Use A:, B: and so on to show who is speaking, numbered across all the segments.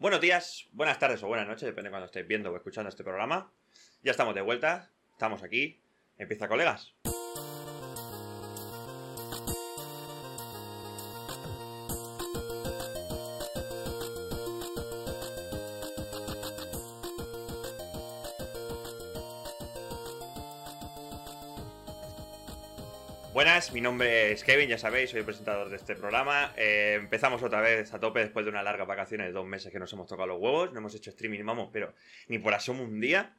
A: buenos días, buenas tardes o buenas noches, depende de cuando estéis viendo o escuchando este programa. Ya estamos de vuelta, estamos aquí. Empieza, colegas. Mi nombre es Kevin, ya sabéis, soy el presentador de este programa. Eh, empezamos otra vez a tope después de una larga vacaciones de dos meses que nos hemos tocado los huevos. No hemos hecho streaming, vamos, pero ni por asomo un día.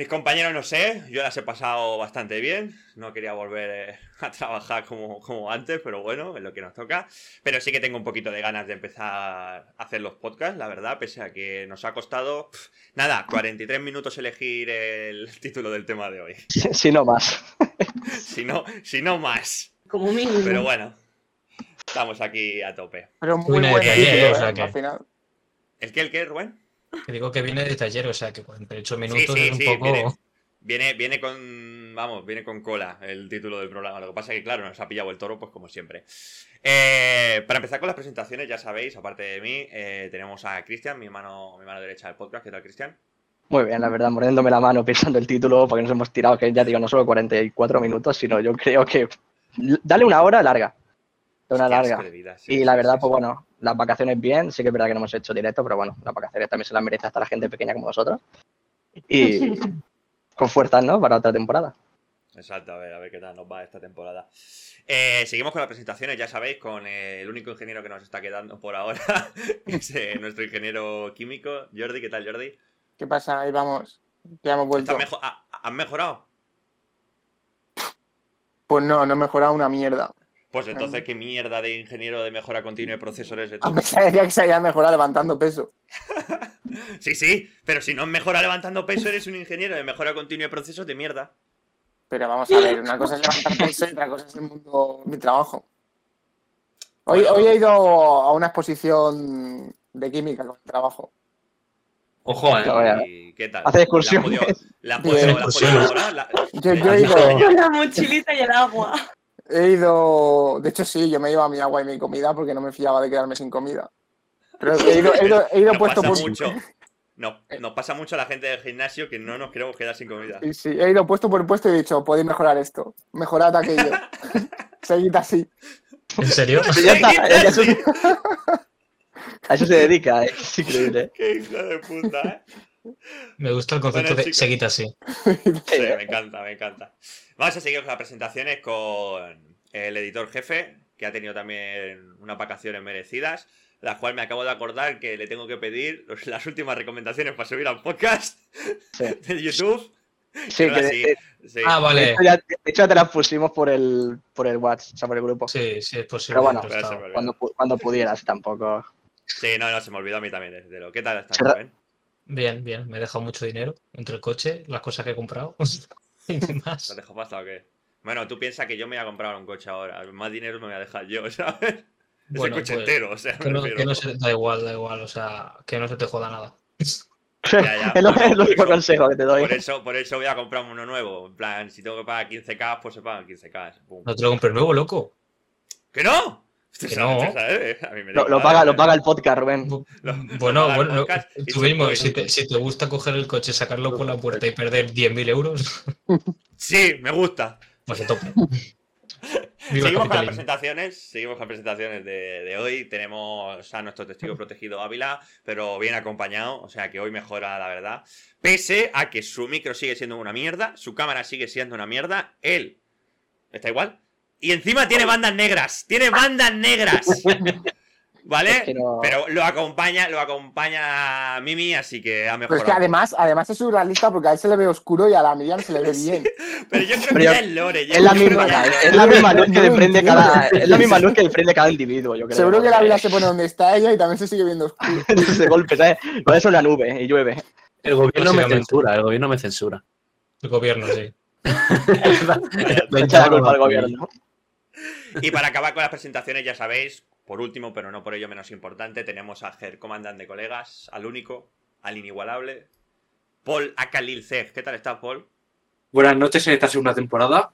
A: Mis compañeros no sé, yo las he pasado bastante bien. No quería volver eh, a trabajar como, como antes, pero bueno, es lo que nos toca. Pero sí que tengo un poquito de ganas de empezar a hacer los podcasts, la verdad, pese a que nos ha costado, pf, nada, 43 minutos elegir el título del tema de hoy.
B: Si no más.
A: Si no, si no más.
C: Como mínimo.
A: Pero bueno, estamos aquí a tope.
D: Pero muy
E: Viene
D: buen título, ¿eh?
E: o sea que-
D: Al final.
A: ¿El qué, el qué, Rubén?
E: Que digo que viene de taller, o sea que 48
A: Sí,
E: minutos
A: sí,
E: es un
A: sí,
E: poco.
A: viene, viene, viene con, vamos, viene con cola el título del programa. Lo que pasa es que, claro, nos ha pillado el toro, pues como siempre. Eh, para empezar con las presentaciones, ya sabéis, aparte de mí, eh, tenemos a Cristian, mi mano, mi mano derecha del podcast. ¿Qué tal, Cristian?
B: Muy bien, la verdad, mordiéndome la mano pensando el título, porque nos hemos tirado, que ya digo, no solo 44 minutos, sino yo creo que. Dale una hora larga. Una larga.
A: de vida, sí,
B: Y la verdad,
A: sí,
B: pues
A: sí.
B: bueno, las vacaciones bien, sí que es verdad que no hemos hecho directo, pero bueno, las vacaciones también se las merece hasta la gente pequeña como nosotros. Y con fuerzas, ¿no? Para otra temporada.
A: Exacto, a ver, a ver qué tal nos va esta temporada. Eh, seguimos con las presentaciones, ya sabéis, con eh, el único ingeniero que nos está quedando por ahora, que es eh, nuestro ingeniero químico, Jordi. ¿Qué tal, Jordi?
D: ¿Qué pasa? Ahí vamos. Ya hemos vuelto.
A: ¿Estás mejo- ha- ¿Has mejorado?
D: Pues no, no he mejorado una mierda.
A: Pues entonces, ¿qué mierda de ingeniero de mejora continua de procesos eres
D: A pesar de que se haya mejorado levantando peso.
A: Sí, sí, pero si no mejora levantando peso, eres un ingeniero de mejora continua de procesos de mierda.
D: Pero vamos a ver, una cosa es levantar peso y otra cosa es el mundo, mi trabajo. Hoy,
A: Bueno.
D: hoy he ido a una exposición de química con el trabajo.
F: Ojo, eh.
A: ¿Y qué tal?
B: Hace excursión.
A: ¿La ¿La la? La-
D: Yo, he ido,
C: Con la mochilita y el agua.
D: He ido, de hecho sí, yo me iba a mi agua y mi comida porque no me fiaba de quedarme sin comida. Pero he ido, he ido, he ido puesto por,
A: mucho. No, nos pasa mucho a la gente del gimnasio que no nos queremos quedar sin comida.
D: Sí, sí, he ido puesto por puesto y he dicho, podéis mejorar esto, mejorad aquello. Seguid así.
E: ¿En serio?
B: Ya está, a eso, a eso se dedica, ¿eh? es increíble.
A: ¡Qué hijo de puta, eh!
E: Me gusta el concepto
A: Bueno,
E: de
A: chicos.
E: seguid así.
A: Sí, me encanta, me encanta. Vamos a seguir con las presentaciones con el editor jefe, que ha tenido también unas vacaciones merecidas, la cual me acabo de acordar que le tengo que pedir las últimas recomendaciones para subir al podcast
B: Sí,
A: de YouTube.
B: sí que
A: sí,
B: de,
A: sí.
E: Ah,
B: de
E: vale.
B: hecho ya, de hecho ya te las pusimos por el, por el WhatsApp, o sea, por el grupo.
E: Sí, sí, es posible.
B: Pero bueno,
E: pero
A: se.
B: Cuando, cuando pudieras, tampoco.
A: Sí, no, no, se me olvidó a mí también desde lo. ¿Qué tal estás?
E: Bien, bien. Me he dejado mucho dinero entre el coche, las cosas que he comprado y
A: ¿Te
E: demás.
A: has dejado pasta o qué? Bueno, tú piensas que yo me voy a comprar un coche ahora. Más dinero me voy a dejar yo, ¿sabes?
E: Bueno,
A: Ese coche
E: pues,
A: entero, o sea,
E: Que no,
A: refiero.
E: que no se, da igual, da igual. O sea, que no se te joda nada.
A: Ya, ya,
B: el único consejo que te doy.
A: Por eso, por eso voy a comprarme uno nuevo. En plan, si tengo que pagar 15k, pues se pagan 15k. Pum.
E: No te lo compré nuevo, loco.
A: ¿Que no?
E: No.
A: usted sabe, A mí me da
B: Lo, paga,
A: ¿eh?
B: lo paga el podcast, Rubén.
A: Lo-
E: Bueno, bueno,
A: podcast
E: tú
A: tú
E: mismo, si te, si te gusta coger el coche, sacarlo por la puerta y perder 10.000 euros,
A: Sí, me gusta.
E: pues a tope.
A: Seguimos con las presentaciones, seguimos con las presentaciones de, de hoy. Tenemos a nuestro testigo protegido Ávila, pero bien acompañado, o sea que hoy mejora la verdad. Pese a que su micro sigue siendo una mierda, su cámara sigue siendo una mierda, él está igual. Y encima tiene bandas negras, tiene bandas negras. ¿Vale?
B: Es
A: Pero lo acompaña, lo acompaña Mimi, así que ha
D: Pero
A: mejorado.
D: es que además, además es surrealista porque a él se le ve oscuro y a la Miriam se le ve bien.
A: Pero yo creo
B: Pero
A: que ya es Lore.
B: Es la misma,
A: ya es
B: es la misma luz que desprende cada, es la misma luz que desprende cada individuo, yo creo.
D: Seguro que la vida se pone donde está ella y también se sigue viendo oscuro.
B: de golpe, ¿sabes? Ser una nube y llueve.
F: El gobierno me censura, el gobierno me censura.
E: El gobierno, sí.
B: Le echa la culpa al gobierno.
A: Y para acabar con las presentaciones, ya sabéis, por último, pero no por ello menos importante, tenemos a Ger Commandant de colegas, al único, al inigualable, Paul Akalil Zeg. ¿Qué tal estás, Paul?
F: Buenas noches en esta segunda temporada.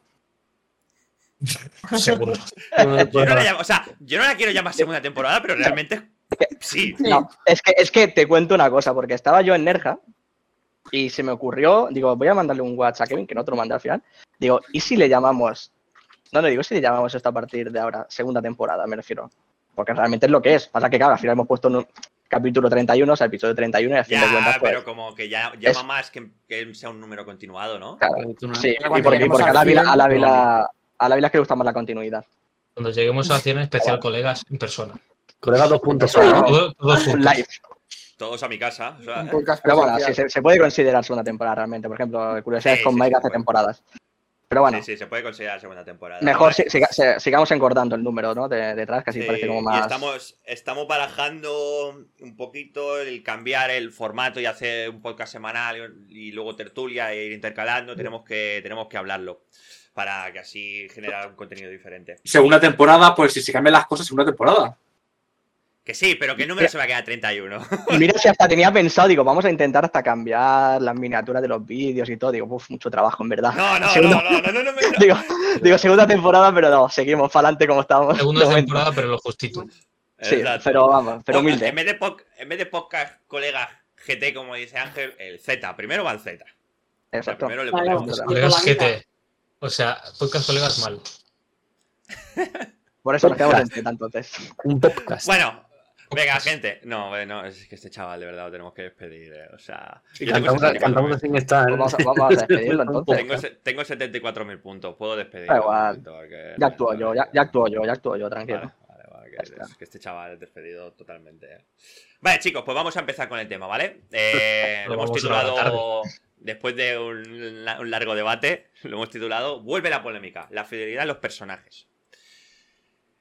E: Seguro.
A: Yo no la llamo- o sea, yo no la quiero llamar segunda temporada, pero realmente Sí.
B: No, es que, es que te cuento una cosa, porque estaba yo en Nerja y se me ocurrió, digo, voy a mandarle un WhatsApp a Kevin, que no te lo mandé al final. Digo, ¿y si le llamamos? No, no digo, si le llamamos esto a partir de ahora, segunda temporada, me refiero. Porque realmente es lo que es. Pasa que, claro, al final hemos puesto un capítulo 31, o sea, episodio 31 y a fin de
A: Ya,
B: cuentas, pues,
A: pero como que ya llama
B: es-
A: más que, que sea un número continuado, ¿no?
B: claro, sí, y
D: cuando
B: porque, y porque a
D: al
B: la
D: cien,
B: a la Ávila, a la Ávila es que le gusta más la continuidad.
E: Cuando lleguemos a 100 especial colegas en persona.
F: Colega 2.0,
B: Eso,
F: ¿no?
E: Todo- Todos
B: live.
A: Todos a mi casa. o sea,
B: Pero bueno, sí, se, se puede considerar segunda temporada realmente. Por ejemplo, Curiosidades
A: Sí,
B: con
A: sí,
B: Mike
A: sí,
B: hace temporadas. Pero bueno,
A: Sí, sí, se puede considerar segunda temporada.
B: mejor
A: Vale.
B: si- siga- se- sigamos encordando el número, ¿no? De, detrás, que así
A: Sí,
B: parece como
A: Y
B: más.
A: estamos, estamos barajando un poquito el cambiar el formato y hacer un podcast semanal y luego tertulia e ir intercalando. Tenemos que, tenemos que hablarlo para que así generar un contenido diferente.
F: Segunda temporada, pues si se cambian las cosas, segunda temporada.
A: Que sí, pero que el número se va a quedar 31.
B: Y mira si hasta tenía pensado, digo, vamos a intentar hasta cambiar las miniaturas de los vídeos y todo. Digo, uff, mucho trabajo, en verdad.
A: No, no,
B: Segunda-
A: no, no, no, no, no, me-
B: Digo, digo, segunda temporada, pero no, seguimos para adelante como estamos.
E: Segunda temporada, pero lo justito.
B: Sí,
A: Exacto.
B: pero vamos, pero humilde.
A: En vez, de en vez de podcast colega GT, como dice Ángel, el Z. Primero va el Z. O sea,
B: Exacto.
A: primero le ponemos-
E: Colegas. GT. O sea, podcast colegas mal.
B: Por eso nos quedamos en Z entonces.
F: Un podcast.
A: Bueno, venga, gente. No, no, es que este chaval de verdad lo tenemos que despedir. eh, O sea, tengo
F: cantamos,
A: 74.000
F: cantamos sin estar.
B: Pues vamos a- vamos a despedirlo, entonces.
A: Tengo, tengo 74.000 puntos, puedo despedir.
B: Da igual. Ya actúo yo, ya, ya actúo yo, ya actúo yo, tranquilo.
A: Vale, vale, vale, que, es que este chaval es despedido totalmente. eh. Vale, chicos, pues vamos a empezar con el tema, ¿vale? Eh, lo hemos titulado, después de un, un largo debate, lo hemos titulado Vuelve la polémica, la fidelidad a los personajes.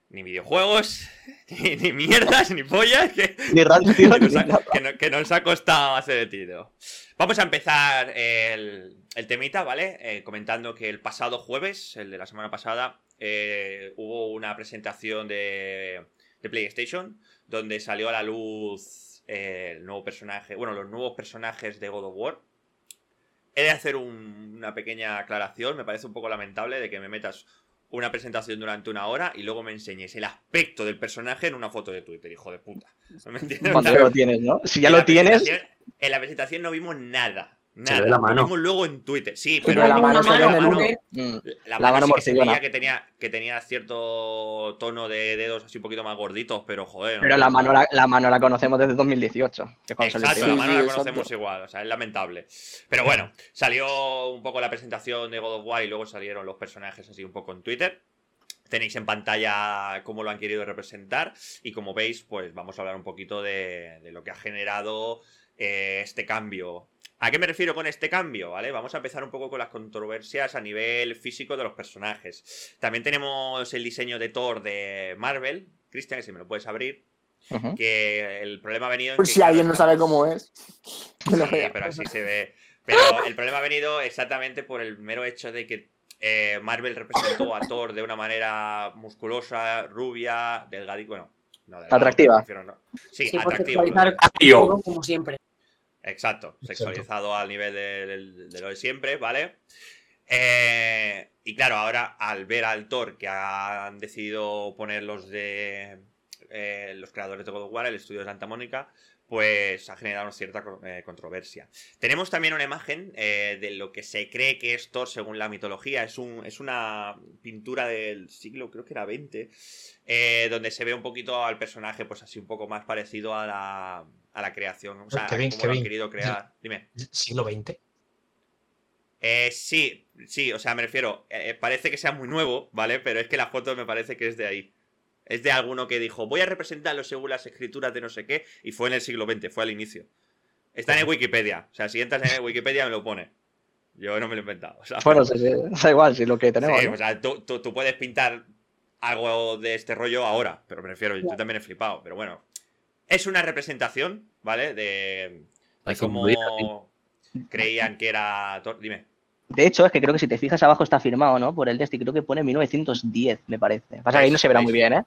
A: Ni videojuegos, ni, ni mierdas, ni pollas, que,
B: Ni rancio,
A: que nos, ha, que no- que nos ha costado hacer el tiro. Vamos a empezar el, el temita, ¿vale? Eh, comentando que el pasado jueves, el de la semana pasada, eh, hubo una presentación de, de PlayStation donde salió a la luz eh, el nuevo personaje, bueno, los nuevos personajes de God of War. He de hacer un- una pequeña aclaración, me parece un poco lamentable de que me metas una presentación durante una hora y luego me enseñes el aspecto del personaje en una foto de Twitter, hijo de puta. ¿No me entiendes?
B: Cuando ya lo tienes, ¿no? Si ya lo tienes,
A: En la presentación no vimos nada. Nada.
F: ve la mano.
A: Lo vimos luego en Twitter. Sí,
D: Pero
A: pero
D: la mano
A: mano-
D: uno.
B: mm,
A: la
B: La
A: mano,
B: mano
A: sí que se
B: morcillona.
A: veía que tenía, que tenía cierto tono de dedos así un poquito más gorditos, pero joder.
B: pero
A: no-
B: la mano la, la mano la conocemos desde 2018. Que
A: Exacto, la mano
D: Sí,
A: la
D: exacto.
A: conocemos igual, o sea, es lamentable. Pero bueno, salió un poco la presentación de God of War y luego salieron los personajes así un poco en Twitter. Tenéis en pantalla cómo lo han querido representar y como veis, pues vamos a hablar un poquito de, de lo que ha generado eh, este cambio. ¿A qué me refiero con este cambio? ¿Vale? Vamos a empezar un poco con las controversias a nivel físico de los personajes. También tenemos el diseño de Thor de Marvel. Cristian, si me lo puedes abrir. Que el problema ha venido en
D: Por
A: que,
D: si alguien no sabe cómo es.
A: Sí, pero así se ve. Pero el problema ha venido exactamente por el mero hecho de que eh, Marvel representó a Thor de una manera musculosa, rubia, delgadita. Bueno, no delgado,
B: Atractiva.
A: me refiero, no. Sí,
C: Sí, todo como siempre.
A: Exacto, sexualizado al nivel de, de- de lo de siempre, ¿vale? Eh, y claro, ahora al ver al Thor que han decidido poner los de eh, los creadores de God of War, el estudio de Santa Mónica, pues ha generado cierta eh, controversia. Tenemos también una imagen eh, de lo que se cree que es Thor según la mitología. Es, un, es una pintura del siglo, creo que era 20, eh, donde se ve un poquito al personaje, pues así un poco más parecido a la, a la creación. O sea,
E: Kevin,
A: cómo lo han querido crear. Dime.
E: Siglo XX.
A: Sí, sí, o sea, me refiero, parece que sea muy nuevo, ¿vale? Pero es que la foto me parece que es de ahí. Es de alguno que dijo, voy a representarlo según las escrituras de no sé qué, y fue en el siglo XX, fue al inicio. Está en Wikipedia, o sea, si entras en Wikipedia me lo pone. Yo no me lo he inventado, o sea,
B: Bueno, sí, sí, da igual, si lo que tenemos.
A: sí,
B: ¿no?
A: o sea, tú, tú- tú puedes pintar algo de este rollo ahora, pero me refiero, yo también he flipado, pero bueno. Es una representación, ¿vale? De, de cómo creían que era... Thor. Dime.
B: De hecho, es que creo que si te fijas abajo está firmado, ¿no? Por el Desti, creo que pone 1910, me parece. Pasa que ahí no se verá muy bien, ¿eh?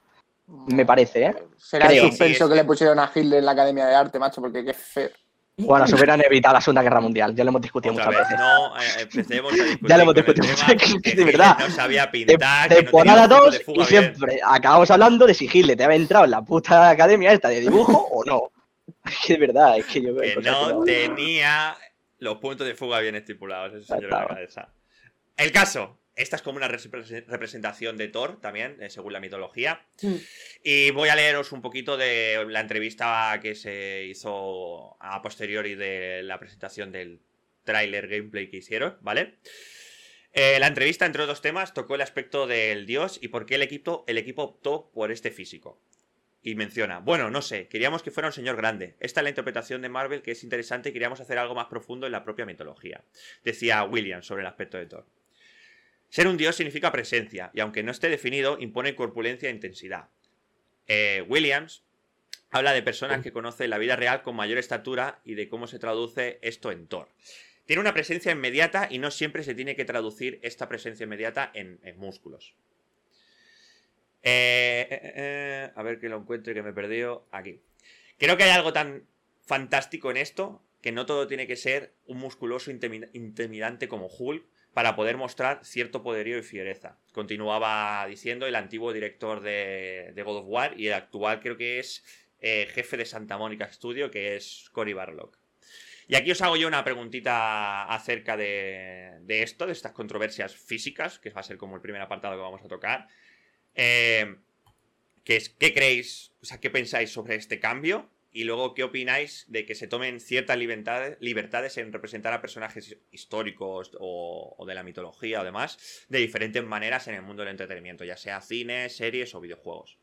B: Me parece, ¿eh?
D: Será
B: Creo.
D: el suspenso
A: Sí, es-
D: que le pusieron a Hitler en la Academia de Arte, macho, porque qué feo.
B: Bueno, se hubieran evitado la Segunda Guerra Mundial. Ya lo hemos discutido
A: Otra
B: muchas
A: vez,
B: veces.
A: no empecemos a discutir.
B: Ya lo hemos discutido mucho,
A: que
B: de verdad.
A: No sabía pintar, no
B: Temporada
A: tenía puntos de
B: 2
A: fuga
B: y
A: bien.
B: siempre acabamos hablando de si Hitler te había entrado en la puta academia esta de dibujo o no. Es que de verdad, es que yo veo
A: que
B: que
A: no
B: no-
A: tenía los puntos de fuga bien estipulados, ese señor en la cabeza. El caso, esta es como una repre- representación de Thor también, eh, según la mitología.
C: Mm.
A: Y voy a leeros un poquito de la entrevista que se hizo a posteriori de la presentación del tráiler gameplay que hicieron, ¿vale? Eh, la entrevista, entre otros temas, tocó el aspecto del dios y por qué el equipo, el equipo optó por este físico. Y menciona, bueno, no sé, queríamos que fuera un señor grande. Esta es la interpretación de Marvel que es interesante y queríamos hacer algo más profundo en la propia mitología. Decía Williams sobre el aspecto de Thor. Ser un dios significa presencia, y aunque no esté definido, impone corpulencia e intensidad. Eh, Williams habla de personas que conocen la vida real con mayor estatura y de cómo se traduce esto en Thor. Tiene una presencia inmediata y no siempre se tiene que traducir esta presencia inmediata en, en músculos. Eh, eh, eh, a ver que lo encuentre que me he perdido. Aquí. Creo que hay algo tan fantástico en esto que no todo tiene que ser un musculoso intimi- intimidante como Hulk para poder mostrar cierto poderío y fiereza. Continuaba diciendo el antiguo director de, God of War y el actual creo que es jefe de Santa Mónica Studio, que es Cory Barlock. Y aquí os hago yo una preguntita acerca de, de esto, de estas controversias físicas, que va a ser como el primer apartado que vamos a tocar. Eh, ¿qué, es, ¿Qué creéis, o sea, qué pensáis sobre este cambio? Y luego, ¿qué opináis de que se tomen ciertas libertades, libertades en representar a personajes históricos o, o de la mitología o demás de diferentes maneras en el mundo del entretenimiento, ya sea cine, series o videojuegos?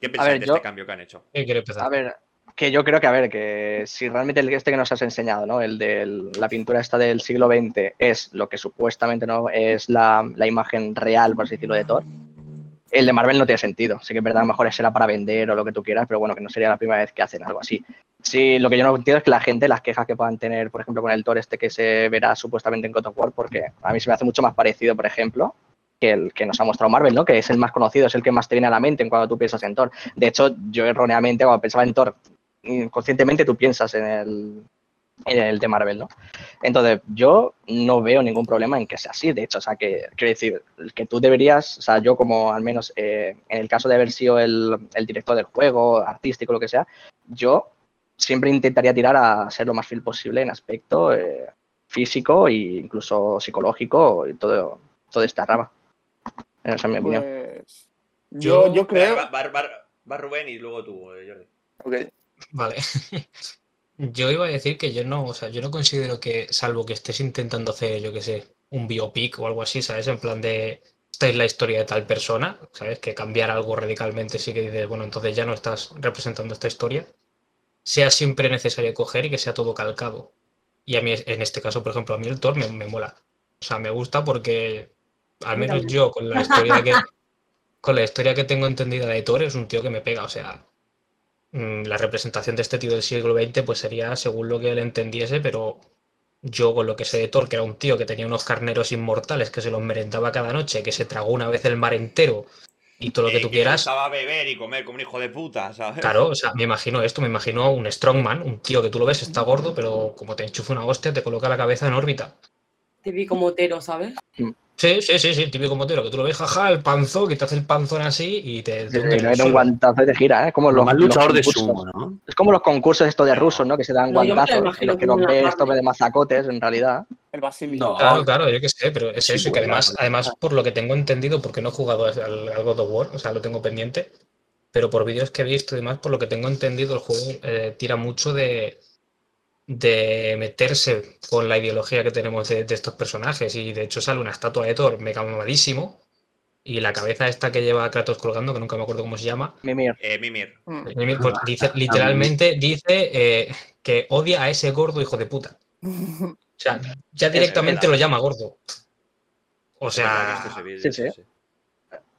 A: ¿Qué pensáis
B: ver,
A: de
B: yo-
A: este cambio que han hecho?
E: ¿Quién quiere empezar?
B: A ver, que yo creo que, a ver, que si realmente el este que nos has enseñado, ¿no? El de la pintura esta del siglo XX es lo que supuestamente no es la, la imagen real, por así decirlo, de Thor. El de Marvel no tiene sentido. Sí que es verdad, a lo mejor será para vender o lo que tú quieras, pero bueno, que no sería la primera vez que hacen algo así. Sí, lo que yo no entiendo es que la gente, las quejas que puedan tener, por ejemplo, con el Thor este que se verá supuestamente en God of War, porque a mí se me hace mucho más parecido, por ejemplo, que el que nos ha mostrado Marvel, ¿no? Que es el más conocido, es el que más te viene a la mente en cuando tú piensas en Thor. De hecho, yo erróneamente, cuando pensaba en Thor, inconscientemente tú piensas en el, en el de Marvel, ¿no? Entonces, yo no veo ningún problema en que sea así. De hecho, o sea, que quiero decir, que tú deberías, o sea, yo como al menos eh, en el caso de haber sido el, el director del juego, artístico, lo que sea, yo siempre intentaría tirar a ser lo más fiel posible en aspecto eh, físico e incluso psicológico y todo, toda esta rama. Esa es mi opinión.
D: Pues, yo, yo creo.
A: Va, va- va- va Rubén y luego tú, eh, Jordi.
D: Ok.
E: Vale. Yo iba a decir que yo no, o sea, yo no considero que, salvo que estés intentando hacer, yo qué sé, un biopic o algo así, ¿sabes? En plan de, esta es la historia de tal persona, ¿sabes? Que cambiar algo radicalmente sí que dices, bueno, entonces ya no estás representando esta historia. Sea siempre necesario coger y que sea todo calcado. Y a mí, en este caso, por ejemplo, a mí el Thor me, me mola. O sea, me gusta porque, al menos yo, con la historia que, con la historia que tengo entendida de Thor, es un tío que me pega, o sea, la representación de este tío del siglo XX pues sería según lo que él entendiese, pero yo con lo que sé de Thor, que era un tío que tenía unos carneros inmortales que se los merendaba cada noche, que se tragó una vez el mar entero y todo lo que
A: Eh,
E: tú quieras,
A: gustaba beber y comer como un hijo de puta, ¿sabes?
E: claro, o sea, me imagino esto, me imagino un strongman, un tío que tú lo ves, está gordo, pero como te enchufa una hostia, te coloca la cabeza en órbita.
C: Típico motero, ¿sabes?
E: Sí, sí, sí, sí, el típico motero, que tú lo ves, jaja, el panzo, que te hace el panzón así y te...
B: Sí,
E: te el
B: mete un guantazo y te gira, ¿eh? Como
F: Lo
B: los,
F: más
B: los
F: luchador de sumo, ¿no?
B: Es como los concursos estos de rusos, ¿no? Que se dan
C: No,
B: guantazos, en los que los ves tope de mazacotes, en realidad.
D: El Basilio.
F: No.
E: Claro, claro, yo qué sé, pero es
F: Sí,
E: eso, y que
F: bueno,
E: además,
F: bueno.
E: además, por lo que tengo entendido, porque no he jugado al, al God of War, o sea, lo tengo pendiente, pero por vídeos que he visto y demás, por lo que tengo entendido, el juego eh, tira mucho de, de meterse con la ideología que tenemos de, de estos personajes, y de hecho sale una estatua de Thor mega mamadísimo, y la cabeza esta que lleva a Kratos colgando, que nunca me acuerdo cómo se llama,
B: Mimir.
A: Eh, Mimir.
E: Pues dice, literalmente dice eh, que odia a ese gordo hijo de puta. O sea, ya directamente lo llama gordo. O sea,
A: ve,
B: sí, sí.
A: sí.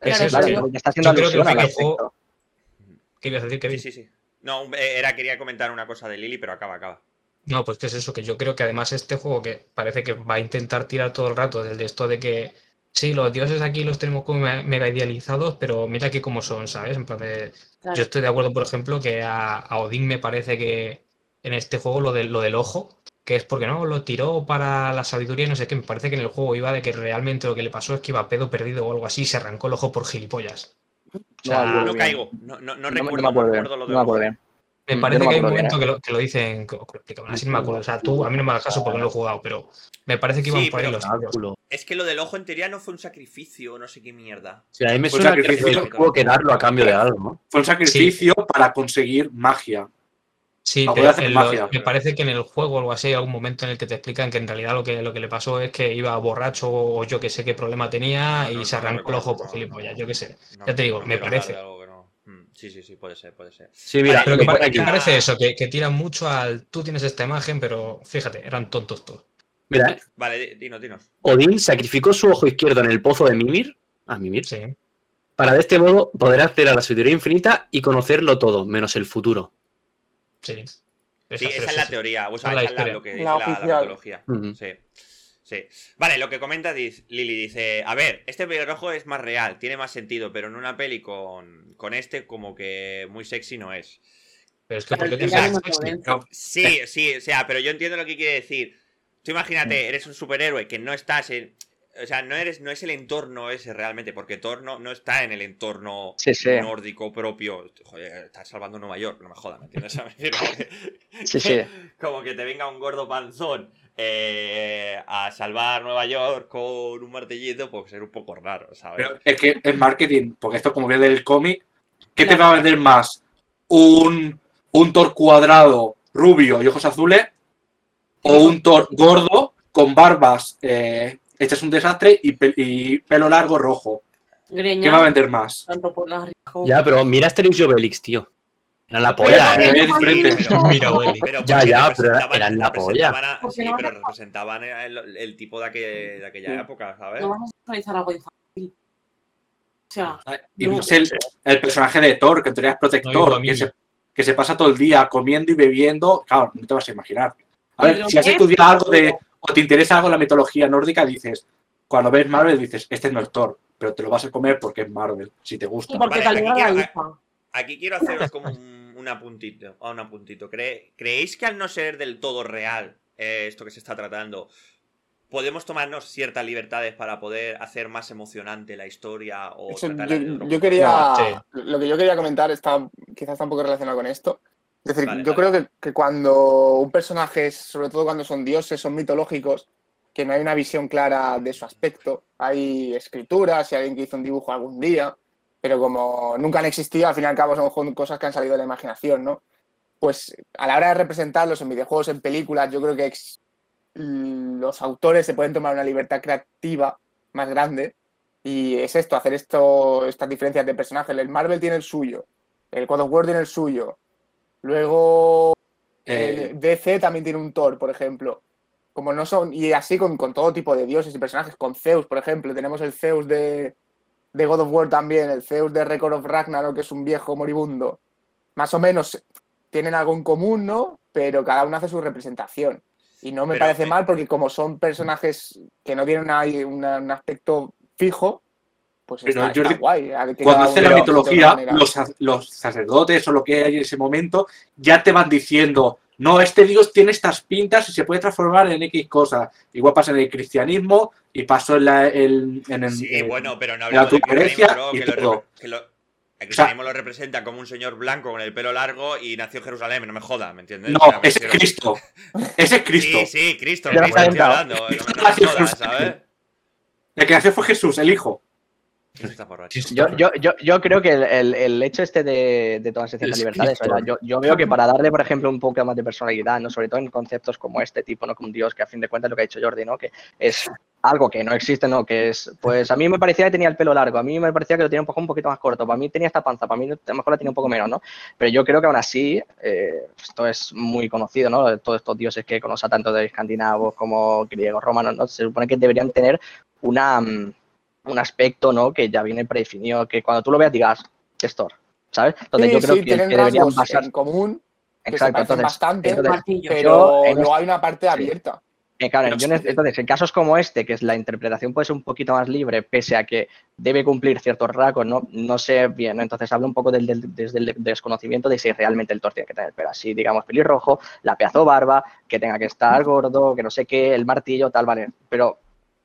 E: es
C: Claro,
E: eso.
B: Claro,
E: que-
B: porque está haciendo
E: yo creo que. ¿Qué ibas a decir,
A: Sí,
E: Kevin?
A: sí, sí. No, un- eh, era, quería comentar una cosa de Lily, pero acaba, acaba.
E: No, pues que es eso, que yo creo que además este juego que parece que va a intentar tirar todo el rato desde esto de que sí, los dioses aquí los tenemos como me- mega idealizados, pero mira que cómo son, ¿sabes? En plan de-
C: Claro.
E: yo estoy de acuerdo, por ejemplo, que a, a Odín me parece que en este juego lo, de, lo del ojo, que es porque no, lo tiró para la sabiduría y no sé qué. Me parece que en el juego iba de que realmente lo que le pasó es que iba pedo perdido o algo así y se arrancó el ojo por gilipollas. O sea,
B: No,
A: caigo. No, no, no
B: No, me- no
A: recuerdo,
B: me acuerdo
A: no
B: bien.
A: recuerdo lo
B: No
A: del
B: me acuerdo
A: ojo.
B: bien.
E: Me
B: Mm,
E: parece que hay un momento que lo, que lo dicen, que lo así no me acuerdo. O sea, tú, a mí no me hagas caso porque no lo he jugado, pero me parece que iban
A: Sí,
E: por ahí los tiros.
F: Cálculo.
A: Es que lo del ojo en teoría no fue un sacrificio, no sé qué mierda.
F: Sea, a mí me suena que
D: sacrificio.
F: tuvo que darlo a cambio de algo, ¿no?
D: Fue un sacrificio para conseguir magia.
E: Sí, pero
D: hacer
E: lo- me parece que en el juego o algo así hay algún momento en el que te explican que en realidad lo que, lo que le pasó es que iba borracho o yo que sé qué problema tenía
A: No,
E: y
A: no,
E: se
A: no
E: arrancó el ojo por
A: no.
E: gilipollas, yo qué sé.
A: No,
E: Ya te digo,
A: no
E: me parece.
A: algo que Sí, sí, sí, puede ser, puede ser.
F: Sí, mira, lo
E: que,
F: aquí.
E: parece eso, que, que tiran mucho al tú tienes esta imagen, pero fíjate, eran tontos todos.
F: Mira,
A: Vale, di- dinos, dinos.
F: Odín sacrificó su ojo izquierdo en el pozo de Mimir, a Mimir,
E: Sí.
F: para de este modo poder acceder a la sabiduría infinita y conocerlo todo, menos el futuro.
E: Sí.
A: Sí, esa es la teoría, o sea,
E: la
A: esa es la- lo que dice
D: La
A: la. Sí. Sí. Vale, lo que comenta diz- Lili dice, a ver, este pelirrojo es más real, tiene más sentido, pero en una peli con, con este como que muy sexy no es.
E: Pero es que ¿por qué
C: Pero
E: te
C: ya
E: sexy?
C: no.
A: Sí, sí, o sea, pero yo entiendo lo que quiere decir. Tú
B: Mm.
A: imagínate, eres un superhéroe que no estás en... O sea, no eres, no es el entorno ese realmente, porque Thor no, no está en el entorno
B: Sí, sí.
A: nórdico propio. Joder, estás salvando Nueva York, no me jodas, ¿me entiendes?
B: Sí, sí.
A: Como que te venga un gordo panzón eh, a salvar Nueva York con un martillito, pues ser un poco raro, ¿sabes?
D: Pero es que es marketing, porque esto como viene del cómic, ¿qué te va a vender más? ¿Un, un Thor cuadrado, rubio y ojos azules? ¿O un Thor gordo con barbas eh, hechas un desastre y, pe- y pelo largo rojo? ¿Qué va a vender más?
F: Ya, pero mira Asterix y Obelix, tío. Era la
C: Pero
F: polla,
C: ¿por
F: ¿eh?
D: diferente.
C: has dicho?
E: Mira.
A: Pero
F: Ya, ya, pero eran la polla.
A: a- sí, pero representaban el, el tipo de, aquel- de aquella
D: Sí.
A: época, ¿sabes?
C: No vamos a realizar algo infantil. O sea,
D: Y
C: No.
D: más el, el personaje de Thor, que en teoría es protector, que, se, que se pasa todo el día comiendo y bebiendo. Claro, no te vas a imaginar. A ver,
C: Pero
D: si has estudiado algo de, o te interesa algo de la mitología nórdica, dices, cuando ves Marvel, dices, este no es Thor, pero te lo vas a comer porque es Marvel, si te gusta.
C: y porque
A: Vale,
C: te
A: aquí quiero-. Aquí quiero haceros como un, un apuntito. ah, un apuntito. ¿Cree- ¿Creéis que al no ser del todo real eh, esto que se está tratando, podemos tomarnos ciertas libertades para poder hacer más emocionante la historia o
D: Eso,
A: de
D: yo, yo quería.
E: No, sí.
D: Lo que yo quería comentar está quizás está un poco relacionado con esto. Es decir,
A: Vale,
D: yo
A: vale.
D: creo que, que cuando un personaje, es- sobre todo cuando son dioses, son mitológicos, que no hay una visión clara de su aspecto. Hay escrituras y alguien que hizo un dibujo algún día, pero como nunca han existido, al fin y al cabo son cosas que han salido de la imaginación, ¿no? Pues a la hora de representarlos en videojuegos, en películas, yo creo que los autores se pueden tomar una libertad creativa más grande y es esto, hacer esto, estas diferencias de personajes. El Marvel tiene el suyo, el God of War tiene el suyo. Luego
A: Eh.
D: el DC también tiene un Thor, por ejemplo. Como no son, y así con, con todo tipo de dioses y personajes, con Zeus, por ejemplo, tenemos el Zeus de, de God of War también, el Zeus de Record of Ragnarok, que es un viejo moribundo. Más o menos tienen algo en común, ¿no? Pero cada uno hace su representación. Y no me
A: Pero,
D: parece mal porque como son personajes que no tienen una- una- un aspecto fijo, pues
F: Pero,
D: está, guay.
F: Cuando hace la mitología, los, los sacerdotes o lo que hay en ese momento ya te van diciendo, no, este dios tiene estas pintas y se puede transformar en X cosas. Igual pasa en el cristianismo y pasó en, la, el- en el...
A: Sí,
F: en-
A: bueno, pero no
F: la Grecia
A: cristianismo, bro,
F: y
A: que lo,
F: todo.
A: que lo- el cristianismo lo representa como un señor blanco con el pelo largo y nació en Jerusalén, no me jodas, ¿me entiendes?
F: No,
A: O sea, me
F: ese es Cristo. Ese es Cristo.
A: Sí, sí, Cristo,
B: lo
A: Cristo
B: has
A: estoy
B: calentado.
A: hablando, no me. ¿sabes?
F: El que nació fue Jesús, el hijo.
B: Yo, yo, yo, yo creo que el, el- el hecho este de, de todas estas
F: El
B: libertades, yo, yo veo que para darle, por ejemplo, un poco más de personalidad, ¿no? sobre todo en conceptos como este tipo, ¿no? como un dios, que a fin de cuentas lo que ha dicho Jordi, ¿no? que es algo que no existe, ¿no? que es, pues a mí me parecía que tenía el pelo largo, a mí me parecía que lo tenía un poco, un poquito más corto, para mí tenía esta panza, para mí a lo mejor la tenía un poco menos, ¿no? Pero yo creo que aún así, eh, esto es muy conocido, ¿no? Todos estos dioses que conocen tanto de escandinavos como griegos, romanos, ¿no? Se supone que deberían tener una... un aspecto ¿no? que ya viene predefinido, que cuando tú lo veas digas, es Thor, ¿sabes? Entonces
D: Sí,
B: yo creo
D: sí,
B: que, que deberían basar...
D: en común que
B: Exacto, entonces,
D: bastante,
B: entonces,
D: pero
B: en
D: no
B: este-
D: hay una parte
B: sí.
D: abierta.
B: Eh, claro,
F: Pero
B: yo
F: sí.
B: entonces, en casos como este, que es la interpretación puede ser un poquito más libre, pese a que debe cumplir ciertos rasgos, no, no sé bien, ¿no? Entonces hablo un poco del, del- desde el desconocimiento de si realmente el Thor tiene que tener pelo así, digamos, pelirrojo, la pedazo barba, que tenga que estar gordo, que no sé qué, el martillo, tal, vale. Pero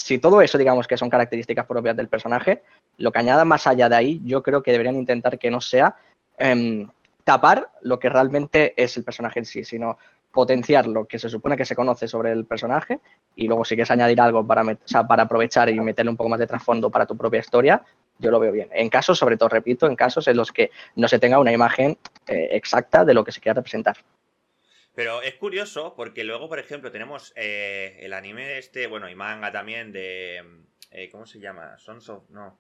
B: si todo eso, digamos, que son características propias del personaje, lo que añadan más allá de ahí, yo creo que deberían intentar que no sea em, tapar lo que realmente es el personaje en sí, sino potenciar lo que se supone que se conoce sobre el personaje y luego si quieres añadir algo para aprovechar y meterle un poco más de trasfondo para tu propia historia, yo lo veo bien. En casos, sobre todo, repito, en casos en los que no se tenga una imagen eh, exacta de lo que se quiera representar.
A: Pero es curioso porque luego, por ejemplo, tenemos eh, el anime este, bueno, y manga también de... eh, ¿Cómo se llama? Sons of... No.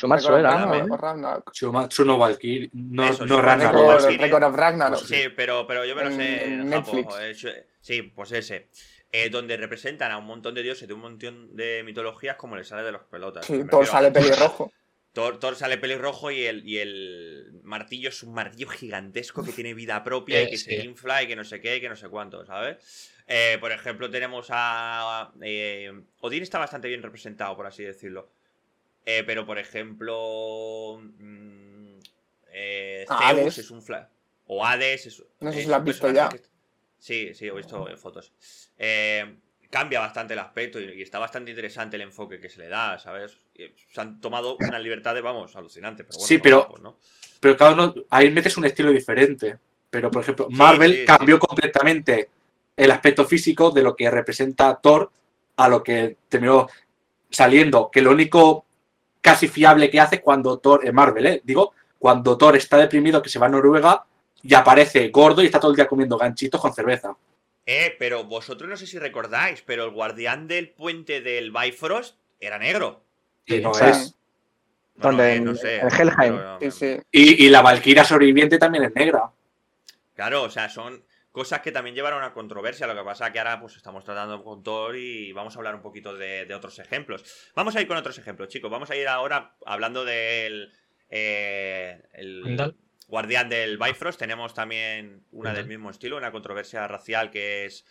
D: Of
B: era. ¿no?
F: Shumatsu Valkyrie. No,
A: Eso,
F: no
A: Shumatsu
F: Ragnarok.
A: no
D: Record, of Ragnarok.
A: Sí, pero, pero yo me lo sé
D: en
A: Japón,
D: Netflix.
A: Sí, pues ese. Eh, donde representan a un montón de dioses de un montón de mitologías como le sale de los pelotas.
D: Sí, todo sale
A: a-
D: pelirrojo.
A: Thor, Thor sale pelirrojo y el, y el martillo es un martillo gigantesco que tiene vida propia y
E: Eh,
A: que
E: sí.
A: se infla y que no sé qué, y que no sé cuánto, ¿sabes? Eh, por ejemplo, tenemos a. eh, Odín está bastante bien representado, por así decirlo. Eh, pero, por ejemplo. mm,
D: Ah,
A: Zeus
D: Hades.
A: es un fla. O Hades es.
D: No sé si lo has visto ya.
A: que- Sí, sí, he visto en fotos. Eh, cambia bastante el aspecto y, y está bastante interesante el enfoque que se le da, ¿sabes? Y Se han tomado unas libertades, vamos, alucinantes. Pero bueno,
F: Sí, pero-. Pero cada uno, ahí metes un estilo diferente. Pero, por ejemplo, Marvel
A: sí, sí.
F: cambió completamente el aspecto físico de lo que representa Thor a lo que terminó saliendo. Que lo único casi fiable que hace cuando Thor, en Marvel, ¿eh? digo, cuando Thor está deprimido, que se va a Noruega y aparece gordo y está todo el día comiendo ganchitos con cerveza.
A: Eh, pero vosotros no sé si recordáis, pero el guardián del puente del Bifrost era negro.
F: Y no
B: o sea,
F: es.
A: Eh, no
B: En-
A: sé.
B: en Helheim.
D: Sí, sí.
F: Y, y la Valkyria sobreviviente también es negra.
A: Claro, o sea, son cosas que también llevaron a controversia. Lo que pasa que ahora pues estamos tratando con Thor y vamos a hablar un poquito de, de otros ejemplos. Vamos a ir con otros ejemplos, chicos. Vamos a ir ahora hablando del eh, el. Guardián del Bifrost. Tenemos también una del mismo estilo, una controversia racial que es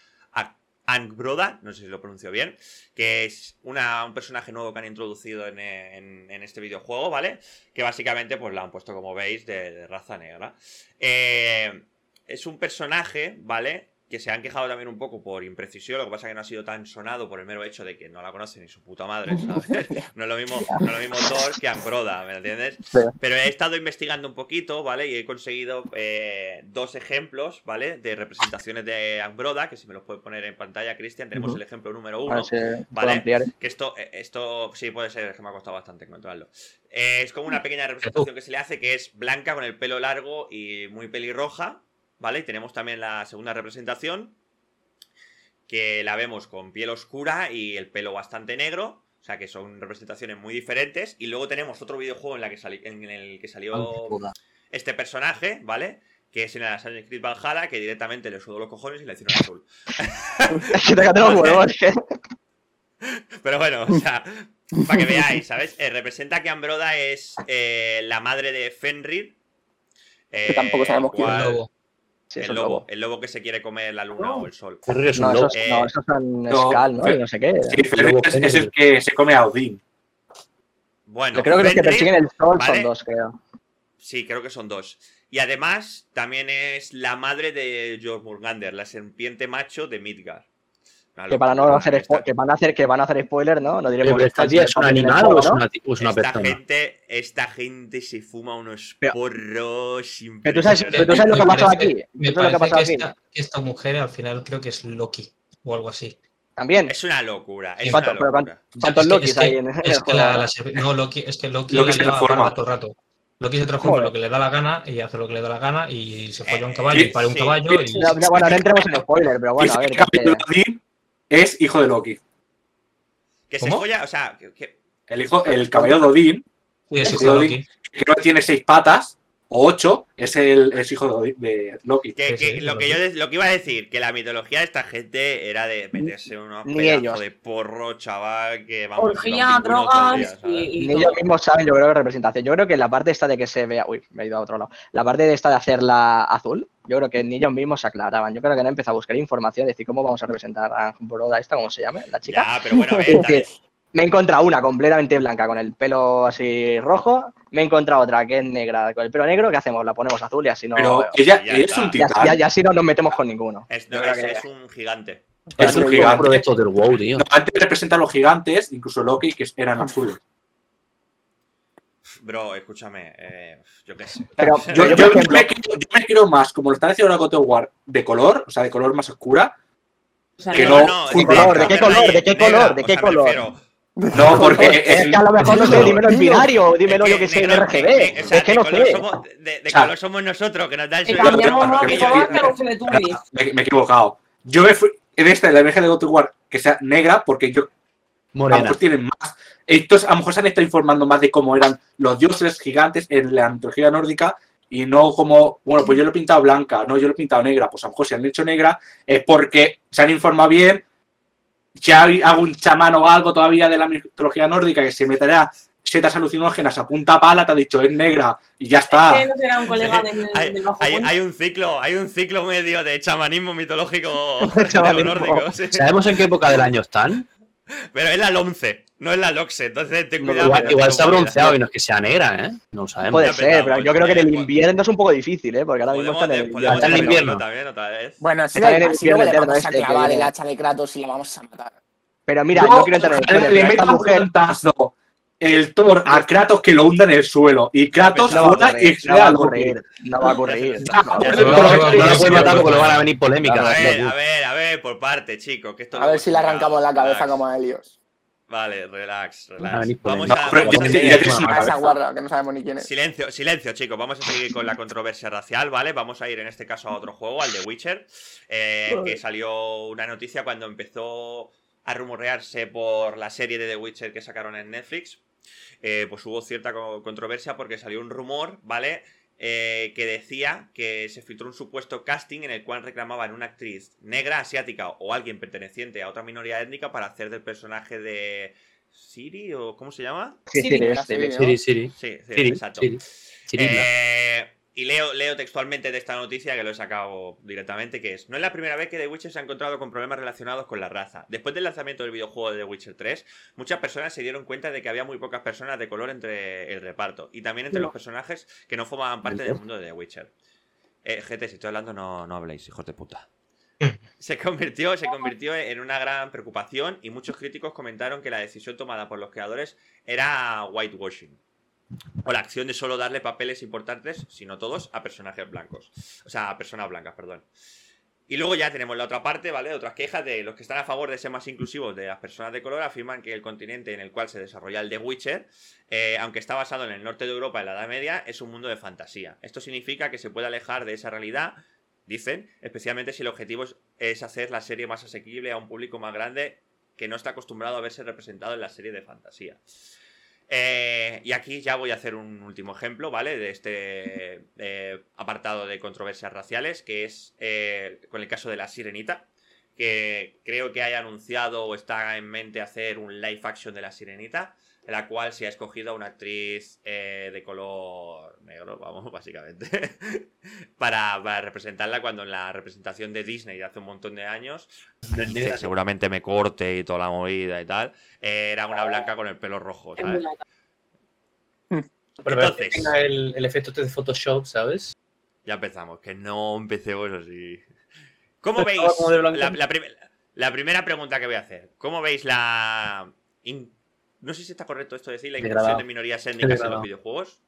A: Angbroda, no sé si lo pronuncio bien, que es una, un personaje nuevo que han introducido en, en- en este videojuego, ¿vale? Que básicamente pues la han puesto, como veis, de, de raza negra. Eh, es un personaje, ¿vale? Que se han quejado también un poco por imprecisión, lo que pasa que no ha sido tan sonado por el mero hecho de que no la conoce ni su puta madre, ¿sabes? No es lo mismo, no es lo mismo Thor que Angbroda, ¿me entiendes? Pero he estado investigando un poquito, ¿vale? Y he conseguido eh, dos ejemplos, ¿vale? De representaciones de Angbroda, que si me los puede poner en pantalla, Cristian, tenemos el ejemplo número uno. Vale.
B: ampliar.
A: Que esto, eh, esto sí puede ser, es que me ha costado bastante encontrarlo. Eh, es como una pequeña representación que se le hace que es blanca con el pelo largo y muy pelirroja, ¿vale? Y tenemos también la segunda representación, que la vemos con piel oscura y el pelo bastante negro. O sea que son representaciones muy diferentes. Y luego tenemos otro videojuego en, la que sali- en el que salió este personaje, ¿vale? Que es en el Assassin's Creed Valhalla, que directamente le sudó los cojones y le hicieron azul.
B: Es que te caen los huevos, es que-
A: Pero bueno, o sea, para que veáis, ¿sabes? Eh, representa que Ambroda es eh, la madre de Fenrir. eh,
D: Que tampoco sabemos
A: el
D: quién
E: lobo.
B: Sí,
A: el lobo,
B: lobo.
A: el lobo que se quiere comer la luna o el sol.
G: Fenrir es un
B: No,
G: lobo.
B: esos,
A: Eh,
B: no, esos son
F: no,
B: Skal, ¿no? Y no sé qué.
F: Sí, es, es el que se come a Odín.
A: Bueno,
B: Yo creo que los que persiguen el sol
A: ¿vale?
B: son dos, creo.
A: Sí, creo que son dos. Y además, también es la madre de Jormungandr, la serpiente macho de Midgard.
B: Que para no hacer
A: esta-
B: spo- que van a hacer que van a hacer spoiler, ¿no? No diremos
G: pero ¿Esta tía es un animal o es una, o es una
A: esta
G: persona?
A: gente, esta gente se fuma unos
B: Pero-
A: porros
B: Pero tú sabes, pero tú sabes lo que ha pasado
E: parece-
B: aquí.
E: Me
B: ¿Tú sabes lo que
E: parece
B: ha pasado
E: que
B: aquí?
E: esta, mujer al final creo que es Loki o algo así.
B: También.
A: Es una locura, es
B: ¿Cuánto-
A: una locura.
B: ¿Cuántos
E: Es que-
B: Lokis
E: es que-
B: hay en el
E: Es que
B: juego?
E: la,
B: ahora?
E: la serp- no, Loki, es que Loki,
F: Loki se transforma.
E: todo el rato. Loki se transforma lo que le da la gana y hace lo que le da la gana y se folla un
A: Eh,
E: caballo y pare un caballo
B: bueno, no entremos en spoiler, pero bueno, a ver.
F: Es hijo de Loki.
A: Que se
E: ¿Cómo?
A: folla, o sea, que, que-
F: El, hijo, el caballero de Odín,
E: Sí, es
F: Sí,
E: hijo de
F: Odín.
E: Loki.
F: que no tiene seis patas o ocho, es el es hijo de, Odín- de Loki.
A: que- que lo que yo lo que iba a decir, que la mitología de esta gente era de meterse unos
B: Ni
A: pedazos
B: ellos.
A: de porro, chaval, que vamos
C: Orgía,
A: día,
C: drogas y, y
B: Ni
C: todo.
B: ellos mismos saben, yo creo que representación. Yo creo que la parte esta de que se vea. Uy, me he ido a otro lado. La parte de esta de hacerla azul, yo creo que ni ellos mismos se aclaraban. Yo creo que han empezado a buscar información, decir cómo vamos a representar a Broda esta, ¿cómo se llama? La chica.
A: Ya, pero bueno, a ver, también-
B: me he encontrado una completamente blanca con el pelo así rojo, me he encontrado otra que es negra con el pelo negro, ¿qué hacemos? La ponemos azul y así no...
F: Pero ella,
A: ya
F: es un
B: ya,
F: titán.
B: ya- ya así no nos metemos con ninguno.
A: es, no,
B: Yo creo
A: es-
B: que-
A: es un gigante.
F: Es un gigante.
G: de estos del WoW, tío.
F: No, antes representan a los gigantes, incluso Loki, que eran azules.
A: Bro, escúchame, eh, yo qué sé.
B: Pero
F: Yo,
B: yo,
F: yo-
B: por
F: yo
B: ejemplo,
F: me quiero, yo me quiero más, como lo están haciendo ahora con God of War, de color, o sea, de color más oscura.
C: O sea,
F: Que
C: no,
F: no-
A: es
F: ¿de
B: qué color? ¿De qué color? ¿De qué color?
F: No, porque
B: es
F: el-
B: que a lo mejor no sé, dímelo en binario, dímelo yo
A: que
B: sé, en RGB.
A: eh,
B: es que
A: de
B: no
A: color
B: sé.
A: somos- de, color somos nosotros, que nos da el suelo.
C: no,
F: me, he equivocado. Yo me fui en esta, en la imagen de God of War, que sea negra, porque yo lo
G: Morena.
F: tienen más. Estos a lo mejor se han estado informando más de cómo eran los dioses gigantes en la mitología nórdica y no como, bueno, pues yo lo he pintado blanca, no, yo lo he pintado negra. Pues a lo mejor si han hecho negra es porque se han informado bien. Si hay algún chamán o algo todavía de la mitología nórdica que se meterá setas alucinógenas a punta pala, te ha dicho es negra y ya
C: Es
F: está.
C: que no será un colega del,
A: Hay,
C: del bajo
A: hay-
C: puente.
A: hay un ciclo, hay un ciclo medio de chamanismo mitológico
B: Chamanismo.
A: sí.
G: ¿Sabemos en qué época del año están?
A: Pero es la LOMCE, no es la LOXE, entonces ten cuidado.
G: Igual, igual
A: tu
G: se ha
A: movida.
G: bronceado y no es que sea negra, ¿eh? No lo sabemos.
B: Puede ser, pero yo creo que en el invierno es un poco difícil, ¿eh? Porque ahora mismo está en el
A: podemos
G: Está en el
B: invierno.
G: invierno.
A: también otra vez.
D: Bueno, si
B: Está en el
D: si luego le
B: infierno
D: vamos a
B: este
D: clavar el hacha de Kratos y la vamos a matar.
B: Pero mira, no quiero entrar en el
F: le metan un el Thor a Kratos que lo hunda en el suelo y Kratos
A: No
B: va a
F: fuera y
B: no va a ocurrir, no va a.
A: Ya,
G: No,
A: ya,
G: puede matar porque le van a venir polémicas.
A: A ver, a ver, a ver, por parte, chicos. Que esto
D: A ver si le arrancamos la cabeza
A: Relax.
D: como a Helios.
A: Vale, relax,
G: Ah,
A: relax. Vamos a...
D: Que no sabemos ni quién es.
A: Silencio, silencio, chicos. Vamos a seguir con la controversia racial, ¿vale? Vamos a ir en este caso a otro juego, al de Witcher, eh, que salió una noticia cuando empezó a rumorearse por la serie de The Witcher que sacaron en Netflix. Eh, pues hubo cierta co- controversia porque salió un rumor, ¿vale? Eh, que decía que se filtró un supuesto casting en el cual reclamaban una actriz negra, asiática o alguien perteneciente a otra minoría étnica para hacer del personaje de Siri o ¿cómo se llama?
B: Sí,
C: Sí,
B: sí,
C: mira,
B: es, sí,
D: sí,
B: sí.
D: ¿no?
G: Siri, Siri.
A: Sí, sí,
G: Siri,
A: exacto.
G: Siri. Siri,
A: Eh, y leo, leo textualmente de esta noticia que lo he sacado directamente, que es, no es la primera vez que The Witcher se ha encontrado con problemas relacionados con la raza. Después del lanzamiento del videojuego de The Witcher 3, muchas personas se dieron cuenta de que había muy pocas personas de color entre el reparto y también entre los personajes que no formaban parte del mundo de The Witcher. Eh, gente, si estoy hablando, no, no habléis, hijos de puta. Se convirtió, se convirtió en una gran preocupación y muchos críticos comentaron que la decisión tomada por los creadores era whitewashing. O la acción de solo darle papeles importantes, si no todos, a personajes blancos. O sea, a personas blancas, perdón. Y luego ya tenemos la otra parte, ¿vale? Otras quejas de los que están a favor de ser más inclusivos de las personas de color afirman que el continente en el cual se desarrolla el The Witcher, eh, aunque está basado en el norte de Europa en la Edad Media, es un mundo de fantasía. Esto significa que se puede alejar de esa realidad, dicen, especialmente si el objetivo es, es hacer la serie más asequible a un público más grande que no está acostumbrado a verse representado en la serie de fantasía. Eh, y aquí ya voy a hacer un último ejemplo, ¿vale? De este eh, apartado de controversias raciales, que es eh, con el caso de la sirenita, que creo que haya anunciado o está en mente hacer un live action de la sirenita, en la cual se ha escogido a una actriz eh, de color negro, vamos, básicamente, para, para representarla cuando en la representación de Disney de hace un montón de años que seguramente me corte y toda la movida y tal. eh, era una blanca con el pelo rojo, ¿sabes?
E: Pero
A: Entonces-
E: que tenga el, el efecto este de Photoshop, ¿sabes?
A: Ya empezamos, que no empecemos así. ¿Cómo veis?
E: como de blanco.
A: La, la prim- la primera pregunta que voy a hacer. ¿Cómo veis la. No sé si está correcto esto de decir, la inclusión de minorías étnicas en los videojuegos?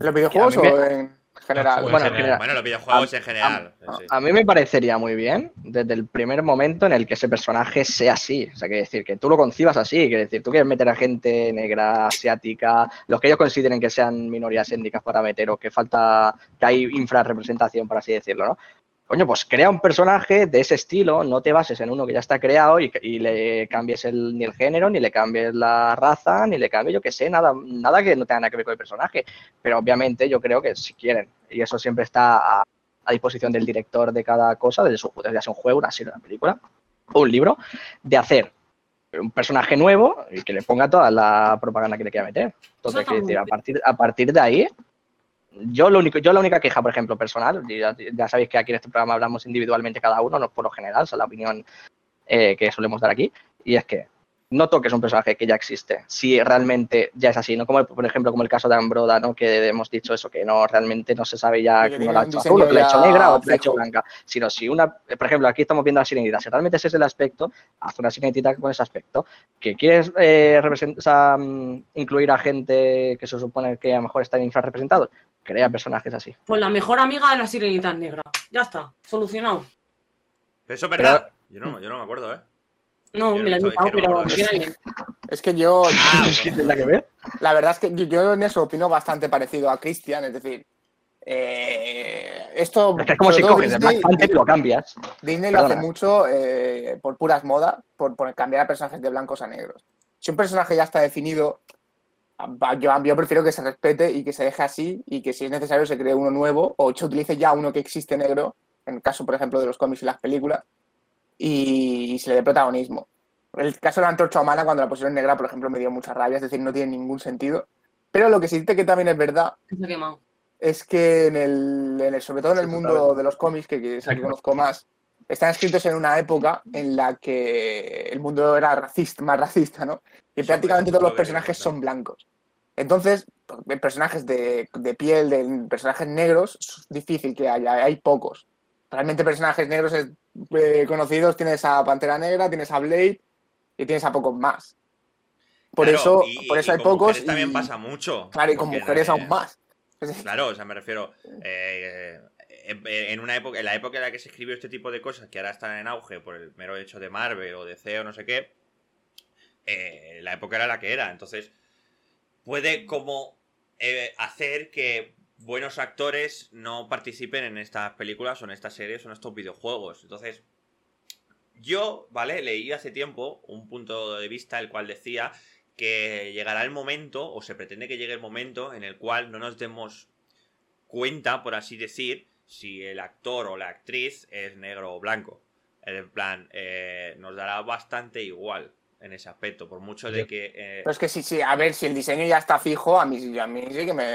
D: ¿En los videojuegos
B: A mí me-
D: o en general?
B: Bueno,
E: en general.
A: Bueno, los videojuegos en general.
B: A,
A: sí.
B: a mí me parecería muy bien desde el primer momento en el que ese personaje sea así. O sea, que decir, que tú lo concibas así. Que decir, tú quieres meter a gente negra, asiática, los que ellos consideren que sean minorías étnicas para meter o que falta, que hay infrarrepresentación, por así decirlo, ¿no? Coño, pues crea un personaje de ese estilo, no te bases en uno que ya está creado y, y le cambies el, ni el género, ni le cambies la raza, ni le cambies, yo qué sé, nada, nada que no tenga nada que ver con el personaje. Pero obviamente yo creo que si quieren, y eso siempre está a, a disposición del director de cada cosa, de su, ya sea un juego, una serie, una película o un libro, de hacer un personaje nuevo y que le ponga toda la propaganda que le quiera meter. Entonces, quiero decir, a partir, a partir de ahí, yo lo único, yo la única queja, por ejemplo, personal, ya, ya sabéis que aquí en este programa hablamos individualmente cada uno, no por lo general, es la opinión eh, que solemos dar aquí, y es que no toques un personaje que ya existe, si realmente ya es así, no como por ejemplo como el caso de Ambroda, ¿no? que hemos dicho eso, que no realmente no se sabe ya
D: Que
B: cómo la ha hecho azul, que la ha hecho negra o que la ha hecho blanca, sino si una, por ejemplo, aquí estamos viendo a la sirenita, si realmente ese es el aspecto, haz una sirenita con ese aspecto, que quieres eh, represent- o sea, mm, incluir a gente que se supone que a lo mejor están infrarrepresentados, crea personajes así.
C: Pues la mejor amiga de la sirenita negra. Ya está, solucionado.
A: Eso es verdad. Yo no, yo no me acuerdo, ¿eh?
C: No,
A: Yo
C: me la he pero.
D: Es que yo,
A: Ah,
B: ¿Qué
A: bueno.
B: tendrá que ver?
D: la verdad es que yo, en eso opino bastante parecido a Christian, es decir, eh, esto
B: Es que es como si coges el
D: Disney-
B: Panther y lo cambias.
D: Disney lo hace mucho eh, por puras modas, por, por cambiar a personajes de blancos a negros. Si un personaje ya está definido, yo, yo prefiero que se respete y que se deje así y que si es necesario se cree uno nuevo o se utilice ya uno que existe negro, en el caso, por ejemplo, de los cómics y las películas, y, se le dé protagonismo. El caso de la antorcha humana, cuando la pusieron negra, por ejemplo, me dio mucha rabia, es decir, no tiene ningún sentido. Pero lo que sí dice que también es verdad es que en el, en el- sobre todo en el mundo de los cómics, que, que es el que conozco más, están escritos en una época en la que el mundo era racista, más racista, ¿no? Y prácticamente todos
A: lo
D: los personajes son blancos. Entonces, pues, personajes de, de piel, de personajes negros, es difícil que haya, hay pocos. Realmente personajes negros eh, conocidos, tienes a Pantera Negra, tienes a Blade y tienes a pocos más. Por
A: Claro,
D: eso,
A: y-
D: por
A: y
D: eso hay
A: con
D: pocos.
A: también
D: y-
A: pasa mucho.
D: Claro, y con mujeres
A: eh,
D: aún más.
A: Claro, o sea, me refiero. eh, en- en una época, en la época en la que se escribió este tipo de cosas que ahora están en auge por el mero hecho de Marvel o de C o no sé qué, eh, la época era la que era. Entonces, puede como eh, hacer que buenos actores no participen en estas películas o en estas series o en estos videojuegos. Entonces, yo, ¿vale? Leí hace tiempo un punto de vista el cual decía que llegará el momento, o se pretende que llegue el momento, en el cual no nos demos cuenta, por así decir, si el actor o la actriz es negro o blanco. En plan, eh, nos dará bastante igual en ese aspecto, por mucho de que... eh,
D: Pero es que sí, sí, a ver, si el diseño ya está fijo, a mí, a mí sí que me.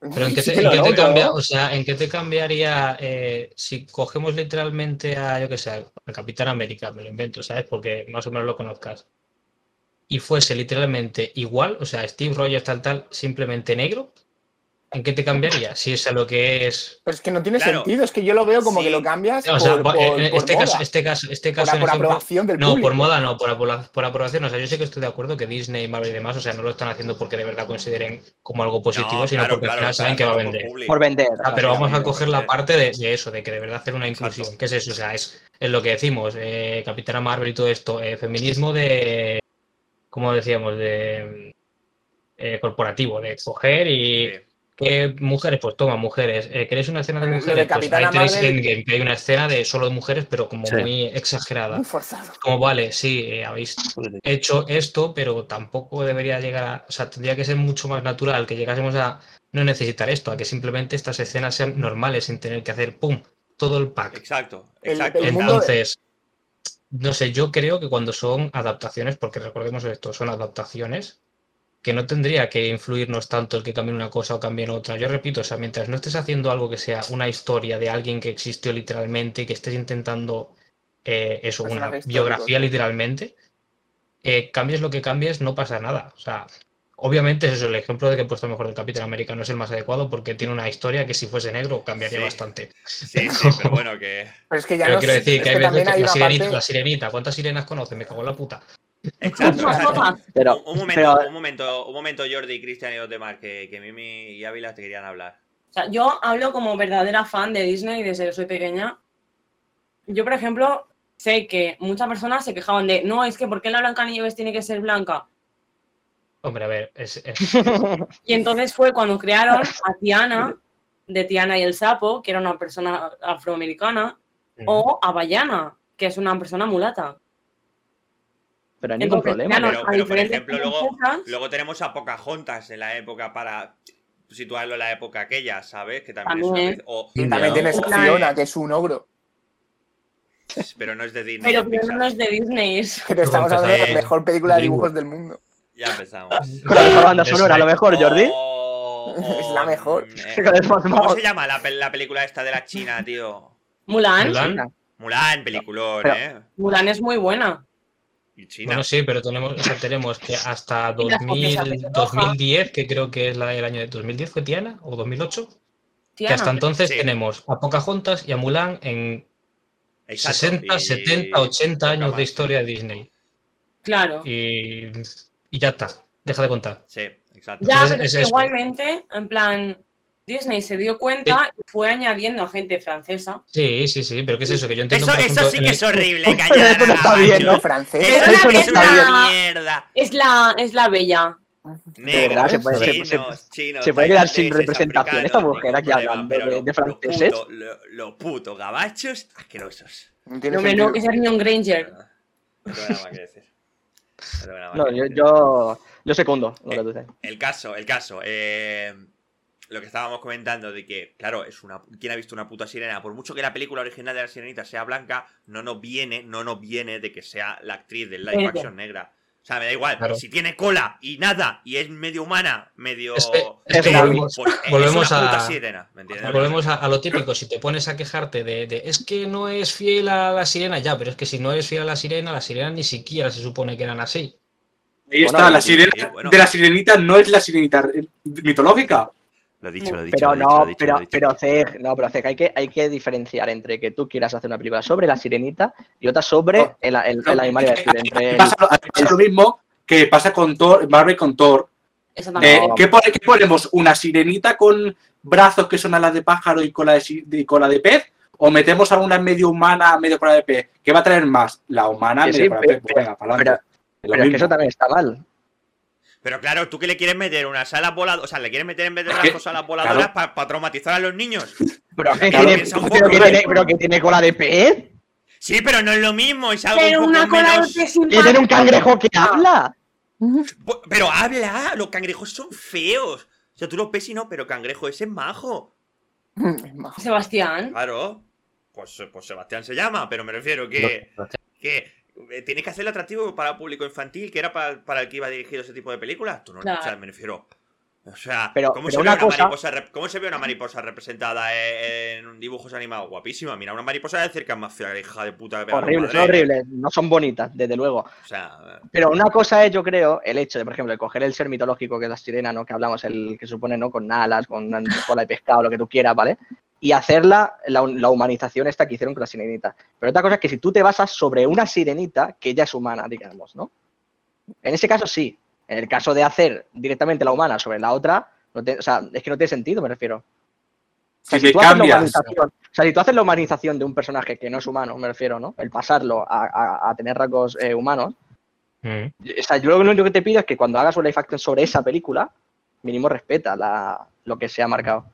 E: Pero en qué te,
D: que
E: en
D: lo
E: qué te
D: noto,
E: cambia,
D: ¿no?
E: o sea, ¿en qué te cambiaría eh, si cogemos literalmente a, yo que sé, al Capitán América, me lo invento, ¿sabes? Porque más o menos lo conozcas. Y fuese literalmente igual, o sea, Steve Rogers tal tal, simplemente negro, ¿en qué te cambiaría? Si es a lo que es.
D: Pero es que no tiene
A: Claro.
D: sentido, es que yo lo veo como
A: Sí.
D: que lo cambias
E: O sea,
D: por,
E: por-
D: por-
E: en
D: por
E: este
D: moda,
E: caso, este caso, este
D: por,
E: caso, en
D: por
E: ejemplo-
D: aprobación del
E: No,
D: público.
E: por moda no, por, por aprobación. O sea, yo sé que estoy de acuerdo que Disney, Marvel y demás, o sea, no lo están haciendo porque de verdad consideren como algo positivo,
A: no,
E: sino
A: claro,
E: porque
A: claro,
E: al final saben que va a vender.
B: Por vender.
E: Ah, pero vamos a coger la parte de, de eso, de que de verdad hacer una
A: Exacto.
E: inclusión. ¿Qué es eso? O sea, es, es lo que decimos, eh, Capitana Marvel y todo esto, eh, feminismo de, como decíamos, de eh, corporativo, de coger y
A: Sí.
E: ¿Qué mujeres? Pues toma, mujeres. Eh, ¿Queréis una escena de mujeres? Pues ahí tenéis
D: Marvel-
E: Endgame, que hay una escena de solo de mujeres, pero como
G: Sí.
E: muy exagerada.
D: Muy forzado.
E: Como vale, sí, eh, habéis hecho esto, pero tampoco debería llegar a. O sea, tendría que ser mucho más natural que llegásemos a no necesitar esto, a que simplemente estas escenas sean normales sin tener que hacer pum, todo el pack.
A: Exacto, exacto.
D: el
E: Entonces, no sé, yo creo que cuando son adaptaciones, porque recordemos esto, son adaptaciones, que no tendría que influirnos tanto el que cambie una cosa o cambie otra. Yo repito, o sea, mientras no estés haciendo algo que sea una historia de alguien que existió literalmente y que estés intentando eh, eso, una
D: histórico,
E: biografía
D: sí.
E: literalmente, eh, cambies lo que cambies, no pasa nada. O sea, obviamente es eso, el ejemplo de que he puesto mejor del Capitán América no es el más adecuado porque tiene una historia que si fuese negro cambiaría
A: Sí.
E: bastante.
A: Sí, sí, pero bueno, que.
D: Pero es que ya
E: Pero
D: no
E: quiero decir
D: es
E: que hay veces que
D: hay
E: la sirenita, la sirenita, ¿cuántas sirenas conoces? Me cago en la puta.
A: Exacto.
B: Pero,
A: un, un momento,
B: pero-
A: un momento, un momento, Jordi, Cristian y los demás, que, que Mimi y Ávila te querían hablar.
C: O sea, yo hablo como verdadera fan de Disney desde que soy pequeña. Yo, por ejemplo, sé que muchas personas se quejaban de, no, es que ¿por qué la Blancanieves tiene que ser blanca?
E: Hombre, a ver, es, es-
C: Y entonces fue cuando crearon a Tiana, de Tiana y el Sapo, que era una persona afroamericana, o a Bayana, que es una persona mulata.
B: Pero hay ningún
C: Entonces,
B: problema.
C: claro,
A: Pero,
C: a
A: pero, por ejemplo, luego, luego tenemos a Pocahontas en la época para situarlo en la época aquella, ¿sabes? Que también, es una
C: También.
A: vez- o-
D: Y también tienes a Fiona, que es un ogro.
A: Pero no es de Disney.
C: Pero no es de Disney.
D: te estamos hablando de la mejor película de dibujos del mundo.
A: Ya empezamos.
B: Con la mejor banda
E: Es
B: sonora, a lo mejor, Jordi.
A: Oh, o-
D: Es la mejor.
A: eh, ¿Cómo se llama la, pel- la película esta de la China, tío?
C: Mulan.
E: Mulan.
A: Mulan, peliculón,
B: Pero-
A: ¿eh?
C: Mulan es muy buena.
A: Y China.
E: Bueno, sí, pero tenemos, o sea, tenemos que hasta
C: Y las
E: 2000,
C: copias de Roja.
E: 2010, que creo que es la del año de 2010, fue Tiana, o 2008, que
C: Tiana.
E: hasta entonces
A: Sí.
E: tenemos a Pocahontas y a Mulan en
A: Exacto,
E: 60,
A: y-
E: 70, 80
A: poca
E: años de historia de Disney.
C: Claro.
E: Y, y ya está, deja de contar.
A: Sí, exacto.
C: Ya,
E: Entonces,
C: pero
E: es
C: es que
E: eso.
C: igualmente, en plan, Disney se dio cuenta y fue añadiendo a gente francesa.
E: Sí, sí, sí, pero ¿qué es eso? Que yo entiendo,
A: Eso, eso sí que es horrible,
B: Eso
A: callar
B: no está bien,
D: No, francés.
A: Eso
C: Eso
A: es
C: no está bien.
A: mierda.
C: Es la, es la bella.
A: Negros,
B: verdad, se puede- se-
A: chinos,
B: se-
A: chinos,
B: se puede quedar sin representación esta mujer aquí hablando
A: pero
B: de-
A: los-
B: de franceses.
A: Los putos lo- los putos gabachos asquerosos.
D: No tiene
C: No, que es Hermione Granger.
A: No tengo nada más que decir. No tengo nada más
B: No,
A: que
B: yo, yo, yo secundo lo que tú dices.
A: El caso, el caso. eh, lo que estábamos comentando de que, claro, es una. ¿Quién ha visto una puta sirena? Por mucho que la película original de la sirenita sea blanca, no nos viene, no nos viene de que sea la actriz del live
C: Verde.
A: action negra. O sea, me da igual.
E: Claro.
A: Si tiene cola y nada, y es medio humana, medio.
E: Es que- es
B: volvemos-
A: pues es
E: volvemos
A: una puta
E: a-
A: sirena. ¿Me entiendes?
E: Volvemos a, a lo típico, si te pones a quejarte de, de, es que no es fiel a la sirena, ya, pero es que si no es fiel a la sirena, la sirena ni siquiera se supone que eran así.
F: Ahí
B: Bueno,
F: está, la sirena
A: sí, bueno.
F: de la sirenita no es la sirenita eh, mitológica.
A: Lo he dicho, lo he dicho.
B: Pero
A: lo he dicho,
B: no,
A: lo he dicho,
B: pero,
A: dicho.
B: pero Zeg, no, pero Zeg, hay que, hay que diferenciar entre que tú quieras hacer una película sobre la sirenita y otra sobre
F: No.
B: el, el, el animal decir, entre el-
F: pasa, lo- mismo que pasa con Thor, Marvel con Thor. Eh, ¿qué, pone- qué ponemos? ¿Una sirenita con brazos que son alas de pájaro y cola de, cola de pez? ¿O metemos a una medio humana, medio cola de pez? ¿Qué va a traer más? La humana,
B: sí,
F: medio cola de pez. Venga, para
B: pero-.
F: Es
B: Pero es que eso también está mal.
A: Pero claro, ¿tú qué le quieres meter? ¿Unas alas voladoras? O sea, ¿le quieres meter en vez de
F: que-
A: brazos alas voladoras para traumatizar a los niños?
B: Pero que,
F: Claro,
B: tiene,
A: piensa un
B: pero
A: poco,
B: que
A: ¿vale?
B: tiene, pero que tiene cola de pez.
A: Sí, pero no es lo mismo, es algo
C: Pero
A: un poco
C: una cola
A: menos...
C: de pez
B: Que tiene un cangrejo que habla.
A: Pero habla, los cangrejos son feos. O sea, tú los ves y no, pero cangrejo ese es majo.
C: Sebastián.
A: Claro. Pues, pues Sebastián se llama, pero me refiero que, que que hacerlo atractivo para el público infantil, que era para, para el que iba dirigido ese tipo de películas. Tú no,
C: Claro.
A: o sea, me refiero. O sea,
B: Pero-
A: ¿cómo,
B: pero
A: se
B: una
A: ve una
B: cosa-
A: mariposa, rep- ¿cómo se ve una mariposa representada en, en dibujos animados? Guapísima. Mira, una mariposa de cerca es más fea que hija de puta que la
B: Horribles, son horribles. No son bonitas, desde luego.
A: O sea,
B: Pero una cosa es, yo creo, el hecho de, por ejemplo, de coger el ser mitológico que es la sirena, ¿no? Que hablamos, el que se supone, ¿no? Con alas, con una cola de pescado, lo que tú quieras, ¿vale? Y hacerla, la, la humanización esta que hicieron con la sirenita. Pero otra cosa es que si tú te basas sobre una sirenita que ya es humana, digamos, ¿no? En ese caso sí. En el caso de hacer directamente la humana sobre la otra, no te- o sea, es que no tiene sentido, me refiero. O sea,
F: Si
B: tú haces la o sea, si tú haces la humanización de un personaje que no es humano, me refiero, ¿no? El pasarlo a, a- a tener rasgos eh, humanos,
E: Mm.
B: o sea, yo lo único que te pido es que cuando hagas un live action sobre esa película, mínimo respeta la, lo que se ha marcado.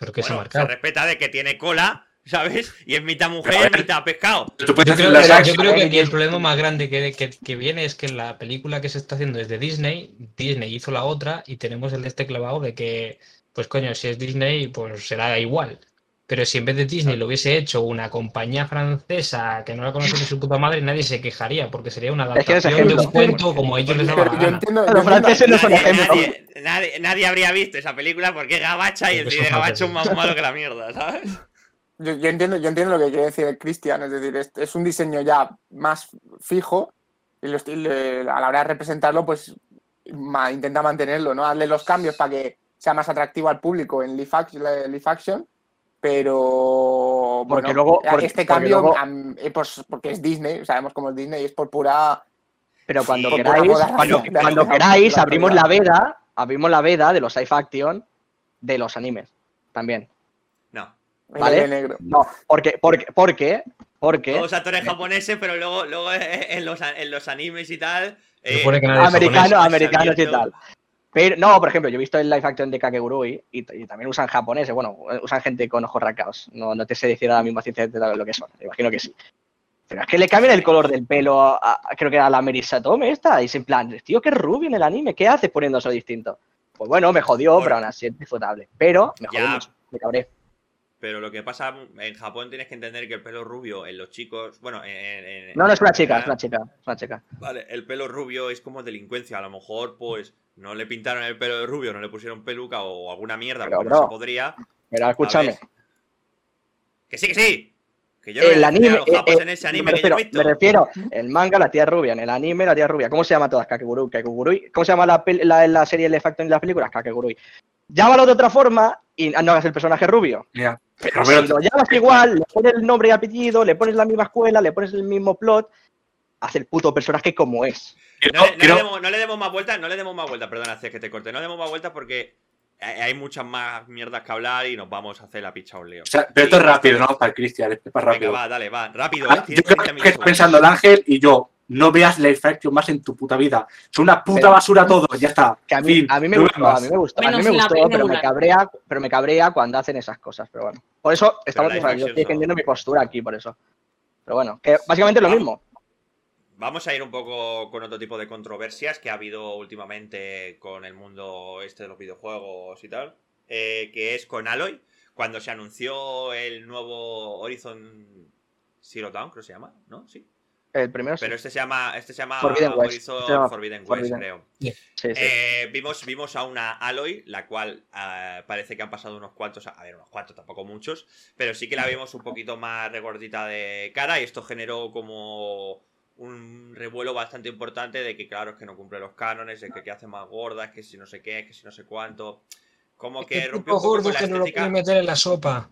E: Pero que se ha
A: se
E: marcado.
A: respeta de que tiene cola, ¿sabes? Y es mitad mujer, mitad pescado.
E: Yo creo, yo que aquí el problema más grande que, que- que viene es que la película que se está haciendo es de Disney, Disney hizo la otra y tenemos el de este clavado de que, pues coño, si es Disney, pues será igual. Pero si en vez de Disney lo hubiese hecho una compañía francesa que no la conoce ni su puta madre, nadie se quejaría, porque sería una
B: Es que es
E: adaptación de un cuento como a ellos les daba la
D: yo entiendo,
B: Los
D: yo
B: franceses no son
A: Nadie, nadie, nadie- nadie habría visto esa película porque es gabacha y el cine gabacho es más malo que la mierda, ¿sabes?
D: Yo, yo entiendo, yo entiendo lo que quiere decir Cristian, es decir, es, es un diseño ya más fijo y, lo estoy- le- a la hora de representarlo, pues ma- intenta mantenerlo, ¿no? Darle los cambios para que sea más atractivo al público en live action, pero
B: Porque
D: bueno,
B: luego- porque-
D: este
B: porque
D: cambio,
B: luego-
D: am, eh, pues, porque es Disney, sabemos cómo es Disney, es por pura...
B: Pero cuando
A: Sí,
B: queráis, cuando, cuando queráis, abrimos la veda, abrimos la veda de los live action de los animes. También.
A: No.
B: ¿Vale?
D: negro.
B: No, porque, porque, porque, porque
A: Todos actores japoneses, pero luego, luego en, los, en los animes y tal.
E: Se
A: eh,
E: supone que nadie es
B: americanos, americanos y tal. Pero, no, por ejemplo, yo he visto el live action de Kakegurui y, y también usan japoneses, bueno, usan gente con ojos rascados. No, no te sé decir a la misma ciencia de lo que son, imagino que sí. Pero es que le cambian el color del pelo, a, a- creo que a la Merisatome esta, y es en plan, tío, que rubio en el anime, ¿qué haces poniéndose distinto? Pues bueno, me jodió, pero aún así es disfrutable. Pero me jodió
A: Ya.
B: mucho, me cabré.
A: Pero lo que pasa en Japón tienes que entender que el pelo rubio en los chicos, bueno, en, en-
B: No, no, es una chica, es una chica, es una chica.
A: Vale, el pelo rubio es como delincuencia. A lo mejor, pues, no le pintaron el pelo de rubio, no le pusieron peluca o alguna mierda,
B: Pero, bro,
A: no se podría.
B: Pero escúchame.
A: Que sí, que sí. Que yo
B: el anime,
A: a los
B: eh,
A: japos
B: eh,
A: en ese
B: me
A: anime que yo
B: refiero,
A: he visto.
B: me refiero, el manga la tía rubia, en el anime la tía rubia. ¿Cómo se llama todas? Kakegurui, Kakegurui. ¿Cómo se llama la, la, la serie de Factor en las películas? Kakegurui. Llámalo de otra forma y no hagas el personaje rubio.
F: Mira,
B: Pero si lo llamas igual, le pones el nombre y apellido, le pones la misma escuela, le pones el mismo plot, haz el puto personaje como es.
A: No, le- no
F: quiero-
A: le demos, no le demos más vueltas, no le demos más vueltas, perdona, hace que te corte. No le demos más vueltas porque hay muchas más mierdas que hablar y nos vamos a hacer la picha un lío.
F: o sea, pero esto es rápido, ¿no? Para el Cristian, es
A: Venga,
F: rápido.
A: va, dale, va, rápido,
F: Ah,
A: ¿eh?
F: yo
A: Tienes
F: creo
A: 30
F: que está pensando el ángel y yo. No veas la Faction más en tu puta vida. Es una puta
B: Pero-
F: basura todo, ya está.
B: Que a mí,
F: Fin,
B: a mí me
F: no
B: gustó, a mí me gustó, a mí me pero me cabrea, pero me cabrea cuando hacen esas cosas, pero bueno. Por eso estamos yo estoy defendiendo
A: no.
B: mi postura aquí, por eso. Pero bueno, que básicamente es lo mismo.
A: Vamos a ir un poco con otro tipo de controversias que ha habido últimamente con el mundo este de los videojuegos y tal. eh, que es con Aloy. Cuando se anunció el nuevo Horizon Zero Dawn, creo que se llama, ¿no? Sí.
B: El primero sí.
A: Pero este se llama, este se llama
B: Forbidden West.
A: Horizon
B: Se llama
A: Forbidden West,
B: Forbidden.
A: creo.
B: Sí, sí.
A: Eh, vimos, vimos a una Aloy, la cual ah, parece que han pasado unos cuantos, a ver, unos cuantos, tampoco muchos, pero sí que la vimos un poquito más regordita de cara y esto generó como un revuelo bastante importante de que claro, es que no cumple los cánones, de que, que hace más gordas, que si no sé qué, que si no sé cuánto. Como que rompió un poco con la
E: que no lo
A: estética.
E: meter en la sopa.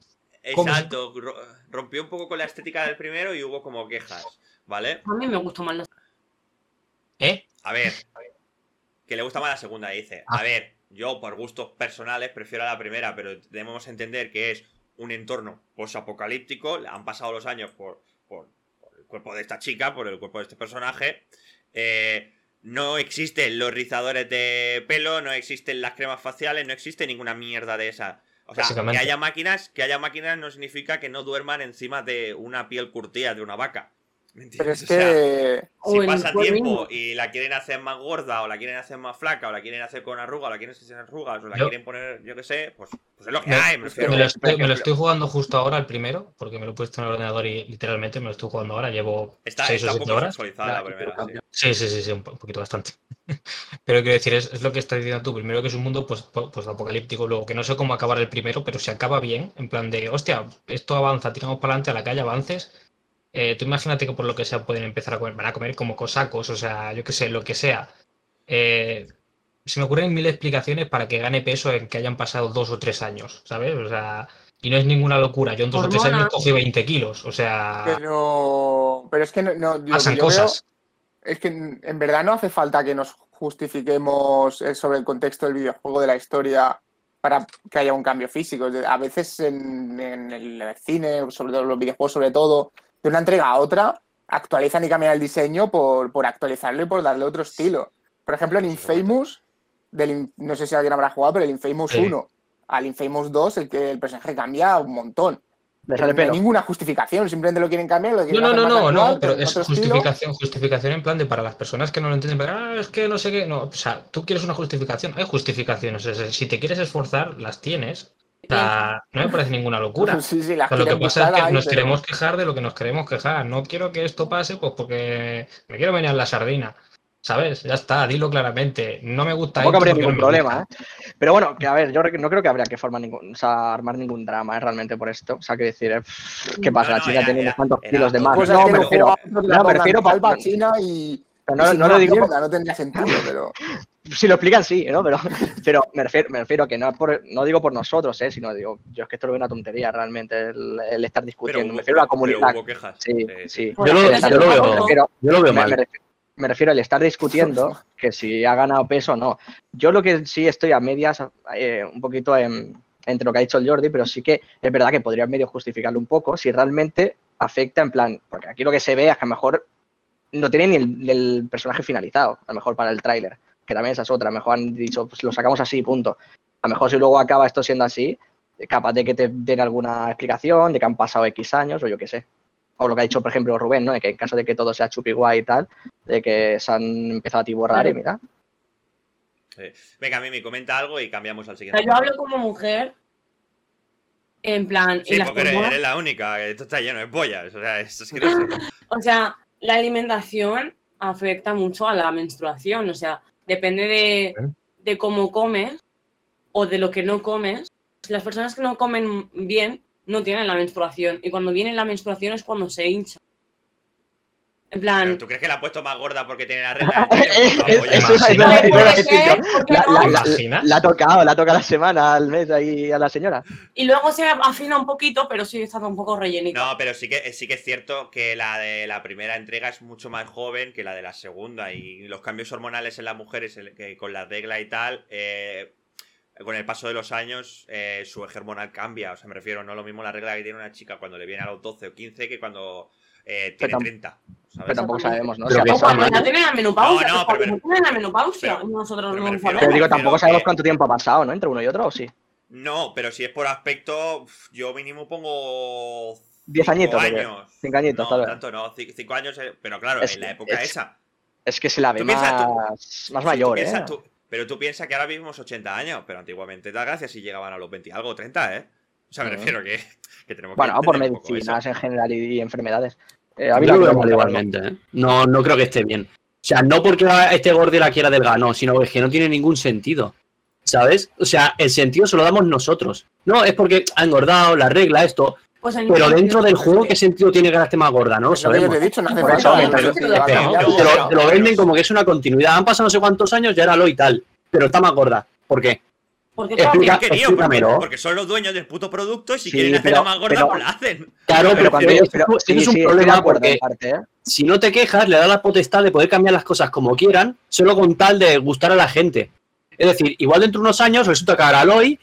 E: ¿Cómo se-
A: Exacto, ro- rompió un poco con la estética del primero y hubo como quejas, ¿vale?
C: A mí me gustó más la
E: ¿Eh?
A: A ver, que le gusta más la segunda, dice.
E: Ah.
A: A ver, yo por gustos personales prefiero a la primera, pero debemos entender que es un entorno posapocalíptico. Han pasado los años por, por, por el cuerpo de esta chica, por el cuerpo de este personaje. Eh, no existen los rizadores de pelo, no existen las cremas faciales, no existe ninguna mierda de esa. O sea, que haya máquinas, que haya máquinas no significa que no duerman encima de una piel curtida de una vaca. ¿Me
D: Pero es
A: O sea,
D: que.
A: Si pasa tiempo
C: mismo.
A: y la quieren hacer más gorda, o la quieren hacer más flaca, o la quieren hacer con arrugas, o la quieren hacer sin arrugas, o la
E: Yo-
A: quieren poner, yo qué sé, pues, pues es lo que
E: Me-
A: hay, me
D: es que
A: refiero.
E: Me lo, estoy, me lo
B: pero-
E: estoy jugando justo ahora, el primero, porque me lo he puesto en el ordenador y literalmente me lo estoy jugando ahora. Llevo
A: Está,
E: 6
A: está
E: o
A: un
E: 7
A: poco
E: horas.
A: la primera. sí.
E: Sí, sí, sí, sí, un, po- un poquito bastante. Pero quiero decir, es, es lo que estás diciendo tú. Primero que es un mundo pues, pues apocalíptico, luego que no sé cómo acabar el primero, pero si acaba bien, en plan de, hostia, esto avanza, tiramos para adelante a la calle, avances. Eh, tú imagínate que por lo que sea pueden empezar a comer, van a comer como cosacos, o sea, yo qué sé, lo que sea. Eh, se me ocurren mil explicaciones para que gane peso en que hayan pasado dos o tres años, ¿sabes? O sea, y no es ninguna locura. Yo en dos o tres años
C: Hormonas.
E: cogí 20 kilos, o sea,
D: Pero. Pero es que no. no- lo que
E: pasan
D: yo veo
E: cosas.
D: es que en verdad no hace falta que nos justifiquemos sobre el contexto del videojuego, de la historia, para que haya un cambio físico. A veces en, en el cine, sobre todo en los videojuegos, sobre todo, de una entrega a otra, actualizan y cambian el diseño por, por actualizarlo y por darle otro estilo. Por ejemplo, en Infamous, del, no sé si alguien habrá jugado, pero el Infamous
E: Sí.
D: 1 al Infamous 2, el que el personaje cambia un montón.
B: Sale
D: No hay ninguna justificación, simplemente lo quieren cambiar. Lo
E: No,
D: quieren
E: no,
D: hacer
E: no, no,
D: actual,
E: no, pero es
D: estilo.
E: justificación, justificación en plan de para las personas que no lo entienden, pero, ah, es que no sé qué, no, o sea, tú quieres una justificación, hay justificaciones, o sea, si te quieres esforzar, las tienes, o sea, no me parece ninguna locura.
D: Sí, sí, las
E: O sea, lo que pasa es que
D: ahí,
E: nos
D: pero-
E: queremos quejar de lo que nos queremos quejar, no quiero que esto pase, pues porque me quiero venir a la sardina, ¿sabes? Ya está, dilo claramente, no me gusta
B: Tampoco
E: esto
B: habría ningún
E: no
B: problema. ¿eh? Pero bueno, que a ver, yo no creo que habría que formar ningún, o sea, armar ningún drama ¿eh? realmente por esto. O sea, que decir, eh, ¿qué pasa?
A: No,
B: la
A: era-
B: tiene
A: era-
B: unos cuantos
A: era
B: kilos de más.
D: Pues
B: No, me refiero, no, me refiero
D: china y.
B: pero no,
D: sin
B: no lo digo
D: mierda, no tendría sentido, pero.
B: Si lo explican sí, ¿no? Pero, pero me, refiero, me refiero que no, por, no digo por nosotros, ¿eh? Sino digo, yo es que esto lo veo una tontería realmente, el, el estar discutiendo.
A: hubo,
B: me refiero a la comunidad.
A: hubo quejas.
B: Sí, sí.
G: Yo lo,
B: El estar-
G: yo lo
B: me
G: veo,
B: refiero-
G: yo lo veo
B: me,
G: mal.
B: me refiero, me refiero al estar discutiendo que si ha ganado peso o no. Yo lo que sí estoy a medias, eh, un poquito en- entre lo que ha dicho el Jordi, pero sí que es verdad que podría medio justificarlo un poco si realmente afecta en plan, porque aquí lo que se ve es que a lo mejor no tiene ni el, el personaje finalizado, a lo mejor para el tráiler, que también esa es otra, a lo mejor han dicho, pues lo sacamos así, punto. A lo mejor si luego acaba esto siendo así, capaz de que te den alguna explicación de que han pasado X años o yo qué sé. O lo que ha dicho, por ejemplo, Rubén, ¿no? De que en caso de que todo sea chupi guay y tal, de que se han empezado a tiborrar y mira.
A: Sí. Venga, Mimi, comenta algo y cambiamos al siguiente.
C: yo hablo como mujer En plan,
A: Sí, porque eres la única. Esto está lleno de pollas. O sea, esto es que no sé.
C: O sea, la alimentación afecta mucho a la menstruación. O sea, depende de, de cómo comes o de lo que no comes. Las personas que no comen bien no tienen la menstruación. Y cuando viene la menstruación es cuando se hincha. En plan.
A: Pero, ¿Tú crees que la ha puesto más gorda porque tiene la regla?
B: Eso iba a
E: Imagina.
B: decir, iba a decir
C: Puede
B: yo.
C: ser, ¿por qué
B: La,
C: no?
B: la- la-
E: ¿Imaginas?
B: la ha tocado, la ha tocado la semana, al mes ahí a la señora.
C: Y luego se afina un poquito, pero sigue estando un poco rellenito.
A: No, pero sí que, sí que es cierto que la de la primera entrega es mucho más joven que la de la segunda. Y los cambios hormonales en las mujeres, el- que con la regla y tal, eh, con el paso de los años, eh, su eje hormonal cambia. O sea, me refiero, no es lo mismo la regla que tiene una chica cuando le viene a los 12 o 15 que cuando eh, tiene
B: tam-
A: 30. ¿Sabes?
B: Pero tampoco sabemos, ¿no?
G: Pero
C: O
B: pasado.
C: cuando ya tienen la menopausia.
A: No, no, pero-
C: ya tienen la menopausia.
A: pero-
C: nosotros
A: pero
C: no lo
A: refiero-
B: Pero
C: sabemos.
B: digo,
A: Pero
B: tampoco
A: que-
B: sabemos cuánto tiempo ha pasado, ¿no? Entre uno y otro, ¿o sí?
A: No, pero si es por aspecto, yo mínimo pongo.
B: Diez
A: cinco
B: añitos, ¿o qué?
A: años.
B: Cinco añitos,
A: no,
B: tal vez.
A: tanto no, ci- cinco años, eh, pero claro,
B: Es
A: en la época
B: es-
A: esa.
B: Es que se la ve
A: piensas, tú-
B: más, más mayor,
A: tú
B: ¿eh?
A: piensas- tú- pero tú piensas que ahora vivimos 80 años, pero antiguamente da gracias si llegaban a los 20 y algo, 30, ¿eh? O sea, me refiero que, que tenemos que
B: Bueno, por medicinas en general y, y enfermedades. Eh,
G: Yo
B: Ávila,
G: lo veo
B: creo
G: mal
B: que-
G: igualmente, ¿eh? No, no creo que esté bien. O sea, no porque este gordo la quiera delgada, no, sino es que no tiene ningún sentido. ¿Sabes? O sea, el sentido se lo damos nosotros. No, es porque ha engordado, la regla, esto.
C: Pues
G: Pero dentro del juego, ¿qué sentido tiene que ahora esté más gorda? No lo sabemos.
D: te dicho, no
B: eso,
D: lo-
C: pero-
D: lo haga
E: pero-
D: cambiar.
G: Te lo, te lo venden como que es una continuidad. Han pasado no sé cuántos años, ya era lo y tal. Pero está más gorda. ¿Por qué?
C: Porque
G: Explica-
C: claro,
A: Bien querido, porque,
G: explícamelo.
A: porque son los dueños del puto producto y si
B: Sí,
A: quieren hacerla más gorda,
B: pero-
A: pues la hacen.
G: Claro,
B: Pero
G: pero,
B: cuando sí,
G: es un
B: sí, de
G: problema porque
B: parte, ¿eh?
G: si no te quejas, le da la potestad de poder cambiar las cosas como quieran, solo con tal de gustar a la gente. Es decir, igual dentro de unos años resulta que ahora Aloy,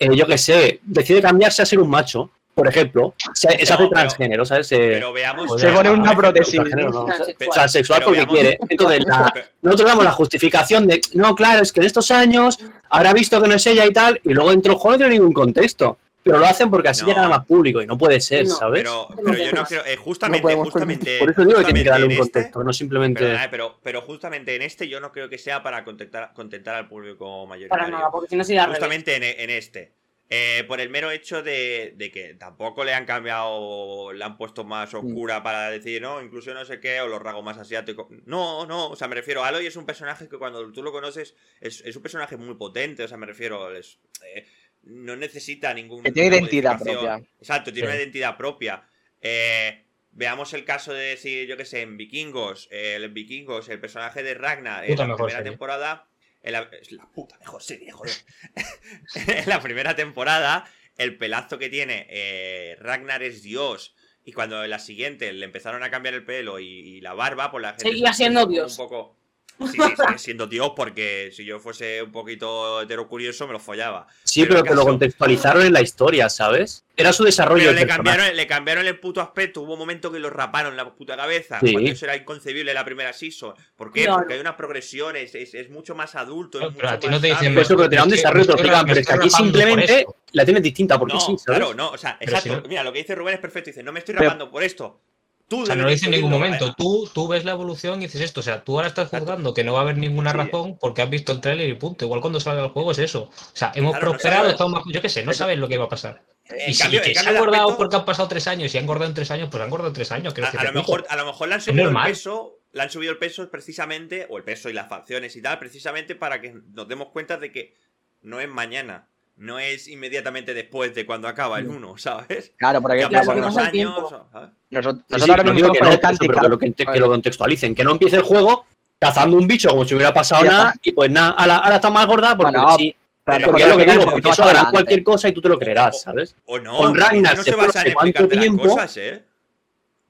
G: eh, yo qué sé, decide cambiarse a ser un macho, por ejemplo. Se, se
A: No,
G: hace
A: pero-
G: transgénero, ¿sabes? Se,
A: Pero veamos.
B: Se pone una prótesis.
G: transgénero, no.
C: transexual.
G: porque
A: veamos-
G: quiere. Entonces, la- nosotros damos la justificación de, no, claro, es que en estos años habrá visto que no es ella y tal, y luego dentro del juego no tiene ningún contexto. Pero lo hacen porque así
A: No.
G: llegan a más público y no puede ser,
C: No,
G: ¿sabes?
A: Pero, yo no creo. eh, justamente, justamente.
G: Por eso digo que tiene que darle un
A: este-
G: contexto, no simplemente.
A: Perdona, pero, pero justamente en este yo no creo que sea para contentar, contentar al público mayoritario.
C: Para nada, porque si no sería.
A: Justamente en, en este. Eh, por el mero hecho de, de que tampoco le han cambiado, le han puesto más oscura para decir, no, incluso no sé qué, o los rasgos más asiáticos. No, no, o sea, me refiero, Aloy es un personaje que cuando tú lo conoces es, es un personaje muy potente, o sea, me refiero, es, eh, no necesita ningún...
B: Que tiene identidad propia.
A: Exacto, tiene
E: Sí.
A: una identidad propia. Eh, veamos el caso de decir, yo qué sé, en Vikingos, eh, en Vikingos, el personaje de Ragnar en
E: Puta
A: la primera
E: serie.
A: temporada. En la- es la puta mejor serie, joder. en la primera temporada, el pelazo que tiene eh, Ragnar es Dios. Y cuando en la siguiente le empezaron a cambiar el pelo y, y la barba, pues la gente.
C: Seguía
A: se-
C: siendo Dios.
A: Un poco. Sí, sí, sigue siendo Dios, porque si yo fuese un poquito heterocurioso, me lo follaba.
G: Sí,
A: Pero
G: pero, que lo contextualizaron en la historia, ¿sabes? Era su desarrollo
A: Pero le cambiaron, le cambiaron el puto aspecto. Hubo un momento que lo raparon la puta cabeza.
G: Sí.
A: Cuando eso era inconcebible la primera season. ¿Por qué?
C: Claro.
A: Porque hay unas progresiones. Es, es mucho más adulto. Es
E: pero a
A: mucho
E: ti
A: más
E: no te dicen
G: eso, pero te da un desarrollo pero es que aquí simplemente la tienes distinta, porque
A: No,
G: sí, ¿sabes?
A: claro, no. O sea,
E: Pero
A: exacto.
E: si no-
A: Mira, lo que dice Rubén es perfecto. Dice, no me estoy
G: Pero-
A: rapando por esto. Tú
E: O sea, no lo dice en ningún momento. Tú, tú ves la evolución y dices esto. O sea, tú ahora estás juzgando que no va a haber ninguna
A: Sí.
E: razón porque has visto el tráiler y punto. Igual cuando salga el juego es eso. O sea, hemos
A: Claro,
E: prosperado, estamos más... Yo qué sé, no sabes lo que va a pasar.
A: En
E: Y si que se ha engordado
A: aspecto-
E: porque han pasado tres años y ha engordado en tres años, pues ha engordado en tres años.
A: A, lo mejor, a lo mejor le han subido el peso, le han subido el peso precisamente, o el peso y las facciones y tal, precisamente para que nos demos cuenta de que no es mañana, no es inmediatamente después de cuando acaba el 1, ¿sabes?
B: Claro, porque
A: Que han
B: claro,
A: unos años.
B: nosotros,
G: Sí,
B: nosotros
G: sí,
B: ahora
G: no
B: mismo
G: digo que no,
B: el
G: eso, pero que lo, que, que lo contextualicen, que no empiece el juego cazando un bicho como si hubiera pasado nada y pues nada, ahora, ahora está más gorda porque
B: Bueno,
G: sí.
B: Pero
G: Porque
A: que
G: es lo que digo, porque eso hará cualquier cosa y tú te lo creerás, ¿sabes?
A: O no,
G: Con Ragnar
A: no
G: se
A: basa en explicarte las
G: tiempo.
A: cosas, ¿eh?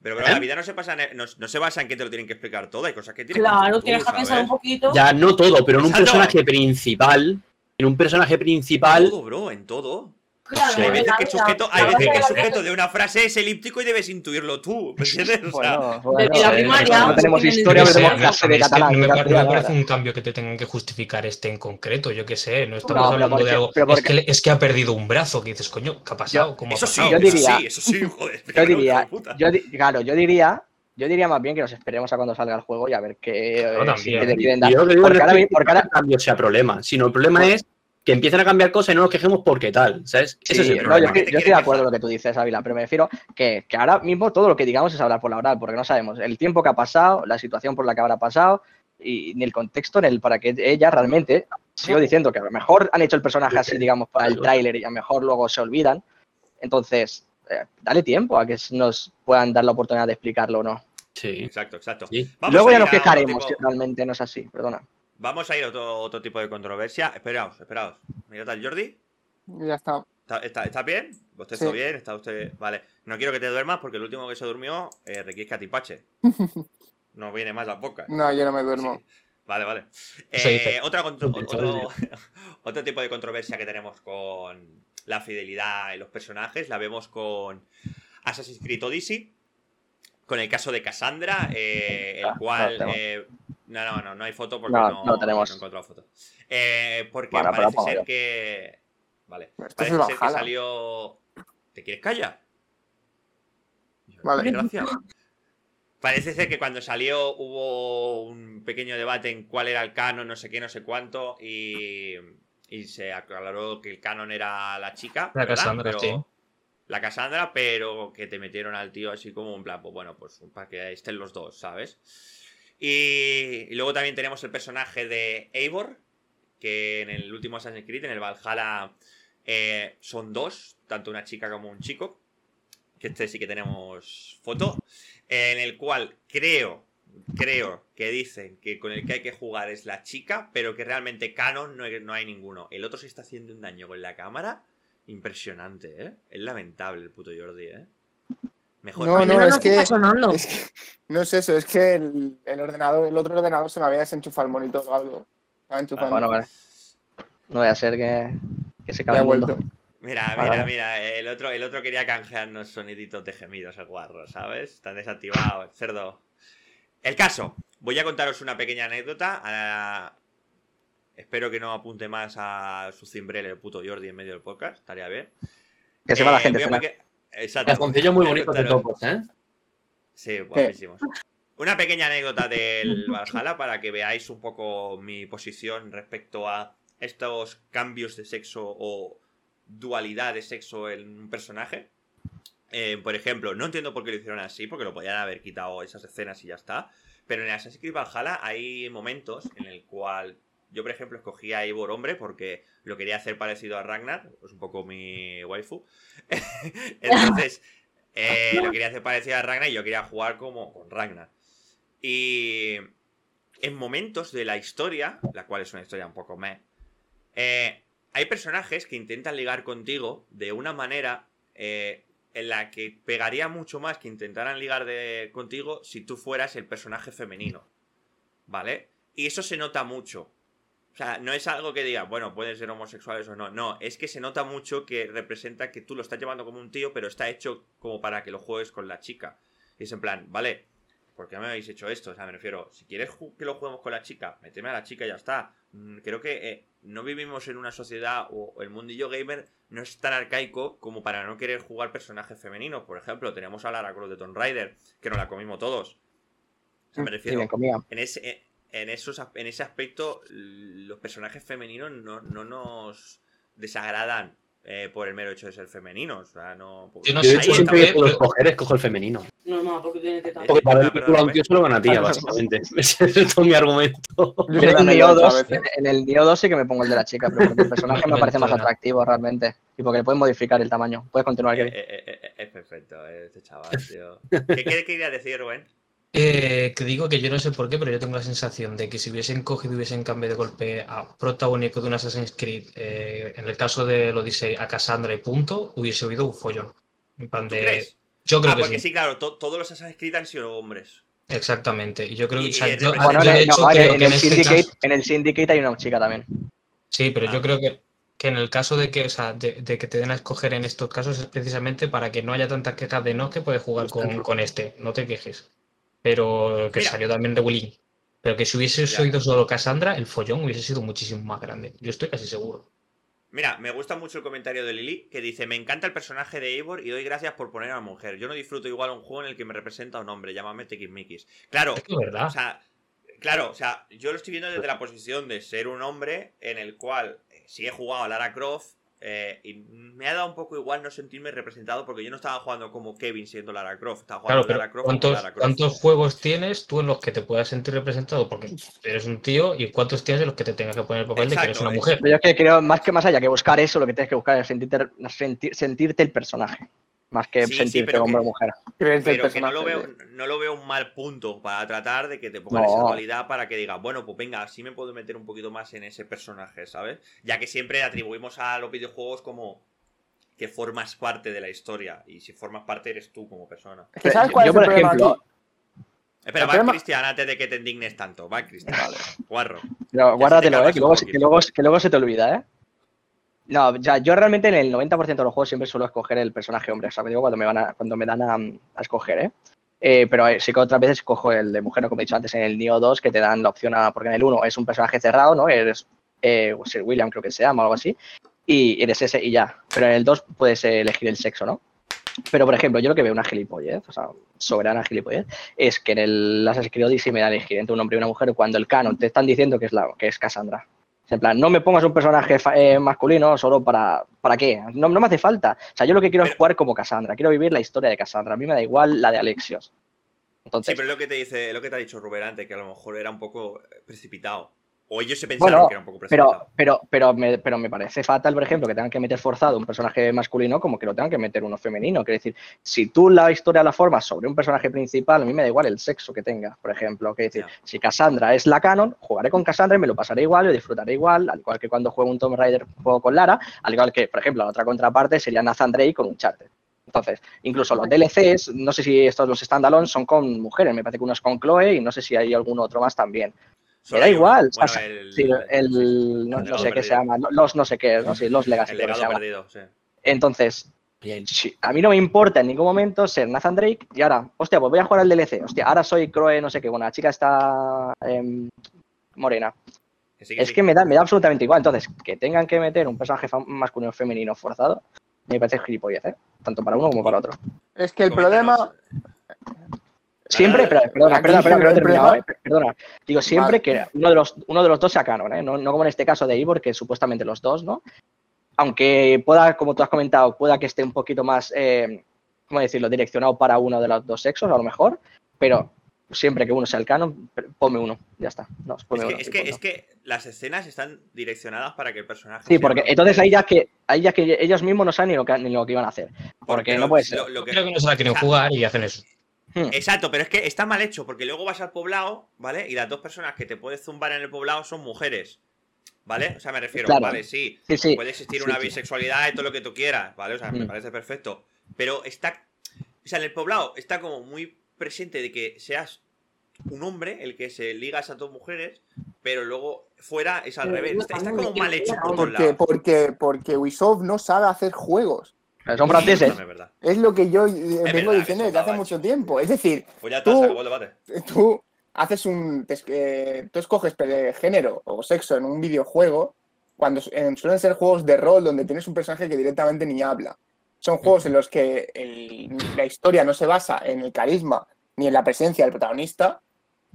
A: Pero,
G: ¿Eh?
A: la vida no se, pasa en- no, no se basa en que te lo tienen que explicar todo, hay cosas que tienes que
C: Claro,
A: hacer tú,
C: tienes que pensar un poquito.
G: Ya no todo, pero en un personaje principal, en un personaje principal,
A: Todo, bro, en todo.
C: Claro,
G: Sí.
A: Hay veces que el sujeto, hay veces que el
C: de
A: sujeto de una frase es elíptico y debes intuirlo tú, ¿me entiendes? O sea,
B: Bueno, bueno,
C: Desde la
B: eh,
C: primaria,
B: no tenemos historia,
E: Yo
B: tenemos clase de catalán.
E: No me,
B: de
E: no me parece un cambio que te tengan que justificar este en concreto, yo qué sé, no estamos
B: No,
E: hablando de
B: porque-
E: algo.
B: pero
E: Es, que, es que ha perdido un brazo, que dices, coño, ¿qué ha pasado? ¿Cómo ha
A: eso sí,
E: pasado?
B: yo
A: eso
B: diría-
A: sí, eso sí, joder.
B: Yo diría,
A: de puta.
B: yo di- claro, yo diría, yo diría más bien que nos esperemos a cuando salga el juego y a ver qué, eh, si quieren dar.
G: yo lo que cambio sea problema, sino el problema es Que empiecen a cambiar cosas y no nos quejemos porque tal, ¿sabes? Ese es
B: Sí,
G: el
B: no,
G: problema.
B: yo,
A: ¿Qué
B: estoy-
A: te
B: yo estoy de acuerdo con lo que tú dices, Ávila, pero me refiero que, que ahora mismo todo lo que digamos es hablar por la oral, porque no sabemos el tiempo que ha pasado, la situación por la que habrá pasado y ni el contexto en el para que ella realmente, sigo diciendo que a lo mejor han hecho el personaje así, digamos, para el tráiler y a lo mejor luego se olvidan. Entonces, eh, dale tiempo a que nos puedan dar la oportunidad de explicarlo o no.
G: Sí.
A: Exacto, exacto.
G: Sí.
A: Vamos
B: luego
A: a
B: ya nos
A: otro
B: quejaremos
A: tipo-
B: si realmente no es así, perdona.
A: Vamos a ir a otro, otro tipo de controversia. Esperaos, esperaos. Mirad al Jordi.
D: Ya está.
A: ¿Está, está, está bien? ¿Usted
D: Sí.
A: está bien? ¿Está usted...? Vale. No quiero que te duermas porque el último que se durmió eh, requiere catipache. No viene más a poca.
D: No, yo no me duermo.
A: Sí. Vale, vale. Eh, otra contro-
G: Eso
A: otro, otro tipo de controversia que tenemos con la fidelidad y los personajes la vemos con Assassin's Creed Odyssey, con el caso de Cassandra, eh, el
B: Ah,
A: cual...
B: no
A: eh, no, no, no, no hay foto porque
B: No,
A: no,
B: no tenemos.
A: he encontrado foto. Eh, porque
B: Bueno,
A: parece ser
B: yo.
A: que... Vale.
D: Esto
A: Parece ser que salió... ¿Te quieres callar?
D: Vale.
A: Gracias. Parece ser que cuando salió hubo un pequeño debate en cuál era el canon, no sé qué, no sé cuánto, y, y se aclaró que el canon era la chica.
E: La. Cassandra,
A: Pero-
E: sí.
A: La Cassandra, pero que te metieron al tío así como en plan, pues bueno, pues para que estén los dos, ¿sabes? Y, luego también tenemos el personaje de Eivor, que en el último Assassin's Creed, en el Valhalla, eh, son dos, tanto una chica como un chico. Que este sí que tenemos foto. En el cual creo, creo que dicen que con el que hay que jugar es la chica, pero que realmente canon no no hay ninguno. El otro se está haciendo un daño con la cámara. Impresionante, ¿eh? Es lamentable el puto Jordi, ¿eh? Mejor.
D: No, no, es que-
C: sonando.
D: Es que no es eso, es que el, el ordenador, el otro ordenador se me había desenchufado el monitor o algo.
B: Ah, bueno, vale. No voy a ser que, que se mundo.
D: vuelto.
A: Mira, mira,
B: vale.
A: mira. El otro, el otro quería canjearnos soniditos de gemidos, el guarro, ¿sabes? Están desactivados, cerdo. El caso. Voy a contaros una pequeña anécdota. Espero que no apunte más a su cimbrel el puto Jordi en medio del podcast. Estaría bien.
B: Que se va la
A: Eh,
B: gente.
A: Exacto.
G: Calzoncillos muy bonitos de topos, ¿eh?
A: Sí, guapísimos. Una pequeña anécdota del Valhalla para que veáis un poco mi posición respecto a estos cambios de sexo o dualidad de sexo en un personaje. Eh, por ejemplo, no entiendo por qué lo hicieron así, porque lo podían haber quitado esas escenas y ya está. Pero en Assassin's Creed Valhalla hay momentos en el cual yo, por ejemplo, escogí a Eivor hombre porque lo quería hacer parecido a Ragnar, es un poco mi waifu. Entonces, eh, lo quería hacer parecido a Ragnar y yo quería jugar como con Ragnar. Y en momentos de la historia, la cual es una historia un poco meh, eh, hay personajes que intentan ligar contigo de una manera eh, en la que pegaría mucho más que intentaran ligar de, contigo si tú fueras el personaje femenino. ¿Vale? Y eso se nota mucho. O sea, no es algo que diga, bueno, pueden ser homosexuales o no. No, es que se nota mucho que representa que tú lo estás llevando como un tío, pero está hecho como para que lo juegues con la chica. Y es en plan, vale, ¿por qué me habéis hecho esto? O sea, me refiero, si quieres que lo juguemos con la chica, méteme a la chica y ya está. Mm, Creo que eh, no vivimos en una sociedad o el mundillo gamer no es tan arcaico como para no querer jugar personajes femeninos. Por ejemplo, tenemos a Lara Croft de Tomb Raider, que nos la comimos todos. O sea, me
B: Sí,
A: refiero,
B: comida.
A: en ese, eh, en, esos, as- en ese aspecto, los personajes femeninos no, no nos desagradan eh, por el mero hecho de ser femeninos. O sea, no.
E: Yo no
G: de hecho, siempre que puedo escoger, escojo el femenino.
C: Normal, porque tiene teta.
A: Eh,
G: Porque para ver película a un
A: perdón,
G: tío solo con una tía, básicamente. Ese es todo mi argumento.
D: Yo
B: En el,
D: también
B: Nioh
D: otra
B: 2,
D: vez, ¿eh?
B: en el Nioh 2 sí que me pongo el de la chica, pero porque el personaje me parece más atractivo realmente. Y porque le pueden modificar el tamaño. Puedes continuar,
A: Eh,
B: Kevin.
A: eh, eh, eh, es perfecto, eh, este chaval, tío. ¿Qué, qué quería decir, Rubén?
E: Eh, que digo que yo no sé por qué, pero yo tengo la sensación de que si hubiesen cogido y hubiesen cambiado de golpe a protagónico de un Assassin's Creed, eh, en el caso del Odyssey a Cassandra y punto, hubiese habido un follón. En plan
A: ¿Tú
E: de-
A: crees?
E: Yo creo
A: Ah,
E: que
A: porque
E: sí.
A: sí, claro, to- todos los Assassin's Creed han sido hombres.
E: Exactamente. Y yo creo que.
A: de-
B: en
E: de
B: el, Syndicate,
E: caso-
B: en el Syndicate hay una chica también.
E: Sí, pero
A: Ah.
E: yo creo que, que en el caso de que, o sea, de, de que te den a escoger en estos casos es precisamente para que no haya tantas quejas de no que puedes jugar con, con este, no te quejes. Pero que
A: Mira.
E: salió también de Willy. Pero que si hubieses
A: Ya.
E: oído solo Cassandra, el follón hubiese sido muchísimo más grande. Yo estoy casi seguro.
A: Mira, me gusta mucho el comentario de Lili, que dice, me encanta el personaje de Eivor y doy gracias por poner a una mujer. Yo no disfruto igual un juego en el que me representa un hombre, llámame Tequismiquis. Claro,
E: Es que es verdad.
A: o sea, claro, o sea, yo lo estoy viendo desde la posición de ser un hombre en el cual eh, sí he jugado a Lara Croft eh, y me ha dado un poco igual no sentirme representado porque yo no estaba jugando como Kevin siendo Lara Croft, estaba jugando
E: Claro, pero
A: Lara Croft
E: ¿cuántos,
A: Lara Croft.
E: cuántos juegos tienes tú en los que te puedas sentir representado? Porque eres un tío y cuántos tienes en los que te tengas que poner el papel de que eres una mujer.
B: Pero yo es que creo, más que más allá que buscar eso, lo que tienes que buscar es sentirte, sentir- sentirte el personaje. Más que
A: Sí, sí,
B: sentirte
A: pero
B: hombre
A: que-
B: o mujer.
A: Pero que no lo,
D: personaje.
A: veo, no lo veo un mal punto para tratar de que te pongan
B: No.
A: esa dualidad para que digas, bueno, pues venga, así me puedo meter un poquito más en ese personaje, ¿sabes? Ya que siempre atribuimos a los videojuegos como que formas parte de la historia y si formas parte eres tú como persona.
D: Es que ¿sabes cuál
B: Yo,
D: es el
B: por
D: problema
B: ejemplo,
D: aquí?
A: Espera,
D: El
A: va
D: problema-
A: Cristian antes de que te indignes tanto. Va Cristian. Guarro.
B: Pero guárdatelo, eh, que luego, que, luego, que luego se te olvida, ¿eh? No, ya, yo realmente en el 90% de los juegos siempre suelo escoger el personaje hombre, o sea, digo cuando me, van a, cuando me dan a, a escoger, ¿eh? Eh, pero eh, sí que otras veces cojo el de mujer, ¿no? como he dicho antes, en el Neo 2, que te dan la opción a. Porque en el 1 es un personaje cerrado, ¿no? Eres eh, Sir William, creo que se llama, o algo así. Y eres ese y ya. Pero en el 2 puedes eh, elegir el sexo, ¿no? Pero, por ejemplo, yo lo que veo una gilipollez, o sea, soberana gilipollez, es que en el Assassin's Creed Odyssey me da a elegir entre un hombre y una mujer cuando el canon te están diciendo que es, la, que es Cassandra. En plan, no me pongas un personaje eh, masculino solo para. ¿Para qué? No, no me hace falta. O sea, yo lo que quiero es
A: Pero-
B: jugar como Cassandra. Quiero vivir la historia de Cassandra. A mí me da igual la de Alexios.
A: Sí,
B: Entonces,
A: pero es lo que te dice, lo que te ha dicho Rubén antes, que a lo mejor era un poco precipitado. O ellos se pensaron
B: Bueno,
A: que era un poco
B: pero, pero, pero, me, pero me parece fatal, por ejemplo, que tengan que meter forzado un personaje masculino como que lo tengan que meter uno femenino. Quiero decir, si tú la historia la formas sobre un personaje principal, a mí me da igual el sexo que tenga, por ejemplo. Quiero decir, si Cassandra es la canon, jugaré con Cassandra y me lo pasaré igual, lo disfrutaré igual, al igual que cuando juego un Tomb Raider juego con Lara, al igual que, por ejemplo, la otra contraparte sería Nathan Drake con un charter. Entonces, incluso los DLCs, no sé si estos los standalone son con mujeres, me parece que uno es con Chloe y no sé si hay algún otro más también.
A: Solo
B: da igual,
A: Bueno,
B: o sea,
A: el,
B: Sí, el,
A: sí,
B: no,
A: el
B: no
A: legado
B: sé qué se llama, los no sé qué, ¿no? Sí, los Legacy
A: El legado perdido, sí.
B: Entonces, a mí no me importa en ningún momento ser Nathan Drake y ahora, hostia, pues voy a jugar al DLC, hostia, ahora soy Croe, no sé qué, bueno, la chica está em, morena.
A: Que sí, que
B: Es
A: sí.
B: que me da, me da absolutamente igual. Entonces, que tengan que meter un personaje masculino o femenino forzado, me parece gilipollez, ¿eh? Tanto para uno como para otro.
D: Es que el
A: Coméntanos.
D: problema.
B: Siempre,
A: Dale,
B: pero, perdona, perdona, perdona, eh, perdona. Digo, siempre
D: Vale.
B: que uno de, los, uno de los dos sea canon, ¿eh? no, no como en este caso de Ivor, que supuestamente los dos, ¿no? Aunque pueda, como tú has comentado, pueda que esté un poquito más, eh, ¿cómo decirlo?, direccionado para uno de los dos sexos, a lo mejor, pero siempre que uno sea el canon, ponme uno, ya está. No,
A: Es que,
B: uno,
A: es, que,
B: punto.
A: es que las escenas están direccionadas para que el personaje.
B: Sí,
A: sea
B: porque entonces ahí ya que ahí ya que ellos mismos no saben ni lo que, ni lo que iban a hacer. Porque no puede ser.
A: lo- lo que-
E: Creo que no se la quieren jugar y hacen eso.
B: Hmm.
A: Exacto, pero es que está mal hecho, porque luego vas al poblado, ¿vale? Y las dos personas que te puedes zumbar en el poblado son mujeres. ¿Vale? O sea, me refiero,
B: Claro.
A: vale, sí.
B: Sí, sí.
A: Puede existir
B: Sí,
A: una
B: sí.
A: bisexualidad y todo lo que tú quieras, ¿vale? O sea, me
B: Mm.
A: parece perfecto. Pero está. O sea, en el poblado está como muy presente de que seas un hombre el que se liga a esas dos mujeres, pero luego fuera es al revés. Está, como mal hecho por todos
D: Porque,
A: lados.
D: porque, porque Ubisoft no sabe hacer juegos.
B: Son franceses.
A: Es
D: lo que yo eh, vengo
A: verdad,
D: diciendo desde hace mucho tiempo. Es decir,
A: Pues ya está,
D: Tú-
A: se acabó el debate.
D: tú haces un. te eh, tú escoges género o sexo en un videojuego cuando en- suelen ser juegos de rol donde tienes un personaje que directamente ni habla. Son juegos en los que el- la historia no se basa en el carisma ni en la presencia del protagonista.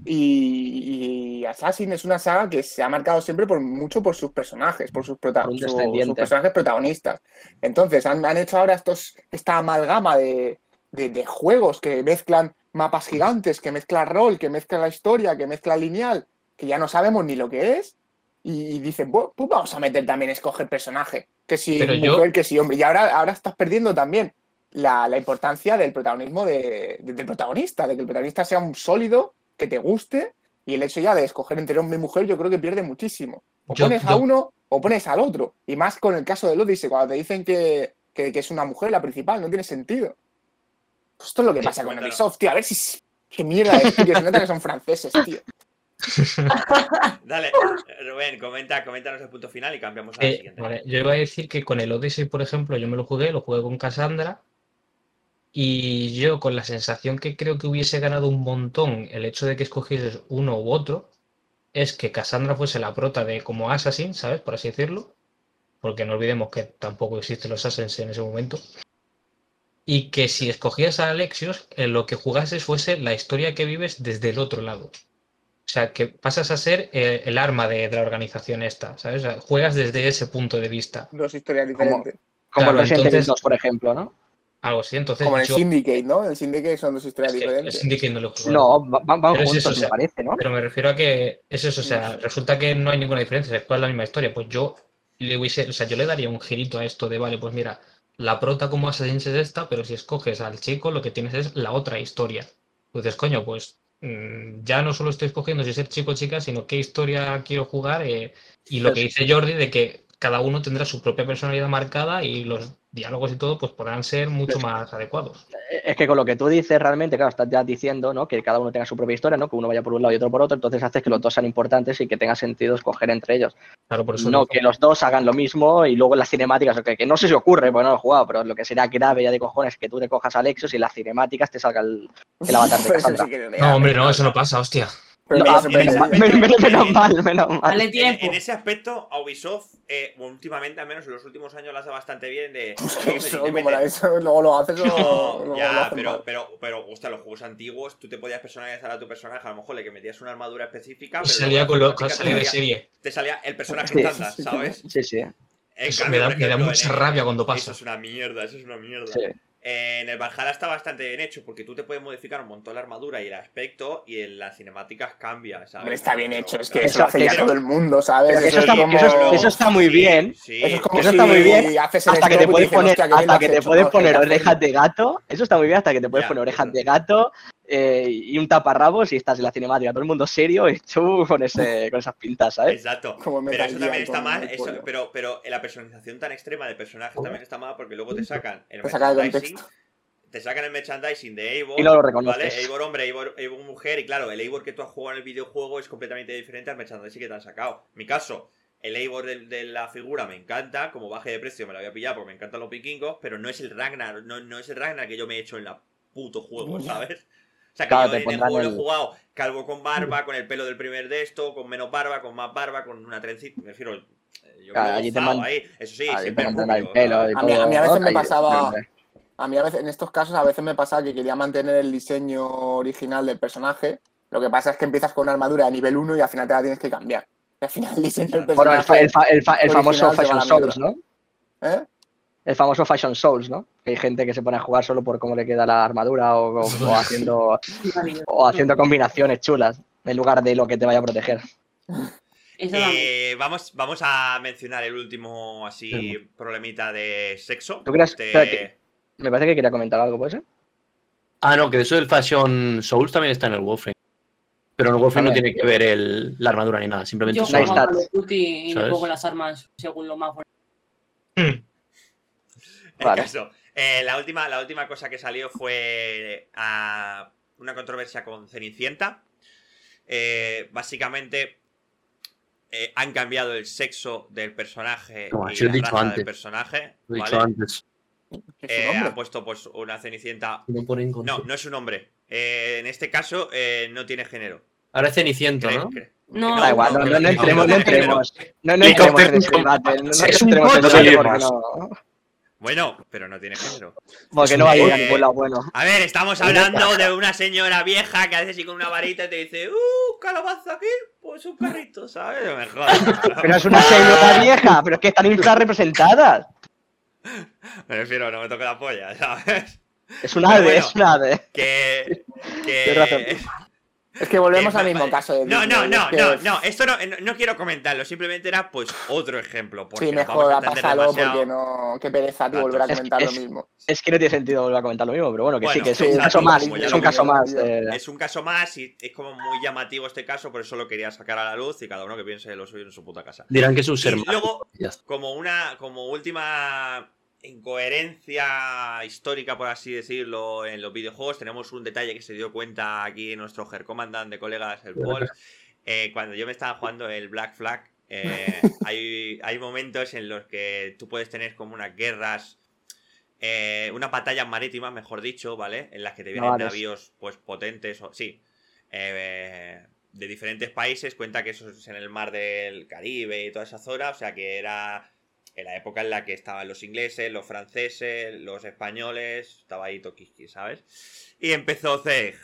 D: Y, y Assassin es una saga que se ha marcado siempre por mucho por sus personajes, por sus, prota- su- sus personajes protagonistas. Entonces, han, han hecho ahora estos, esta amalgama de, de- de juegos que mezclan mapas gigantes, que mezclan rol, que mezclan la historia, que mezclan lineal, que ya no sabemos ni lo que es. Y, y dicen, "Bu- pues vamos a meter también escoger personaje. Que si
E: Pero yo-
D: mujer, que si hombre. Y ahora, ahora estás perdiendo también la, la importancia del protagonismo de- de- del protagonista, de que el protagonista sea un sólido, que te guste. Y el hecho ya de escoger entre hombre y mujer, yo creo que pierde muchísimo. O
E: Yo-
D: pones a
E: yo-
D: uno o pones al otro. Y más con el caso de Odyssey, cuando te dicen que, que- que es una mujer la principal, no tiene sentido. Pues esto es lo que
A: Sí,
D: pasa con
A: claro.
D: Ubisoft, tío. A ver si. Qué mierda de estudios, se nota que son franceses, tío.
A: Dale, Rubén, comenta, coméntanos el punto final y cambiamos al
E: Eh,
A: siguiente.
E: vale, Yo iba a decir que con el Odyssey, por ejemplo, yo me lo jugué, lo jugué con Cassandra. Y yo, con la sensación que creo que hubiese ganado un montón el hecho de que escogieses uno u otro, es que Cassandra fuese la prota de como Assassin, ¿sabes? Por así decirlo. Porque no olvidemos que tampoco existen los Assassins en ese momento. Y que si escogías a Alexios, en lo que jugases fuese la historia que vives desde el otro lado. O sea, que pasas a ser eh, el arma de, de la organización esta, ¿sabes? O sea, juegas desde ese punto de vista.
D: Dos historias diferentes.
B: Como
E: Claro,
B: Resident Evil
E: entonces-
B: 2, por ejemplo, ¿no?
E: Algo así, entonces
D: Como en el
E: yo...
D: Syndicate, ¿no? El Syndicate son dos historias
E: es que el
D: diferentes.
E: Syndicate no lo he.
B: No, va- van, van
E: Pero es
B: juntos,
E: eso,
B: me parece, ¿no?
E: Pero me refiero a que es eso, o sea, resulta que no hay ninguna diferencia, es la misma historia. Pues yo le hubiese, o sea, yo le daría un girito a esto de, vale, pues mira, la prota como Assassin's es esta, pero si escoges al chico, lo que tienes es la otra historia. Pues dices, coño, pues mm, ya no solo estoy escogiendo si ser chico o chica, sino qué historia quiero jugar. eh, y lo que dice Jordi de que cada uno tendrá su propia personalidad marcada y los diálogos y todo, pues podrán ser mucho más adecuados.
B: Es que con lo que tú dices realmente, claro, estás ya diciendo, ¿no? Que cada uno tenga su propia historia, ¿no? Que uno vaya por un lado y otro por otro, entonces haces que los dos sean importantes y que tenga sentido escoger entre ellos.
E: Claro, por eso
B: No que los dos hagan lo mismo y luego en las cinemáticas, o que, que no sé si ocurre, porque no lo he jugado, pero lo que sería grave ya de cojones es que tú te cojas a Lexus y en las cinemáticas te salga el, el avatar de
D: eso
B: Cassandra.
D: sí
E: No, hombre, no, eso no pasa, hostia.
D: Pero
B: No,
A: en
B: menos, mal, menos mal.
C: Dale
A: En,
C: tiempo.
A: en ese aspecto, a Ubisoft, eh, últimamente, al menos en los últimos años, lo hace bastante bien de...
D: Pues
A: "Oye,
D: que
A: que
D: eso, como la eso, luego lo haces o
A: No,
D: lo
A: ya,
D: hacen
A: pero, pero, pero, hostia, los juegos antiguos, tú te podías personalizar a tu personaje, a lo mejor le que metías una armadura específica, pero
E: Salía con lo
A: cinemática
E: salida de
A: te salía-
E: serie.
A: Te salía el personaje
B: Sí,
A: estándar, ¿sabes?
B: Sí, sí.
A: En
E: Eso
A: cambio,
E: me da-
A: por
E: me da
A: ejemplo,
E: mucha
A: en el-
E: rabia cuando pasa.
A: Eso es una mierda, eso es una mierda.
B: sí.
A: Eh, en el Valhalla está bastante bien hecho porque tú te puedes modificar un montón la armadura y el aspecto y en las cinemáticas cambia, ¿sabes?
D: Hombre, está bien hecho, es que eso hace ya
B: Eso-
D: todo el mundo, ¿sabes?
B: Eso
D: es
B: está-
D: como-
B: eso es- eso está muy
A: Sí,
B: bien.
A: Sí,
D: Eso es como
B: Eso
D: si
B: está muy bien, Hasta que te puedes poner,
D: "Hostia, qué bien lo
B: hasta
D: has
B: que te
D: hecho",
B: puedes poner orejas de gato. Eso está muy bien hasta que te puedes
A: Ya,
B: poner orejas de gato eh, y un taparrabos y estás en la cinemática, todo el mundo serio y tú con, ese, con esas pintas, ¿sabes?
A: Exacto.
D: Como en
A: Pero eso también está mal, eso- pero, pero la personalización tan extrema de personajes también está mal porque luego te sacan el
D: Te saca
A: merchandising, te sacan el merchandising de Eivor,
B: Y no lo
A: ¿vale?
B: reconoces.
A: Eivor hombre, Eivor, Eivor mujer, y claro, el Eivor que tú has jugado en el videojuego es completamente diferente al merchandising que te han sacado. Mi caso, el Eivor de, de la figura me encanta, como baje de precio me la voy a pillar porque me encantan los vikingos, pero no es el Ragnar, no, no es el Ragnar que yo me he hecho en la puto juego, ¿sabes? O sea, que
B: Claro,
A: yo
B: te
A: en el juego lo he
B: el-
A: jugado calvo con barba, con el pelo del primer de esto, con menos barba, con más barba, con una trencita. Me refiero, eh, yo
B: Claro, allí te man-
A: ahí. Eso sí, siempre
B: te pondrán el
A: público,
B: pelo.
D: A mí- a mí a
B: todo,
D: veces me pasaba-. A mí a veces, en estos casos, a veces me pasa que quería mantener el diseño original del personaje. Lo que pasa es que empiezas con una armadura de nivel 1 y al final te la tienes que cambiar. Y al final el diseño del
B: Bueno, el, fa-
D: personaje...
B: el fa- el fa- el famoso Fashion Souls, ¿no?
D: ¿eh?
B: El famoso Fashion Souls, ¿no? Que hay gente que se pone a jugar solo por cómo le queda la armadura o, o- o haciendo, o haciendo combinaciones chulas en lugar de lo que te vaya a proteger.
A: Eh, vamos, vamos a mencionar el último así problemita de sexo.
B: ¿Tú crees- que- Me parece que quería comentar algo, ¿puede ser?
G: Ah, no, que eso del Fashion Souls también está en el Warframe. Pero en el Warframe no tiene que ver el, la armadura ni nada, simplemente
C: Yo juego a
B: está.
C: Call of Duty y me pongo las armas según lo más bonito.
A: El
B: Vale.
A: caso. Eh, la, última, la última cosa que salió fue ah, una controversia con Cenicienta. Eh, básicamente eh, han cambiado el sexo del personaje
G: No,
A: y la
G: dicho
A: raza del
G: antes.
A: personaje.
G: Lo he
A: ¿vale?
G: dicho antes.
D: ¿Qué es su
A: Eh,
D: nombre?
A: han puesto pues una Cenicienta.
G: No
A: No, no es un hombre. Eh, en este caso eh, no tiene género.
G: Ahora es Ceniciento, ¿no?
C: No,
B: Da igual, no, no, no
A: no,
B: entremos, no entremos. No, no entremos en ese debate. No, no entremos en ese debate
A: Bueno, pero no tiene género.
B: porque no va a ir a
A: Eh,
B: ningún lado bueno.
A: A ver, estamos hablando de una señora vieja que hace así con una varita y te dice, ¡Uh, calabaza aquí! Pues un carrito, ¿sabes? No me jodas.
B: Pero es una señora vieja, pero es que están infrarrepresentadas.
A: Me refiero, no me toque la polla, ¿sabes?
B: Es un
A: Pero
B: ave,
A: bueno.
B: es un ave.
A: Que. que...
D: Es que volvemos
A: que-
D: al mismo
A: vale.
D: caso de
A: No, no, no,
D: es que-
A: no, no, esto no, no, quiero comentarlo, simplemente era pues otro ejemplo. Porque
D: Sí, mejor pasarlo
A: demasiado.
D: porque no... Qué pereza, tío, volver a
B: Es-
D: comentar
B: es-
D: lo mismo.
B: Es que no tiene sentido volver a comentar lo mismo, pero bueno, que sí, que es un caso más. Es un caso más. eh,
A: Es un caso más y es como muy llamativo este caso, por eso lo quería sacar a la luz y cada uno que piense lo suyo en su puta casa.
G: Dirán que sus
A: Y
G: hermanos.
A: luego,
G: Ya está.
A: como una como última incoherencia histórica por así decirlo en los videojuegos. Tenemos un detalle que se dio cuenta aquí nuestro Comandante de colegas el Paul. Eh, cuando yo me estaba jugando el Black Flag eh, hay, hay momentos en los que tú puedes tener como unas guerras eh, unas batallas marítimas mejor dicho vale en las que te vienen navíos pues potentes o sí eh, de diferentes países. Cuenta que eso es en el mar del Caribe y toda esa zona o sea que era en la época en la que estaban los ingleses, los franceses, los españoles, estaba ahí Tokiski, ¿sabes? Y empezó Zeg.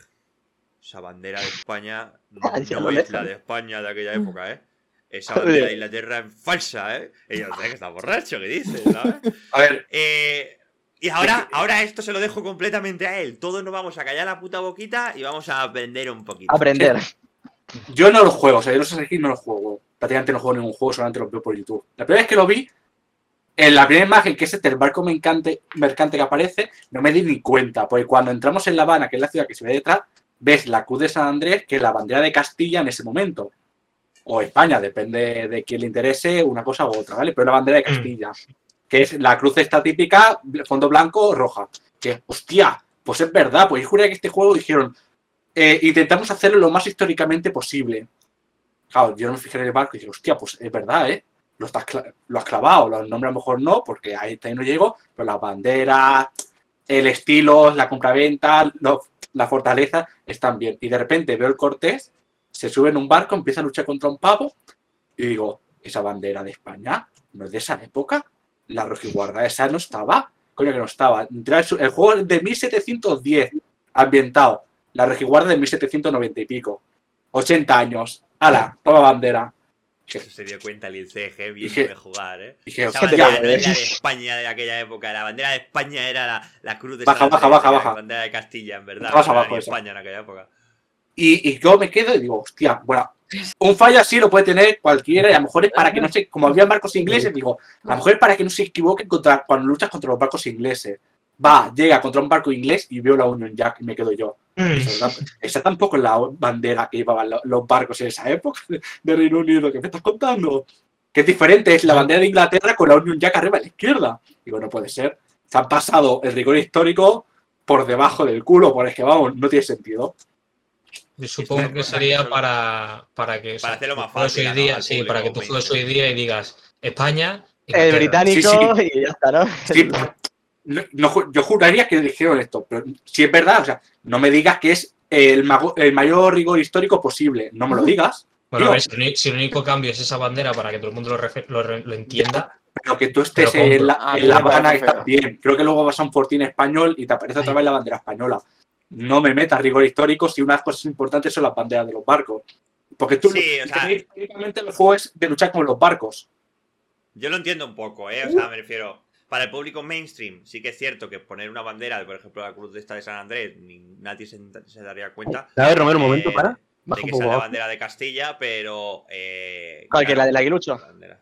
A: esa bandera de España no
B: lo
A: es la de España de aquella época, ¿eh? Esa bandera de Inglaterra es falsa, ¿eh? Y yo sé que está borracho, ¿qué dices? ¿sabes?
F: A ver,
A: Eh, y ahora, ahora esto se lo dejo completamente a él. Todos nos vamos a callar la puta boquita y vamos a aprender un poquito.
B: Aprender.
F: yo no lo juego, o sea, yo los Assassin's Creed no los juego. Prácticamente no juego ningún juego, solamente los veo por YouTube. La primera vez que lo vi, en la primera imagen, que es este el barco mercante, mercante que aparece, no me di ni cuenta, porque cuando entramos en La Habana, que es la ciudad que se ve detrás, ves la cruz de San Andrés, que es la bandera de Castilla en ese momento. O España, depende de quién le interese una cosa u otra, ¿vale? Pero la bandera de Castilla, que es la cruz esta típica, fondo blanco, roja. Que, hostia, pues es verdad, pues yo juré que este juego dijeron, eh, intentamos hacerlo lo más históricamente posible. Claro, yo no me fijé en el barco y dije, hostia, pues es verdad, ¿eh? Lo, estás has clavado, los nombres a lo mejor no, porque ahí, ahí no llego, pero las banderas, el estilo, la compraventa, la fortaleza están bien. Y de repente veo el Cortés, se sube en un barco, empieza a luchar contra un pavo y digo, esa bandera de España no es de esa época. La rojiguarda esa no estaba. Coño que no estaba. El juego es de 1710, ambientado. La rojiguarda de 1790 y pico. 80 años. ¡Hala! Toma bandera.
A: Eso se dio cuenta el ICG viendo de jugar, ¿eh?
F: Dije,
A: Esa bandera de España de aquella época. La bandera de España era la, la cruz de
F: Baja,
A: San
F: baja, baja, baja.
A: La bandera de Castilla, en verdad.
F: Abajo
A: ni
F: esa.
A: España en aquella época.
F: Y, y yo me quedo y digo, hostia, bueno, un fallo así lo puede tener cualquiera y a lo mejor es para que no se, como había barcos ingleses, digo, a lo mejor es para que no se equivoquen contra, cuando luchas contra los barcos ingleses. Va, llega contra un barco inglés y veo la Union Jack y me quedo yo. Esa, esa tampoco es la bandera que llevaban lo- los barcos en esa época de, Reino Unido, ¿qué me estás contando? Que es diferente, es la bandera de Inglaterra con la Union Jack arriba a la izquierda. Digo, no puede ser. Se han pasado el rigor histórico por debajo del culo, por es que vamos, no tiene sentido.
E: Yo supongo que sería para, para que sea,
A: hacerlo más fácil,
E: hoy
A: ¿no?
E: día,
A: al
E: sí, para que tú juegues hoy día y digas España.
B: El
E: Inglaterra.
B: británico
F: Sí,
B: y ya está, ¿no?
F: Sí, no, no ju- yo juraría que dijeron esto, pero si es verdad, o sea, no me digas que es el, mago- el mayor rigor histórico posible, no me lo digas,
E: Bueno, a ver, si, el uni- si el único cambio es esa bandera para que todo el mundo lo, entienda,
F: pero que tú estés en la,
D: Ah,
F: en la Habana está bien. Creo que luego vas a un fortín español y te aparece otra vez la bandera española. No me metas rigor histórico si unas cosas importantes son las banderas de los barcos. Porque tú,
A: Sí, o sea-
F: históricamente el juego es de luchar con los barcos.
A: Yo lo entiendo un poco, ¿eh? O sea, me refiero. Para el público mainstream, sí que es cierto que poner una bandera, de, por ejemplo, la cruz de esta de San Andrés, ni nadie se, se daría cuenta.
G: A ver, Romero, un momento,
A: eh,
G: para.
A: De
G: Baja
A: que
G: un poco
A: sea la bandera de Castilla, pero. Eh,
B: ¿Cuál, que la del aguilucho?
A: la bandera.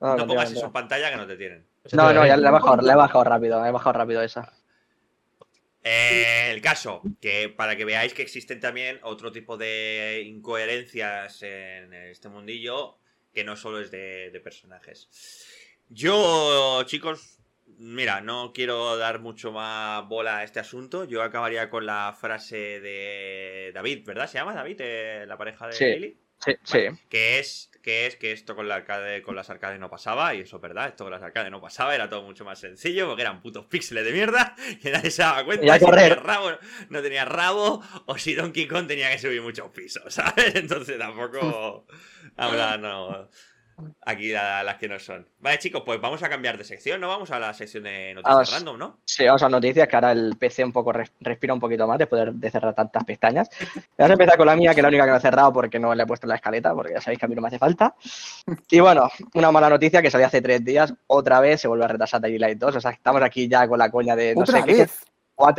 B: No,
A: No pongas eso en pantalla que no te tienen.
B: no, no, ya le he bajado, le he bajado rápido, he bajado rápido esa.
A: Eh, el caso, que para que veáis que existen también otro tipo de incoherencias en este mundillo, que no solo es de, de personajes. Yo, chicos, mira, no quiero dar mucho más bola a este asunto. Yo acabaría con la frase de David, ¿verdad? ¿Se llama David, eh, la pareja de
B: Sí.
A: Lily?
B: Sí, sí.
A: Que es, que es que esto con, la arcade, con las arcades no pasaba, y eso es verdad, esto con las arcades no pasaba, era todo mucho más sencillo, porque eran putos píxeles de mierda, que nadie se daba cuenta
B: Y
A: si tenía rabo, no tenía rabo, o si Donkey Kong tenía que subir muchos pisos, ¿sabes? Entonces tampoco habla, no. Aquí la- las que no son. Vale, chicos, pues vamos a cambiar de sección, ¿no? Vamos a la sección de noticias
B: Vamos.
A: random, ¿no?
B: Sí, vamos a noticias, que ahora el PC un poco res- respira un poquito más después de, de cerrar tantas pestañas. Vamos a empezar con la mía, que es la única que no he cerrado porque no le he puesto en la escaleta, porque ya sabéis que a mí no me hace falta. Y bueno, una mala noticia que salió hace tres días, otra vez se vuelve a retrasar Dying Light 2. O sea, estamos aquí ya con la coña de no
D: Otra
B: sé qué.
D: vez.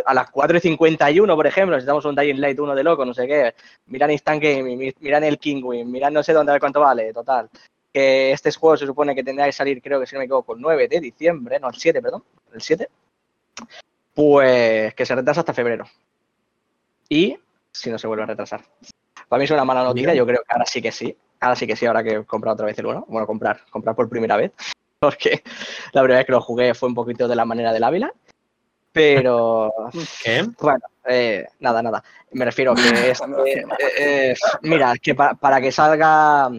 B: a las 4 y 51, por ejemplo, si estamos un Dying Light 1 de loco, no sé qué, miran Instant Gaming, mi- miran el Kingwin, miran no sé dónde, a ver cuánto vale, total. Que este juego se supone que tendría que salir, creo que si no me equivoco, el 9 de diciembre, no, el 7, perdón, el 7, pues que se retrasa hasta febrero. Y si no se vuelve a retrasar. Para mí es una mala noticia, yo creo que ahora sí que sí, ahora sí que sí, ahora que he comprado otra vez el 1, bueno, comprar, comprar por primera vez, porque la primera vez que lo jugué fue un poquito de la manera del Ávila, pero
G: ¿Qué?
B: bueno, eh, nada, nada. Me refiero que es. Eh, eh, mira, que pa- para que salga.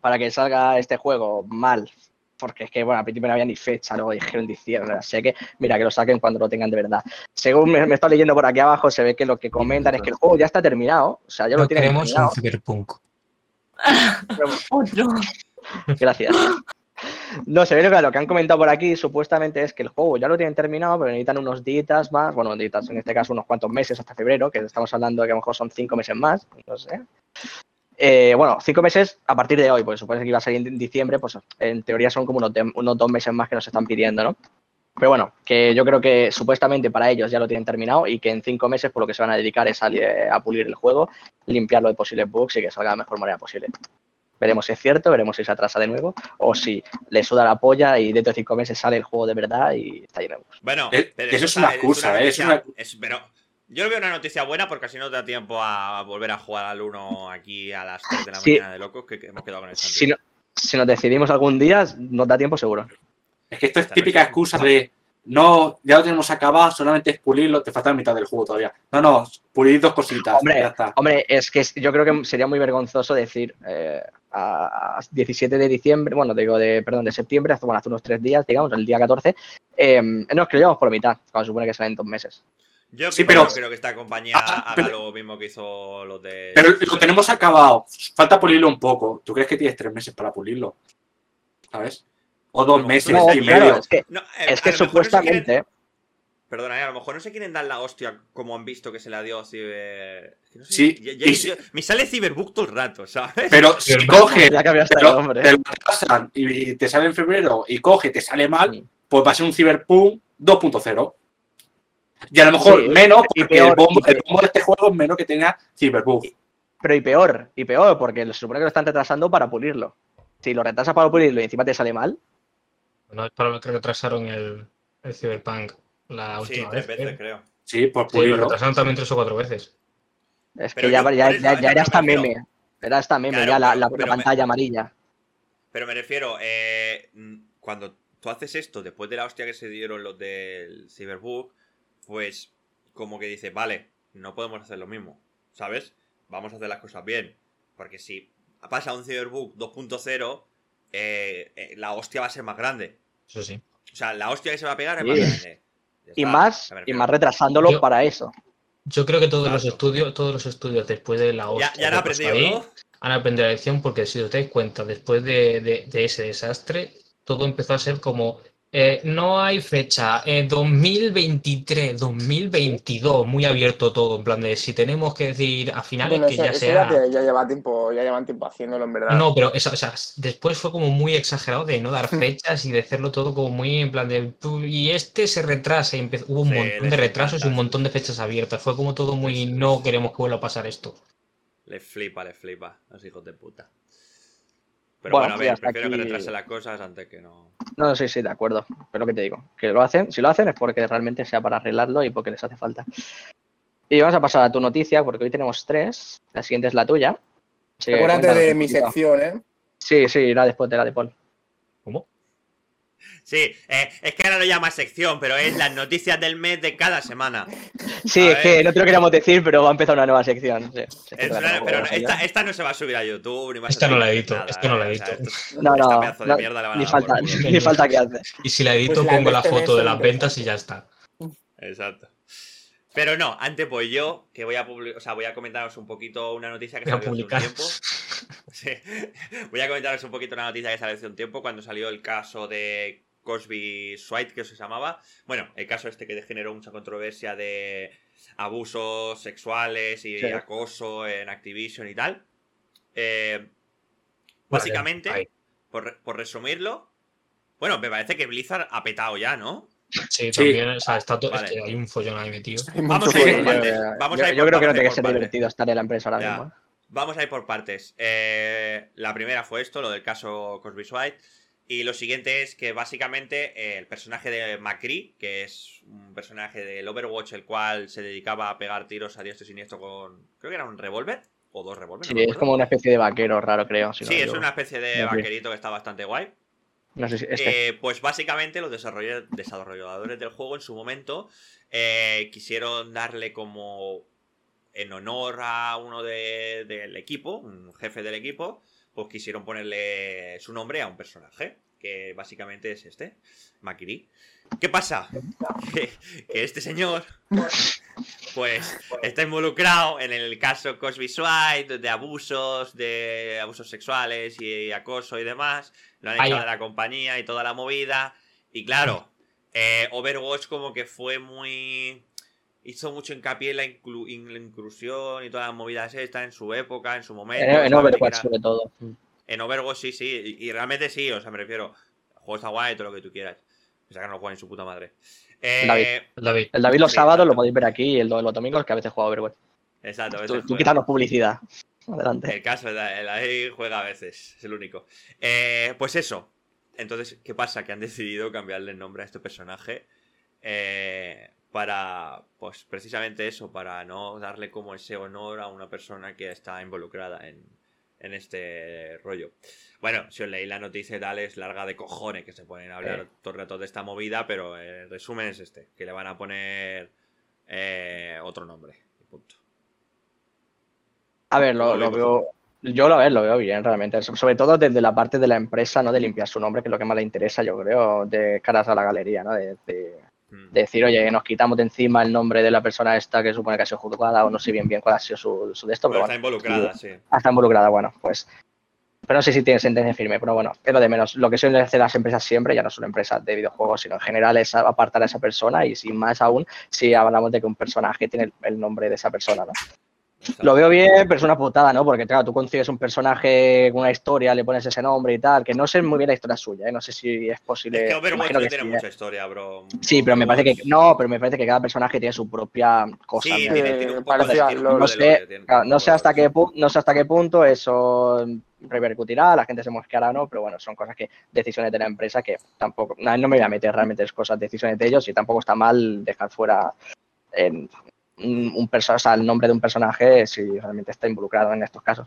B: Para que salga este juego mal. Porque es que, bueno, al principio no había ni fecha, luego dijeron diciembre. Así que, mira, que lo saquen cuando lo tengan de verdad. Según me, me está leyendo por aquí abajo, se ve que lo que comentan es que el juego ya está terminado. O sea, ya lo tienen
E: queremos
B: terminado.
E: un cyberpunk.
C: Otro.
B: Gracias. No, se ve que lo que han comentado por aquí supuestamente es que el juego ya lo tienen terminado, pero necesitan unos días más, bueno, días, en este caso unos cuantos meses hasta febrero, que estamos hablando de que a lo mejor son cinco meses más, no sé. Eh, bueno, cinco meses a partir de hoy, porque supone que iba a salir en diciembre, pues en teoría son como unos, de- unos dos meses más que nos están pidiendo, ¿no? Pero bueno, que yo creo que supuestamente para ellos ya lo tienen terminado y que en cinco meses por lo que se van a dedicar es a, eh, a pulir el juego, limpiarlo de posibles bugs y que salga de la mejor manera posible. Veremos si es cierto, veremos si se atrasa de nuevo o si le suda la polla y dentro de cinco meses sale el juego de verdad y está lleno de bugs.
A: Bueno,
F: Eh,
A: pero
F: eso es una excusa, ¿eh? Es
A: noticia-
F: una-
A: es- pero yo lo veo una noticia buena porque así no te da tiempo a volver a jugar al 1 aquí a las 3 de la
B: Sí.
A: mañana de locos que, hemos quedado con el
B: Si, no- si nos decidimos algún día, nos da tiempo seguro.
F: Es que esto es
A: Esta
F: típica
A: noche.
F: excusa de no, ya lo tenemos acabado, solamente es pulirlo, te falta la mitad del juego todavía. No, no, pulir dos cositas.
B: Hombre,
F: ya está.
B: Hombre, es que yo creo que sería muy vergonzoso decir eh, a 17 de diciembre, bueno, digo, de, perdón, de septiembre, hace, bueno, hace unos tres días, digamos, el día 14, eh, no, es que lo llevamos por mitad, cuando se supone que salen dos meses.
A: Yo
F: Sí,
A: creo-
F: pero-
A: no creo que esta compañía
F: Ah,
A: haga
F: pero-
A: lo mismo que hizo los de.
F: Pero lo tenemos acabado. Falta pulirlo un poco. ¿Tú crees que tienes tres meses para pulirlo? ¿Sabes? O dos
A: No,
F: meses
A: no,
F: y
B: claro,
F: medio.
B: es que,
A: No, eh,
B: es que supuestamente,
A: quieren- Perdona, eh, a lo mejor no se quieren dar la hostia como han visto que se la dio Ciber. sé,
F: Sí,
A: ya- ya-
F: y
A: yo- me sale Cyberbook todo el rato, ¿sabes?
F: Pero si coge,
B: ya cambiaste
F: te
B: el nombre.
F: te lo pasan y te sale en febrero y coge y te sale mal, pues va a ser un Cyberpunk 2.0. Y a lo mejor
B: Sí,
F: menos,
B: y
F: porque
B: peor,
F: el, bombo,
B: y
F: el bombo de este juego es menos que tenga Cyberpunk.
B: Pero y peor, y peor, porque se supone que lo están retrasando para pulirlo. Si lo retrasas para pulirlo y encima te sale mal,
E: No es para lo que retrasaron el, el Cyberpunk la
A: Sí,
E: última
A: tres
E: vez.
A: veces,
E: ¿eh?
A: creo.
F: Sí, por
E: Sí, lo
F: pulirlo.
E: retrasaron también tres o cuatro veces.
B: es
A: Pero
B: que ya,
A: yo
B: ya, ya, ya era hasta meme. Era hasta meme,
A: Claro,
B: ya la,
A: pero-
B: la- la
A: pero me-
B: pantalla amarilla.
A: Pero me refiero, eh, mm, cuando tú haces esto después de la hostia que se dieron los del Cyberbook, pues como que dices, vale, no podemos hacer lo mismo, ¿sabes? Vamos a hacer las cosas bien. Porque si pasa un Cyberbook 2.0, eh, eh, la hostia va a ser más grande.
E: Eso sí.
A: O sea, la hostia que se va a pegar es
B: Sí.
A: más grande.
B: Y más, y más retrasándolo
E: Yo-
B: para eso.
E: Yo creo que todos los estudios, todos los estudios después de la hostia
A: ya han aprendido,
E: ahí,
A: ¿no?
E: han aprendido la lección porque si os dais cuenta, después de, de- de ese desastre, todo empezó a ser como eh, no hay fecha, eh, 2023, 2022, muy abierto todo, en plan de si tenemos que decir a finales
D: Bueno,
E: que
D: eso,
E: ya
D: eso
E: sea...
D: ya, lleva tiempo, ya llevan tiempo haciéndolo, en verdad.
E: No, pero eso, o sea, después fue como muy exagerado de no dar fechas y de hacerlo todo como muy en plan de "Tú, y este se retrasa y empezó, hubo un
A: Sí,
E: montón
A: les
E: de retrasos y un montón de fechas abiertas. Fue como todo muy
A: Les-
E: no queremos que vuelva a pasar esto.
A: Le flipa, le flipa, los hijos de puta. Pero
B: Bueno,
A: bueno, a ver, prefiero que retrasen las cosas antes que no.
B: No, sí, sí, de acuerdo. Pero que te digo, que lo hacen, si lo hacen es porque realmente sea para arreglarlo y porque les hace falta. Y vamos a pasar a tu noticia, porque hoy tenemos tres. La siguiente es la tuya. Que
D: Acuérdate de mi sección, ¿eh?
B: Sí, sí, irá después de la de Paul.
A: Sí, eh, es que ahora lo llama sección, pero es las noticias del mes de cada semana.
B: Sí,
A: A
B: es que no te lo queríamos decir, pero va a empezar una nueva sección. Sí, sí,
A: Es
B: claro,
A: una-
B: no
A: pero
B: vamos a
A: esta, no se va a subir a YouTube ni va a
E: Esta no la
A: a
E: edito,
A: nada,
E: esta no la
A: eh, o sea,
E: edito.
A: esto-
B: No,
A: esta
B: no,
A: de
B: no,
A: mierda le van a
B: ni falta, ni falta que hace.
E: Y si la edito,
D: Pues la
E: pongo la
D: este
E: foto de las ventas y ya está.
A: Exacto. Pero no, antes voy yo, que voy a o sea, voy a comentaros un poquito una noticia que salió hace un tiempo. Sí. Voy a comentaros un poquito una noticia que salió hace un tiempo cuando salió el caso de Cosby Swipe, que se llamaba. Bueno, el caso este que generó mucha controversia de abusos sexuales y
B: Sí.
A: acoso en Activision y tal. Eh, básicamente, por, por resumirlo, bueno, me parece que Blizzard ha petado ya, ¿no?
E: Sí,
F: Sí.
E: también, o sea, está todo,
A: Vale.
E: es que hay un follón ahí metido.
A: Vamos a ir por partes.
B: yo-
A: Vamos a ir
B: yo
A: por
B: creo que no tiene que ser
A: partes.
B: divertido estar en la empresa ahora
A: Ya.
B: mismo.
A: Vamos a ir por partes. Eh, la primera fue esto, lo del caso Cosby Swipe. Y lo siguiente es que básicamente eh, el personaje de McCree, que es un personaje del Overwatch, el cual se dedicaba a pegar tiros a diestro y siniestro con. Creo que era un revólver o dos revólveres.
B: Sí,
A: no
B: es como una especie de vaquero raro, creo. si
A: Sí, es una especie de vaquerito que está bastante guay. Eh, pues básicamente los desarroll- desarrolladores del juego en su momento eh, quisieron darle como en honor a uno de- del equipo, un jefe del equipo, pues quisieron ponerle su nombre a un personaje. que básicamente es este, Makiri. ¿Qué pasa? Que, que este señor, pues, está involucrado en el caso Cosby Swite, de abusos, de abusos sexuales y acoso y demás. Lo han echado de la compañía y toda la movida. Y claro, eh, Overwatch como que fue muy... Hizo mucho hincapié en la, inclu- en la inclusión y todas las movidas estas en su época, en su momento.
B: En, Overwatch,
A: era-
B: sobre todo.
A: en Overwatch sí, sí, y, y realmente sí, o sea, me refiero. El juego está guay, todo lo que tú quieras. Que sacan los en su puta madre. Eh,
B: David.
E: David.
B: El David los
A: Sí,
B: sábados
A: exacto.
B: lo podéis ver aquí y el, los domingos que a veces juega Overwatch.
A: Exacto, a
B: Tú,
A: veces
B: tú
A: juega.
B: quítanos publicidad. Adelante.
A: El caso, el, el ahí juega a veces, es el único. Eh, pues eso. Entonces, ¿qué pasa? Que han decidido cambiarle el nombre a este personaje. eh, para, pues precisamente eso, para no darle como ese honor a una persona que está involucrada en, en este rollo. Bueno, si os leéis la noticia y tal, es larga de cojones que se ponen a hablar todo el rato de esta movida, pero el resumen es este, que le van a poner eh, otro nombre. Punto.
B: A ver, lo,
A: ¿Cómo
B: lo
A: lo
B: veo. Yo lo, a ver, lo veo bien, realmente. So- Sobre todo desde la parte de la empresa, ¿no? De limpiar su nombre, que es lo que más le interesa, yo creo, de caras a la galería, ¿no? De decir, oye, nos quitamos de encima el nombre de la persona esta que supone que ha sido juzgada, o no sé bien bien cuál ha sido su, su de esto,
A: Pero
B: pero
A: está
B: bueno.
A: involucrada, sí.
B: Ah, Está involucrada, bueno, pues. Pero no sé si tiene sentencia firme, pero bueno, es lo de menos. Lo que suelen hacer las empresas siempre, ya no solo empresas de videojuegos, sino en general, es apartar a esa persona y sin más aún, si hablamos de que un personaje tiene el, el nombre de esa persona, ¿no?
A: Exacto.
B: Lo veo bien, pero es una putada, ¿no? Porque, claro, tú consigues un personaje con una historia, le pones ese nombre y tal, que no sé muy bien la historia suya, ¿eh? No sé si es posible.
A: Es que Overwatch
B: imagino
A: no
B: que
A: tiene
B: sí, ¿eh?
A: mucha historia, bro.
B: Sí, pero me parece que. No, pero me parece que cada personaje tiene su propia cosa.
A: Sí,
B: ¿no?
A: tiene,
D: Eh,
A: tiene un poco
D: parece
A: de,
D: a
A: tiene un
D: lo-
A: poco
B: no
A: de
B: sé, Claro, no sé hasta qué no sé hasta qué punto eso repercutirá, la gente se mosqueará no, pero bueno, son cosas que, decisiones de la empresa que tampoco, no, no me voy a meter realmente en cosas, decisiones de ellos y tampoco está mal dejar fuera en un, o sea, el nombre de un personaje si realmente está involucrado en estos casos.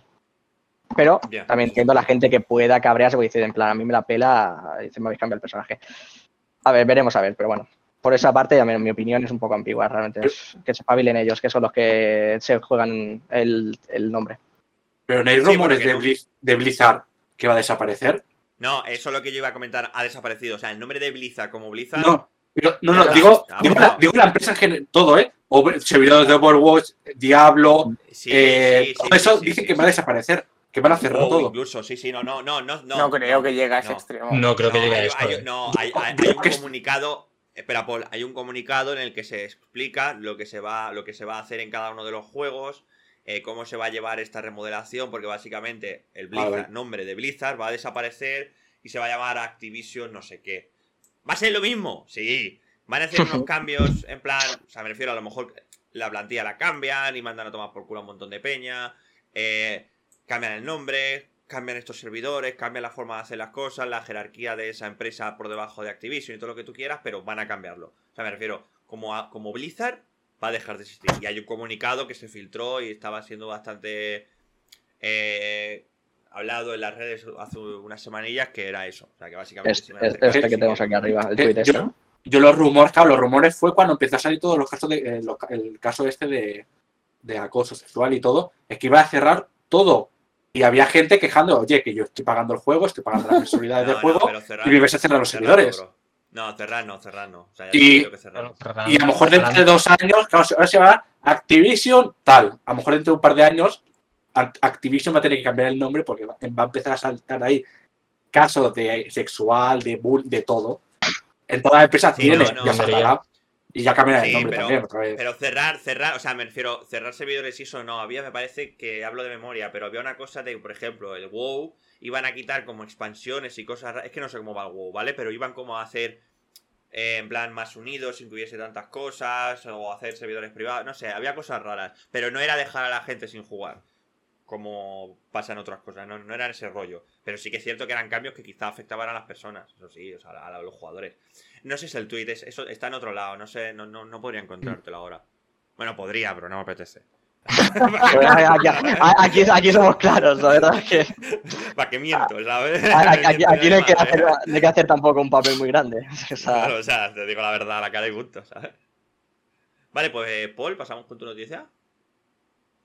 B: Pero
A: Ya.
B: también entiendo a la gente que pueda cabrearse porque dice, en plan, a mí me la pela, dice, me habéis cambiado el personaje. A ver, veremos a ver, pero bueno. Por esa parte, ya mi opinión es un poco ambigua, realmente. es que se espabilen ellos, que son los que se juegan el, el nombre.
F: Pero no hay
A: Sí,
F: rumores
A: porque
F: de. Blizz- de Blizzard que va a desaparecer.
A: No, eso es lo que yo iba a comentar, ha desaparecido. O sea, el nombre de Blizzard como Blizzard.
F: No, pero- no, no,
A: Ah,
F: digo, digo, la, digo la empresa en general, todo, ¿eh? Over- servidores de Overwatch, Diablo,
A: Sí,
F: eh,
A: sí, sí,
F: todo eso
A: sí,
F: dicen
A: sí,
F: que
A: sí.
F: va a desaparecer, que van a cerrar
A: Oh,
F: todo.
A: incluso, sí, sí, no, no, no, no. No,
D: No, creo que llegue a ese
A: no.
D: extremo.
E: No creo que
A: No,
E: llegue a esto.
A: hay-
E: eh.
A: no, hay, hay-
F: Digo
A: hay un comunicado. Espera, Paul, hay un comunicado en el que se explica lo que se va, lo que se va a hacer en cada uno de los juegos, eh, cómo se va a llevar esta remodelación, porque básicamente el Blizzard, nombre de Blizzard va a desaparecer y se va a llamar Activision no sé qué. ¿Va a ser lo mismo? Sí. Van a hacer unos cambios en plan, o sea, me refiero a lo mejor la plantilla la cambian y mandan a tomar por culo a un montón de peña, eh, cambian el nombre, cambian estos servidores, cambian la forma de hacer las cosas, la jerarquía de esa empresa por debajo de Activision y todo lo que tú quieras, pero van a cambiarlo. O sea, me refiero, como, a- como Blizzard va a dejar de existir. Y hay un comunicado que se filtró y estaba siendo bastante eh, hablado en las redes hace unas semanillas que era eso. O sea, que básicamente...
B: Es, es- este que tenemos aquí arriba, el
F: Eh,
B: tweet este,
F: yo-
B: ¿no?
F: Yo los rumores, claro, los rumores fue cuando empezó a salir todos los casos de, eh, los- el caso este de, de acoso sexual y todo, es que iba a cerrar todo. Y había gente quejando, oye, que yo estoy pagando el juego, estoy pagando las mensualidades
A: No,
F: del
A: no,
F: juego,
A: cerrar-
F: y me vais a cerrar los
A: cerrar
F: servidores.
A: no, bro. No, cerrar no, cerrar no. O sea,
F: Y-
A: que cerrar.
F: Y a lo mejor dentro de dos años, claro, ahora se va Activision tal. A lo mejor dentro de un par de años, Activision va a tener que cambiar el nombre porque va a empezar a saltar ahí casos de sexual, de bull, de todo. En todas las empresas
A: Sí,
F: tiene,
A: no, no.
F: ya. Y ya cambiará el nombre
A: pero-
F: también otra vez.
A: Pero cerrar, cerrar, o sea, me refiero, cerrar servidores y eso no. Había, me parece que hablo de memoria, pero había una cosa de, por ejemplo, el WoW, iban a quitar como expansiones y cosas raras. Es que no sé cómo va el WoW, ¿vale? Pero iban como a hacer, eh, en plan, más unidos, sin que hubiese tantas cosas, o hacer servidores privados, no sé, había cosas raras. Pero no era dejar a la gente sin jugar, como pasa en otras cosas, no, no era ese rollo. Pero sí que es cierto que eran cambios que quizá afectaban a las personas, eso sí, o sea, a, a los jugadores. No sé si el tweet es, eso está en otro lado, no sé, no, no, no podría encontrártelo ahora. Bueno, podría, pero no me apetece.
B: Aquí, aquí- aquí somos claros, la verdad es que
A: ¿Para qué miento, sabes?
B: aquí, no hay que, hacer, no hay que hacer tampoco un papel muy grande. O sea,
A: Claro, o sea, te digo la verdad a la cara y punto, ¿sabes? Vale, pues Paul, pasamos con tu noticia.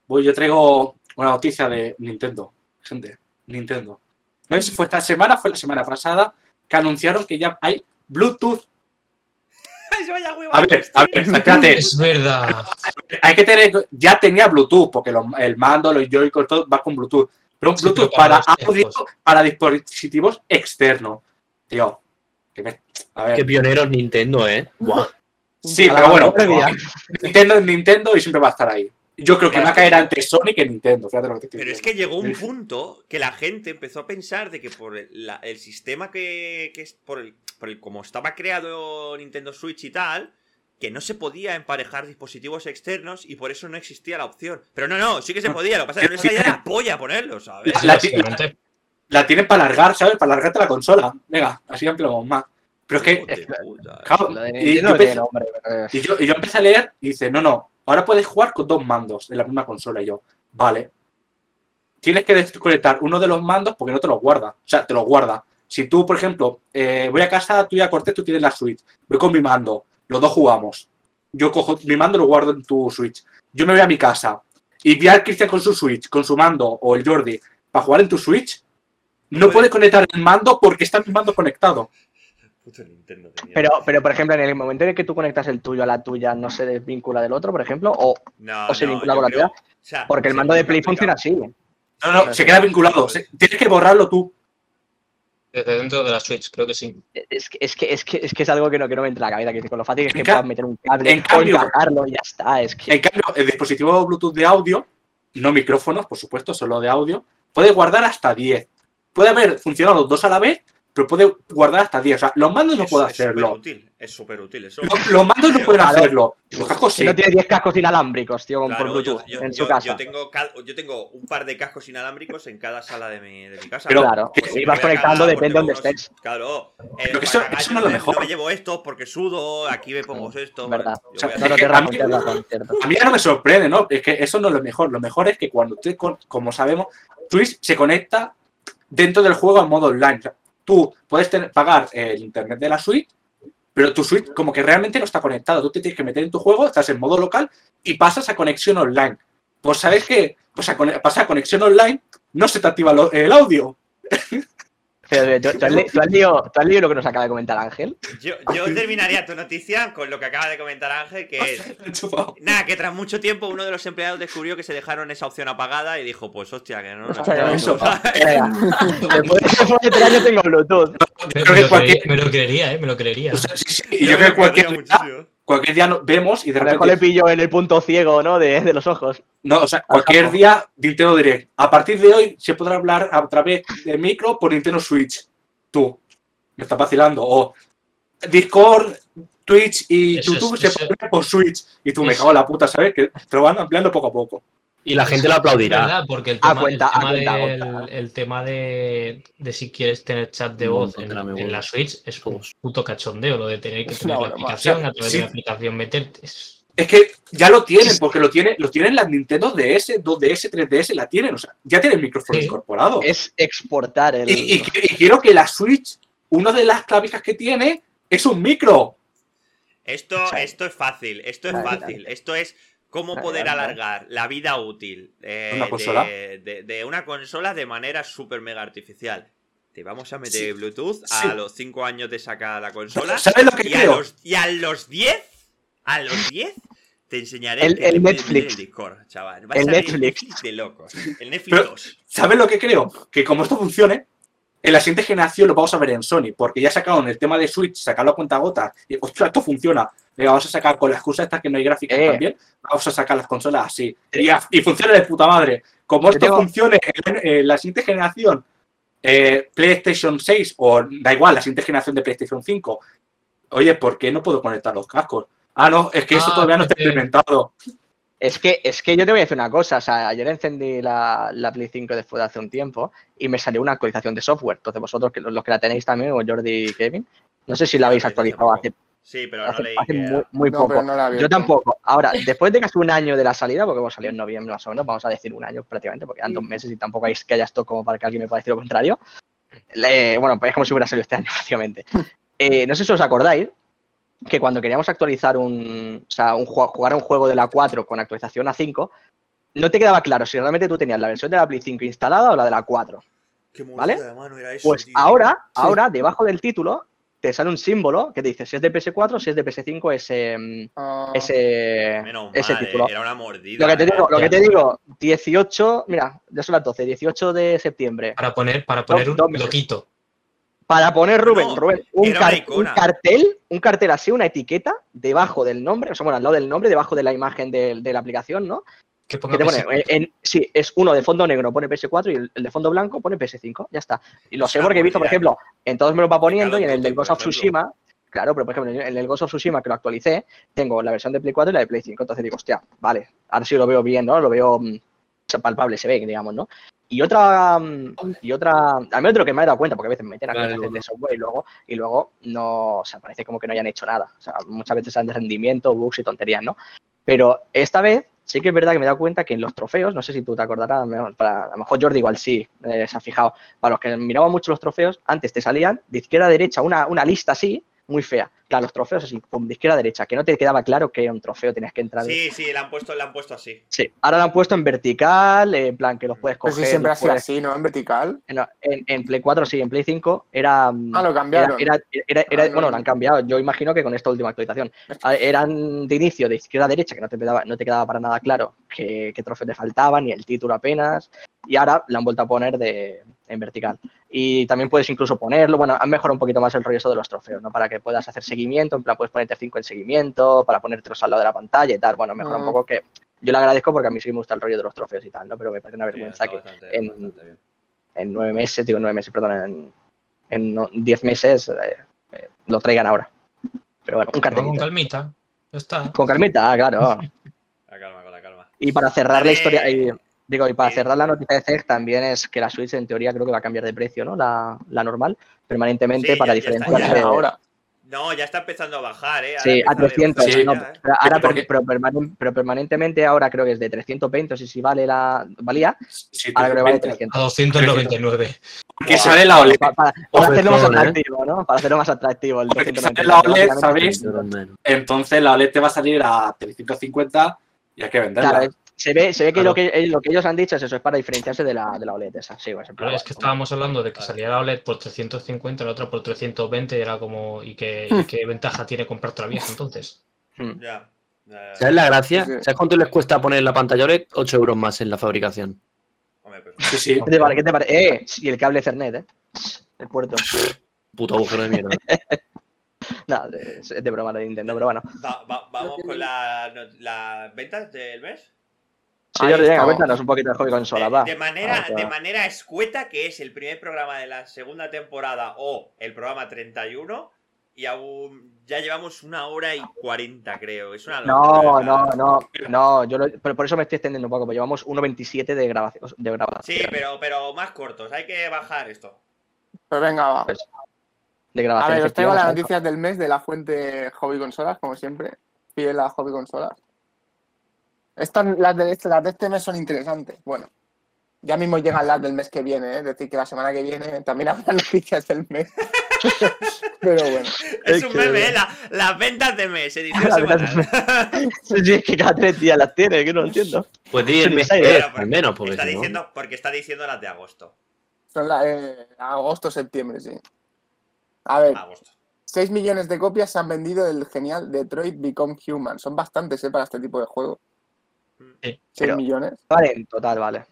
F: Pues yo traigo una noticia de Nintendo. Gente, Nintendo. No sé si fue esta semana, fue la semana pasada, que anunciaron que ya hay Bluetooth. A ver, a ver, espérate.
E: Es verdad.
F: Hay que tener, ya tenía Bluetooth, porque los- el mando, los Joy-Con, todo va con Bluetooth. Pero un Bluetooth
E: para
F: audio, para dispositivos externos. Tío, que me- a ver.
G: Qué pioneros Nintendo, ¿eh? Buah.
F: Sí, pero bueno. Nintendo es Nintendo y siempre va a estar ahí. Yo creo que va a caer antes Sony que Nintendo. Fíjate lo que te
A: Pero es que llegó un punto que la gente empezó a pensar de que por el, la- el sistema que, que es por el, por el como estaba creado Nintendo Switch y tal, que no se podía emparejar dispositivos externos y por eso no existía la opción. Pero no, no, sí que se podía, lo que pasa es que no salía la polla ponerlo, ¿sabes?
F: La- tienen para alargar, ¿sabes? Para alargarte la consola. Venga, así ampliamos más. Pero es que,
A: puta.
F: claro, yo, empecé, y yo- y yo empecé a leer y dice, no, no, ahora puedes jugar con dos mandos en la misma consola. Y yo, vale. Tienes que desconectar uno de los mandos porque no te los guarda. O sea, te los guarda. Si tú, por ejemplo, eh, voy a casa tuya, Cortés, tú tienes la Switch. Voy con mi mando. Los dos jugamos. Yo cojo mi mando y lo guardo en tu Switch. Yo me voy a mi casa y vi al Cristian con su Switch, con su mando, o el Jordi, para jugar en tu Switch. No puedes conectar el mando porque está mi mando conectado.
A: Puto Nintendo.
B: Pero, pero, por ejemplo, en el momento en el que tú conectas el tuyo a la tuya, ¿no se desvincula del otro, por ejemplo? O,
A: No,
B: o se
A: no,
B: vincula con la tuya.
A: o sea,
B: porque el mando de Play funciona así.
F: No, no, se queda vinculado. Se- tienes que borrarlo tú.
E: Desde dentro de la Switch, creo que sí.
B: Es que es, que, es, que, es que es algo que no, que no me entra a la cabeza, que con lo fácil es que puedas meter un cable
F: en cambio-
B: y ya está. Es que
F: En cambio, el dispositivo Bluetooth de audio, no micrófonos, por supuesto, solo de audio, puede guardar hasta 10. Puede haber funcionado los dos a la vez, pero puede guardar hasta 10. O sea, los mandos no
A: Es-
F: pueden
A: es súper
F: hacerlo.
A: útil, es súper útil eso.
F: Los, los mandos no pueden hacerlo. Los cascos
B: si
F: sí.
B: no tiene 10 cascos inalámbricos, tío, con
A: Claro,
B: por
A: yo,
B: Bluetooth
A: yo-
B: en
A: yo-
B: su casa.
A: yo tengo, cal- yo tengo un par de cascos inalámbricos en cada sala de mi, de mi casa.
F: Pero-
B: claro,
A: Pues si
B: y
A: me
B: vas conectando, depende de
A: pues
B: donde estés.
A: Claro. eh,
F: Pero que eso-
A: yo
F: no es lo
A: me-
F: mejor.
A: No me llevo estos porque sudo, aquí me pongo esto.
B: Verdad.
A: yo
F: O sea,
B: No, no,
F: que a mí-
B: tienes razón, cierto.
F: A mí ya no me sorprende, ¿no? Es que eso no es lo mejor. Lo mejor es que cuando usted, como sabemos, Twitch se conecta dentro del juego en modo online. O sea, tú puedes pagar el internet de la Switch, pero tu Switch como que realmente no está conectado. Tú te tienes que meter en tu juego, estás en modo local y pasas a conexión online. Pues sabes que pues a pasar a conexión online no se te activa el audio.
B: Pero, ¿tú, tú has, le- tú has leído, tú has leído lo que nos acaba de comentar Ángel?
A: Yo, yo terminaría tu noticia con lo que acaba de comentar Ángel, que es. Nada, que tras mucho tiempo uno de los empleados descubrió que se dejaron esa opción apagada y dijo, pues hostia, que no. no,
B: Hostia,
A: no,
F: eso.
A: no.
B: Venga. Después después de tres años tengo Bluetooth.
E: Me, lo creería, me lo creería, ¿eh? Me lo creería.
F: O sea, sí, sí, y yo creo que cualquier día,
A: muchísimo.
F: Cualquier día no- vemos y de
B: A lo mejor le
F: repente.
B: pillo en el punto ciego, ¿no? De, de los ojos.
F: No, o sea, cualquier día Nintendo Direct. A partir de hoy se podrá hablar a través de micro por Nintendo Switch. Tú. Me estás vacilando. O Discord, Twitch y
E: Eso es-
F: YouTube se podrán por Switch. Y tú me cago en la puta, ¿sabes? Que te lo van ampliando poco a poco.
G: Y la gente lo aplaudirá.
E: verdad, porque el
B: A
E: tema,
B: cuenta-
E: el tema,
B: a cuenta
E: del-
B: gota.
E: el tema de, de si quieres tener chat de voz en,
G: la
E: en
G: memoria.
E: la Switch es un puto cachondeo lo de tener que tener la aplicación,
F: O sea,
E: a través
F: sí.
E: de la aplicación meterte. es-
F: Es que ya lo tienen, porque lo tienen, lo tienen las Nintendo DS, 2DS, 3DS, la tienen. O sea, ya tienen micrófono
E: Sí.
F: incorporado.
B: Es exportar el.
F: Y, y- y quiero que la Switch, una de las clavijas que tiene es un micro.
A: Esto, esto es fácil, esto es fácil. Esto es cómo poder alargar la vida útil eh,
F: ¿Una consola?
A: De, de- de una consola de manera súper mega artificial. Te vamos a meter
F: Sí.
A: Bluetooth
F: Sí.
A: a los 5 años de sacar la consola.
F: ¿Sabes lo que
A: Y a,
F: creo?
A: los, y a los 10, a los 10, te enseñaré
B: El- el Netflix.
A: el Discord, chaval. Va a
B: El Netflix.
A: de locos. El Netflix
F: Pero-
A: 2.
F: ¿Sabes lo que creo? Que como esto funcione, en la siguiente generación lo vamos a ver en Sony, porque ya sacaron el tema de Switch, sacarlo a cuenta gota, y ostras, esto funciona. Venga, vamos a sacar con la excusa esta que no hay gráficas
B: Eh.
F: también, vamos a sacar las consolas así. Y, a- y funciona de puta madre. Como esto
B: tengo-
F: funcione en, en la siguiente generación, eh, PlayStation 6, o da igual, la siguiente generación de PlayStation 5, oye, ¿por qué no puedo conectar los cascos? Ah, no, es que eso
E: Ah,
F: todavía no está implementado.
B: Es que, es que yo te voy a decir una cosa. O sea, ayer encendí la, la Play 5 después de hace un tiempo y me salió una actualización de software. Entonces, vosotros, que, los que la tenéis también, o Jordi y Kevin, no sé si la habéis actualizado hace,
A: Sí, pero no
B: hace,
A: leí
B: hace
A: que
B: muy, muy
D: No,
B: poco.
D: pero no la vi.
B: Yo tampoco. Ahora, después de casi un año de la salida, porque hemos salido en noviembre más o menos, vamos a decir un año prácticamente, porque eran dos meses y tampoco hay que haya esto como para que alguien me pueda decir lo contrario. Le- bueno, pues es como si hubiera salido este año, prácticamente. Eh, no sé si os acordáis que cuando queríamos actualizar un, o sea, un, jugar a un juego de la 4 con actualización a 5, no te quedaba claro si realmente tú tenías la versión de la Play 5 instalada o la de la 4.
A: Qué
B: ¿Vale?
A: de mano era eso,
B: Pues
A: tío.
B: ahora, ahora, debajo del título, te sale un símbolo que dice si es de PS4, si es de PS5, ese, mm,
D: Ah,
B: ese,
A: Menos
B: ese
A: mal, eh,
B: título.
A: era una mordida.
B: Lo que te
A: eh.
B: digo, lo que te digo, 18, mira, ya son las 12, 18 de septiembre.
E: Para poner, para poner un
B: dos meses.
E: loquito.
B: Para poner, Rubén,
A: No,
B: Rubén, un, car- cartel, un cartel así, una etiqueta debajo del nombre, o sea, bueno, al lado del nombre, debajo de la imagen de, de la aplicación, ¿no?
E: Que
B: Que
E: ponga
B: te pone,
E: PS4.
B: en- en- sí, es uno de fondo negro, pone PS4 y el, el de fondo blanco pone PS5, ya está. Y lo sé porque he visto, por ejemplo, en todos me lo va poniendo y en el del Ghost of. Tsushima, claro, pero por ejemplo, en el Ghost of Tsushima que lo actualicé, tengo la versión de Play 4 y la de Play 5, entonces digo, hostia, vale, ahora sí lo veo bien, ¿no? Lo veo mm, palpable, se ve, digamos, ¿no? Y otra, mm, y otra, al menos de lo que me he dado cuenta, porque a veces me meten a
G: Vale, bueno.
B: de software y luego, y luego no, o sea, parece como que no hayan hecho nada. O sea, muchas veces salen de rendimiento, bugs y tonterías, ¿no? Pero esta vez sí que es verdad que me he dado cuenta que en los trofeos, no sé si tú te acordarás, a lo mejor- para- a lo mejor Jordi igual sí, eh, se ha fijado, para los que miraban mucho los trofeos, antes te salían de izquierda a derecha una, una lista así, muy fea. Claro, los trofeos así, pum, de izquierda a derecha, que no te quedaba claro que era un trofeo, tenías que entrar.
A: Sí, sí, la han puesto, la han puesto así.
B: Sí, ahora lo han puesto en vertical, en plan que los puedes
D: Pero
B: coger.
D: si siempre ha
B: los
D: sido
B: puedes-
D: así, ¿no? En vertical.
B: en, en Play 4 sí, en Play 5 era. mm,
D: Ah, lo cambiaron.
B: era- era- era-
D: Ah, no.
B: bueno, lo han cambiado. Yo imagino que con esta última actualización. Ah, Eran de inicio de izquierda a derecha, que no te quedaba, no te quedaba para nada claro qué, qué trofeo te faltaba, ni el título apenas. Y ahora la han vuelto a poner de, en vertical. Y también puedes incluso ponerlo. Bueno, han mejorado un poquito más el rollo eso de los trofeos, ¿no? Para que puedas hacer seguimiento. En plan, puedes ponerte 5 en seguimiento, para ponértelos al lado de la pantalla y tal. Bueno, mejora un
D: Mm.
B: poco que. Yo le agradezco porque a mí sí me gusta el rollo de los trofeos y tal, ¿no? Pero me parece una vergüenza que
A: bastante-
B: en-
A: bastante
B: en nueve meses, digo nueve meses, perdón, en, en no- diez meses eh, eh, lo traigan ahora. Pero bueno, un
E: Pero con
B: cartelito.
E: calmita. Ya está.
B: Con calmita, ah, claro.
A: La calma, con la calma.
B: Y para cerrar la historia, y, digo, y para
A: Sí.
B: cerrar la noticia de CEG también es que la Switch en teoría creo que va a cambiar de precio, ¿no? La, la normal, permanentemente
A: Sí,
B: para de-
D: ahora.
A: No, ya está empezando a bajar, ¿eh? Ahora
B: Sí, a 300.
F: Sí.
B: no,
A: ya, ¿eh?
B: pero, ahora, pero, pero permanen- pero permanentemente ahora creo que es de 320, no sé si vale la. Valía,
F: Sí,
B: ahora creo que vale
F: 320.
B: 300.
E: A 299.
F: Que sale la OLED.
B: Pa- para, para hacerlo más
G: ¿eh?
B: atractivo, ¿no? Para hacerlo más atractivo. El
F: Porque
B: 299,
F: la OLED, ¿sabéis? Entonces la OLED te va a salir a 350 y hay que venderla.
B: Claro, se ve, se ve que,
E: Claro.
B: lo que eh, lo que ellos han dicho es eso, es para diferenciarse de la, de la OLED esa. Sí, pues,
E: Claro, es que estábamos hablando de que
A: Vale.
E: salía la OLED por 350, la otra por 320, y era como, ¿y qué, y qué ventaja tiene comprarte la vieja entonces?
B: hmm.
A: Ya.
G: ¿Sabes la gracia? ¿Sabes cuánto les cuesta poner la pantalla OLED? 8 euros más en la fabricación.
A: Hombre, pues,
F: Sí, sí.
B: ¿Qué te pare- qué te pare- Eh, y el cable Ethernet, ¿eh? El puerto.
G: Puto agujero de mierda.
B: No, es de broma de Nintendo, pero bueno.
A: va- va- vamos con la- las ventas del mes.
D: Estamos.
B: cuéntanos un poquito de hobby consola,
A: de,
B: va.
A: de manera,
B: Vamos a-
A: de manera escueta, que es el primer programa de la segunda temporada o el programa 31, y aún ya llevamos una hora y 40, creo. Es una
B: No,
A: locura.
B: no, no, no, yo lo- pero por eso me estoy extendiendo un poco, pues llevamos 1.27 de grabación. De grabación,
A: Sí, pero, pero más cortos. Hay que bajar esto.
D: Pues venga, va.
B: Pues, de
D: A
B: grabación.
D: ver, os traigo las noticias del mes de la fuente Hobby Consolas, como siempre. Fiel a Hobby Consolas. Estas, las, de este, las de este mes son interesantes. Bueno, ya mismo llegan las del mes que viene, ¿eh? es decir, que la semana que viene también habrá noticias del mes. Pero bueno,
A: Es
B: Es
A: un
B: que-
A: meme, ¿eh? La- las ventas de mes, edición
B: Las ventas de
A: semanal.
B: Sí, sí, es que cada tres días las tiene, que no lo entiendo.
G: Pues di
B: Sí,
G: el mes al menos, porque
A: está
G: no-
A: diciendo, porque está diciendo las de agosto.
D: son la, eh, agosto, septiembre, sí. A ver,
A: Agosto.
D: 6 millones de copias se han vendido del genial Detroit Become Human. Son bastantes, ¿eh? Para este tipo de juego.
E: Sí.
D: 6
B: Pero-
D: millones.
B: Vale, en total, vale.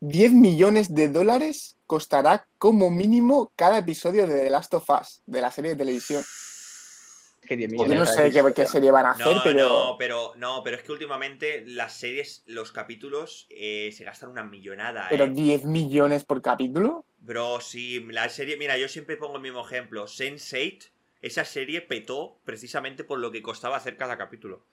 D: 10 millones de dólares costará como mínimo cada episodio de The Last of Us, de la serie de televisión.
B: Es que 10
D: Yo
B: millones.
D: no sé qué, qué serie van a hacer,
A: No,
D: pero.
A: no, pero no, pero es que últimamente las series, los capítulos eh, se gastan una millonada,
D: Pero
A: eh.
D: 10 millones por capítulo.
A: Bro, sí, la serie, mira, yo siempre pongo el mismo ejemplo. Sense8, esa serie petó precisamente por lo que costaba hacer cada capítulo.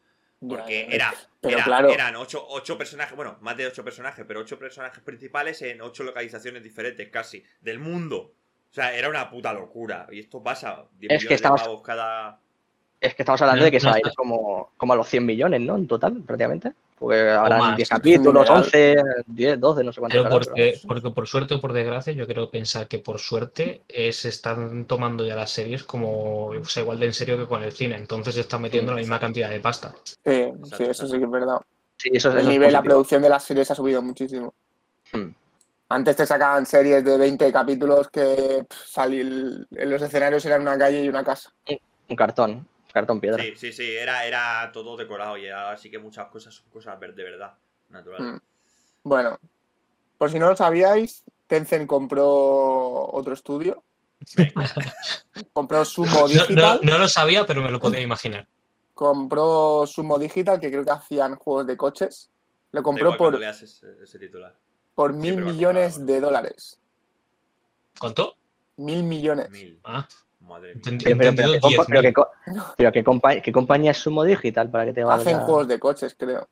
A: Porque
D: Ya,
A: era,
D: pero
A: era-
D: claro.
A: eran ocho, ocho personajes, bueno, más de ocho personajes, pero ocho personajes principales en ocho localizaciones diferentes casi, del mundo. O sea, era una puta locura. Y esto pasa, 10
B: Es que
A: millones
B: estamos-
A: de pavos cada...
B: Es que estamos hablando
E: No,
B: de que se
E: no
B: va a ir como, como a los 100 millones, ¿no? En total, prácticamente. Porque habrán
E: más.
B: 10 capítulos,
D: General.
B: 11, 10, 12, no sé cuántos.
E: Pero
B: habrá,
E: porque,
B: pero-
E: porque por suerte o por desgracia, yo quiero pensar que por suerte eh, se están tomando ya las series como o sea, igual de en serio que con el cine. Entonces se están metiendo
B: Sí,
E: la misma cantidad de pasta.
D: Sí, sí, eso sí que es verdad.
B: Sí, eso, eso
D: El
B: es
D: nivel, la
B: positivo.
D: producción de las series ha subido muchísimo.
B: Hmm.
D: Antes te sacaban series de 20 capítulos que pff, salir, en los escenarios eran una calle y una casa.
B: Un cartón, cartón piedra.
A: Sí, sí, sí, era, era todo decorado y ahora sí que muchas cosas son cosas de verdad, naturales.
D: Mm. Bueno, por si no lo sabíais, Tencent compró otro estudio. compró Sumo
E: No, no-
D: Digital.
E: no lo sabía, pero me lo podía imaginar.
D: Compró Sumo Digital, que creo que hacían juegos de coches. Lo compró por,
A: leas ese, ese titular.
D: por mil millones de dólares.
E: ¿Cuánto?
D: Mil millones.
A: Mil.
E: Ah,
A: Madre mía.
B: Pero, pero, pero,
E: Entendido
B: ¿qué, compa- pero
E: 10.000.
B: qué co- pero qué compa- qué compañía es Sumo Digital para que te valga,
D: Hacen juegos de coches, creo.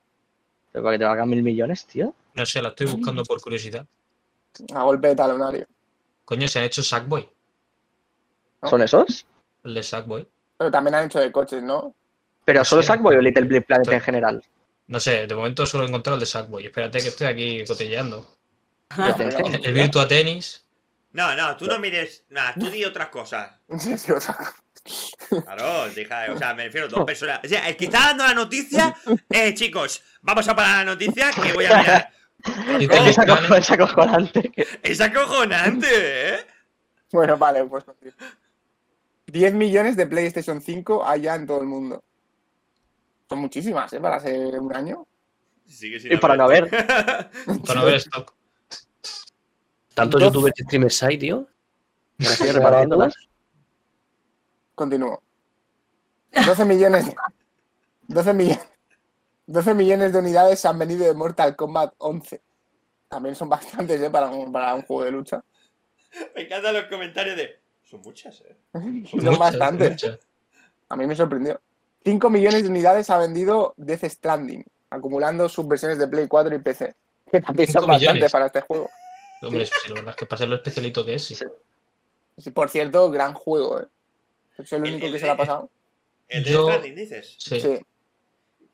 B: pero para que te valga mil millones, tío?
E: No sé, la estoy buscando por curiosidad.
D: A golpe de talonario.
E: Coño, se han hecho Sackboy.
D: ¿No?
B: ¿Son esos?
E: El de Sackboy.
D: Pero también han hecho de coches, ¿no?
B: ¿Pero solo
E: Sí.
B: Sackboy o Little Big Planet en general?
E: No sé, de momento solo he encontrado el de Sackboy. Espérate que estoy aquí cotilleando. El Virtua Tennis.
A: No, no, tú no mires. Nada, tú di otras cosas.
D: Sí, sí,
A: Claro, deja, o sea, me refiero a dos personas. O sea, el que está dando la noticia, eh, chicos, vamos a parar la noticia que voy a mirar.
B: Es acojonante, es acojonante.
A: Es acojonante, ¿eh?
D: Bueno, vale, pues. continúo. 10 millones de PlayStation 5 allá en todo el mundo. Son muchísimas, ¿eh? Para hacer un año.
A: Sigue sin
B: Y para no
A: haber.
E: Para ver stock.
G: Tantos youtubers y streamers hay, tío.
B: Me estoy repartiéndolas.
D: Continúo. 12 millones. 12 millones. 12 millones de unidades han venido de Mortal Kombat 11. También son bastantes, ¿eh? Para un, para un juego de lucha.
A: Me encantan los comentarios de. Son muchas, ¿eh?
D: Son
E: Muchas,
D: bastantes.
E: muchas.
D: A mí me sorprendió. 5 millones de unidades ha vendido Death Stranding, acumulando sus versiones de Play 4 y PC. Que también son bastantes para este juego.
E: Hombre, sí, la verdad es que para ser lo especialito que es, sí.
D: Por cierto, gran juego, ¿eh? Es el único
A: el
D: que se le ha pasado.
A: El de
E: Yo-
A: Stranding, dices.
E: Sí.
D: Sí.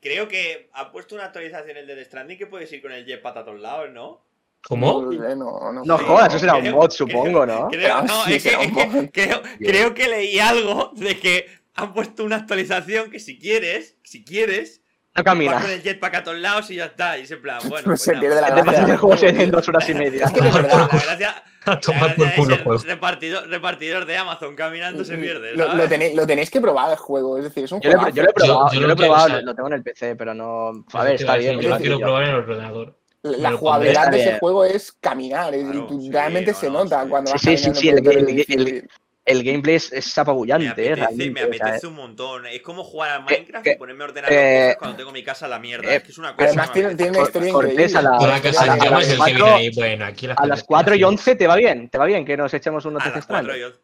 A: Creo que ha puesto una actualización el de Stranding que puedes ir con el jetpack a todos lados, ¿no?
E: ¿Cómo?
D: No, sé, no, no
B: No
D: sé.
B: jodas, eso será un
A: Creo-
B: mod, supongo,
A: creo-
B: ¿no?
A: Creo,
D: Ah,
A: no,
D: sí,
A: es que,
D: será
A: es
D: un
A: que
D: mod.
A: creo, creo que leí algo de que han puesto una actualización que si quieres, si quieres,
B: No camina.
A: con el jetpack a todos lados y ya está. Y es en plan, bueno.
D: No
A: pues
D: se
A: nada,
D: pierde la
A: pues
B: Te pasas
D: gracia.
B: el juego en en dos horas y media.
D: Es que de
A: La
D: verdad,
A: gracia,
E: A
A: la
E: tomar por culo
A: es
E: juego.
A: el repartidor, repartidor de Amazon caminando se pierde.
D: lo,
A: ¿sabes?
D: lo tenéis, lo tenéis que probar el juego, es decir, es un
B: Yo lo,
D: juego.
B: yo lo he probado,
E: Yo- yo
B: yo lo he probado,
E: o sea-
B: lo tengo en el PC, pero no. A ver, está bien. yo
E: Yo
B: lo
E: quiero probar en el ordenador.
D: La jugabilidad de ese juego es caminar, es-
A: Claro,
D: y tú-
A: sí,
D: realmente
A: no,
D: se
A: no,
D: nota
A: sí.
D: cuando
B: Sí,
D: vas
B: sí, sí, el- el-. El gameplay es, es
A: Me
B: apabullante, eh,
A: apetece,
B: realmente.
A: me
B: o sea,
A: apetece un montón. Es como jugar a
B: Que-
A: Minecraft
B: que-
A: y ponerme a ordenar
B: eh,
A: cosas cuando tengo mi casa a la mierda.
B: eh,
A: es que es una cosa.
D: Además, tiene,
A: me
D: tiene una historia increíble.
B: a la- las
E: el que
B: cuatro-
E: viene ahí. Bueno, aquí las
B: A las
E: cosas
B: 4 y
E: que
B: 11 te va bien, te va bien que nos echemos unos
A: A las
B: Stranding.
A: 4 yo.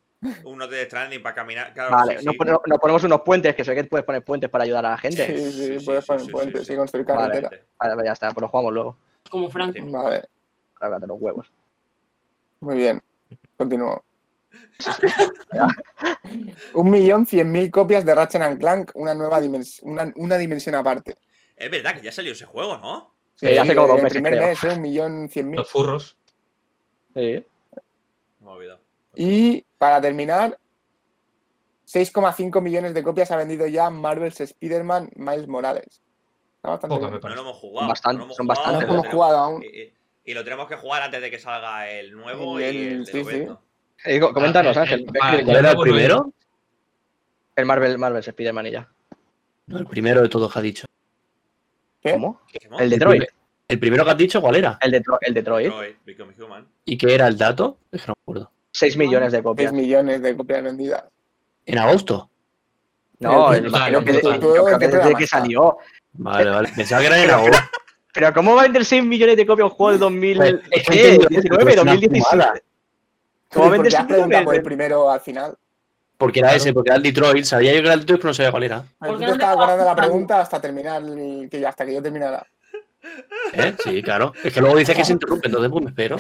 A: Uno de Stranding para caminar. Claro,
B: Vale,
A: sí,
B: nos,
A: sí.
B: pone- nos ponemos unos puentes, que sé que puedes poner puentes para ayudar a la gente.
D: Sí, sí, puedes
A: sí,
D: poner
A: sí,
D: puentes
A: sí, sí.
D: y construir carretera.
B: Vale, ya está, pues lo jugamos luego.
C: Como Franco.
A: Sí.
D: Vale,
B: Cágate los huevos.
D: muy bien. Continúo. Un millón cien mil copias de Ratchet and Clank, una nueva dimensión, una, una dimensión aparte.
A: Es verdad que ya salió ese juego, ¿no?
B: Sí, hace como dos
D: el
B: meses,
D: primer
B: creo.
D: mes, ¿eh? un millón cien mil.
E: Los furros.
B: Sí.
A: Me he olvidado.
D: Y para terminar, 6,5 millones de copias ha vendido ya Marvel's Spider-Man Miles Morales. Está bastante
E: me
A: No lo hemos jugado.
B: Bastante,
A: no lo hemos
B: son
A: jugado,
B: bastantes.
D: No
A: lo
D: hemos jugado aún.
A: Y, y- y lo tenemos que jugar antes de que salga el nuevo y
D: El-
A: el de
D: sí, sí.
B: Eh, co- coméntanos,
E: Ah, el-
B: Ángel.
E: el-
B: ¿ves
E: ah,
B: que-
E: el-
G: ¿Cuál era el
E: no
G: primero?
B: El Marvel, Marvel Spider-Man y ya.
G: No, el primero de todos que has dicho.
D: ¿Qué?
B: ¿Cómo? El Detroit.
G: primer- El primero que has dicho, ¿cuál era?
B: El, Detro- el Detroit.
A: Detroit, Become Human.
G: ¿Y qué era el dato? Es que no me acuerdo.
B: 6 millones de
D: 6
B: copias.
D: millones de copias vendidas.
G: ¿En agosto?
B: No,
E: total,
B: creo que, desde que salió.
G: Vale, vale. Pensaba que era en agosto.
B: Pero ¿cómo va a vender 6 millones de copias un juego de 2000?
G: Pues, es que
B: ¿qué?
G: entiendo,
B: 19,
G: es una
B: 2017. ¿Cómo va a
D: ¿Por
B: vender
D: qué has
B: 6
D: preguntado por el primero al final?
G: Porque era
E: Claro.
G: ese, porque era el Detroit. Sabía yo que era el Detroit, pero no sabía cuál era.
D: A ver,
C: ¿Por
D: tú
C: qué
D: te
C: no te
D: estabas guardando la pregunta hasta terminar, que hasta que yo terminara.
G: ¿Eh? Sí, claro. Es que luego dice que se interrumpe, entonces pues me espero.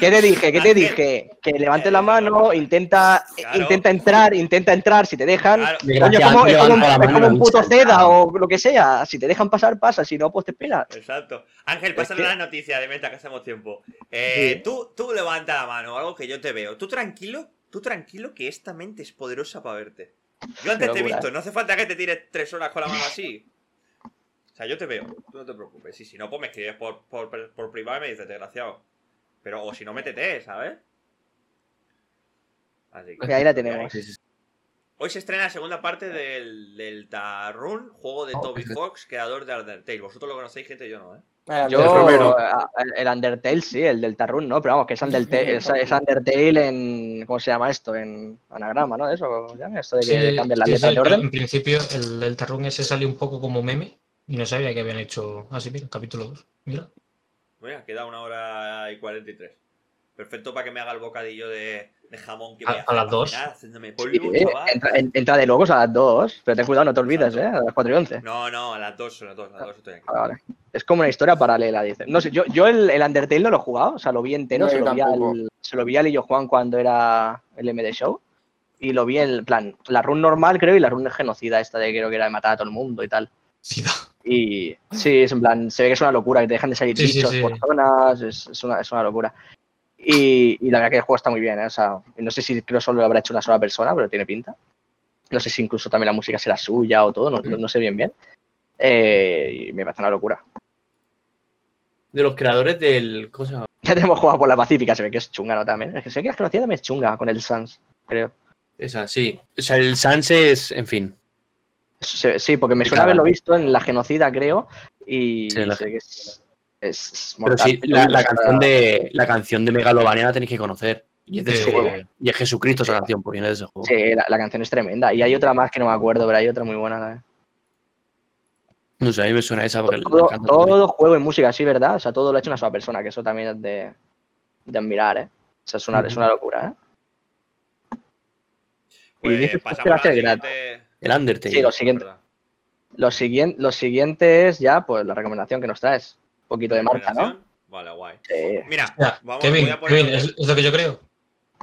B: ¿Qué te dije? ¿Qué te dije? Que levante la mano, intenta,
A: Claro.
B: intenta entrar, intenta entrar. Si te dejan,
A: Claro.
B: coño, como, es como un, es como puto. Ceda o lo que sea. Si te dejan pasar, pasa. Si no, pues te esperas.
A: Exacto. Ángel, pásale
B: que-
A: la noticia de meta que hacemos tiempo. Eh,
B: Sí.
A: tú, tú levanta la mano, algo que yo te veo. Tú tranquilo, tú tranquilo que esta mente es poderosa para verte. Yo antes te he visto, no hace falta que te tires tres horas con la mano así. O sea, yo te veo, tú no te preocupes. Y si no, pues me escribes por, por, por privado y me dices, desgraciado. Pero, o si no, métete, ¿sabes? Así
B: Y ahí la tenemos.
A: Hoy se estrena la segunda parte del, del Tarun, juego de
G: Oh,
A: Toby. Fox, creador de Undertale. Vosotros lo conocéis, gente, yo no, ¿eh?
B: Yo, el Undertale sí, el del Tarrun no, pero vamos, que es Undertale, es, es Undertale en, ¿cómo se llama esto? En anagrama, ¿no? Eso, ¿cómo se llama? Esto de que
E: Sí,
B: cambian
E: sí,
B: de orden.
E: En principio, el, el Tarrun ese salió un poco como meme y no sabía que habían hecho así, mira, capítulo 2. Mira.
A: Mira, queda una hora y 43. Perfecto para que me haga el bocadillo de, de jamón que
E: A-
A: me
E: a las
A: para
E: dos.
A: cenar, haciéndome
B: Sí,
A: polvo,
B: eh, entra, en- entra de locos a las 2, pero ten cuidado, no te olvides, ¿eh? A las 4 y 11.
A: No, no, a las dos, a las dos, a las dos estoy aquí.
B: Vale, vale. Es como una historia paralela, dice. No sé, yo, yo el, el Undertale no lo he jugado, o sea, lo vi entero,
D: No,
B: se, lo vi al, se lo vi al Illo Juan cuando era el MD Show. Y lo vi en plan, la run normal, creo, y la run genocida, esta de creo que era de matar a todo el mundo y tal.
E: Sí, da.
B: Y sí, es en plan, se ve que es una locura, que te dejan de salir
E: Sí, sí,
B: bichos
E: sí.
B: por zonas, es, es una, es una locura. Y, y la verdad que el juego está muy bien, ¿eh? o sea, no sé si creo solo lo habrá hecho una sola persona, pero tiene pinta. No sé si incluso también la música será suya o todo, no, no- no sé bien bien. Eh, y me parece una locura.
G: De los creadores del. ¿Cómo se llama?
B: Ya tenemos jugado por la Pacífica, se ve que es chunga, ¿no? También. Es que sé que la también es chunga con el Sans, creo.
G: Esa, sí. O sea, el Sans es. En fin.
B: Sí, porque me suena haberlo visto en la genocida, creo. Y
G: Sí, la-
B: sé que es. es- es
G: Pero sí, la, canción de. La canción de Megalovania la tenéis que conocer. Y es de ese
E: Sí.
G: juego. Y es Jesucristo esa canción, porque viene de ese juego.
B: Sí, la, la canción es tremenda. Y hay otra más que no me acuerdo, pero hay otra muy buena. también.
G: No sé, a mí me suena esa porque la
B: Todo, juego en música, sí, ¿verdad? O sea, todo lo ha hecho una sola persona, que eso también es de, de admirar, ¿eh? O sea, es una, es una locura, ¿eh? Y
A: Pues
B: dices que
A: pasamos
B: va
A: a la siguiente.
G: El Undertale.
B: Sí, lo siguiente. Lo, siguiente, lo siguiente es ya, pues, la recomendación que nos traes. Un poquito de marca, ¿no?
A: Vale, guay.
B: Sí.
A: Mira,
E: Ya,
A: vamos,
E: Kevin,
A: voy a poner.
E: Kevin, es, es lo que yo creo.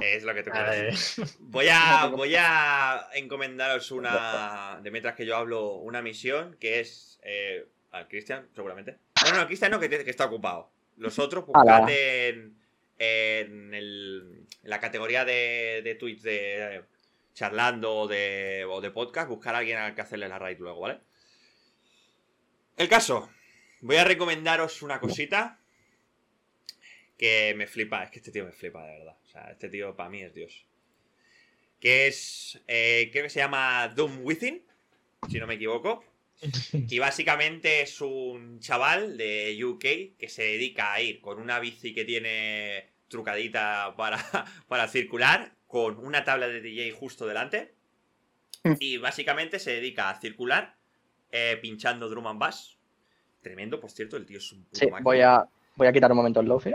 A: Es lo que tú
E: A
A: quieres.
E: ver.
A: Voy a, voy a encomendaros una. De mientras que yo hablo, una misión que es. Eh, al Cristian, seguramente. No, no, al Cristian no, que, está ocupado. Los otros, buscad en. En, el- en la categoría de, de tweets de. Charlando o de, o de podcast, buscar a alguien al que hacerle la raid luego, ¿vale? El caso. Voy a recomendaros una cosita que me flipa. Es que este tío me flipa, de verdad. O sea, este tío para mí es Dios. Que es. eh, creo que se llama Doom Within, si no me equivoco. Y básicamente es un chaval de UK que se dedica a ir con una bici que tiene trucadita para, para circular, con una tabla de DJ justo delante. Y básicamente se dedica a circular eh, pinchando drum and bass. Tremendo, por cierto, el tío es un puto
B: Sí,
A: máquina.
B: voy a, voy a quitar un momento el lofi.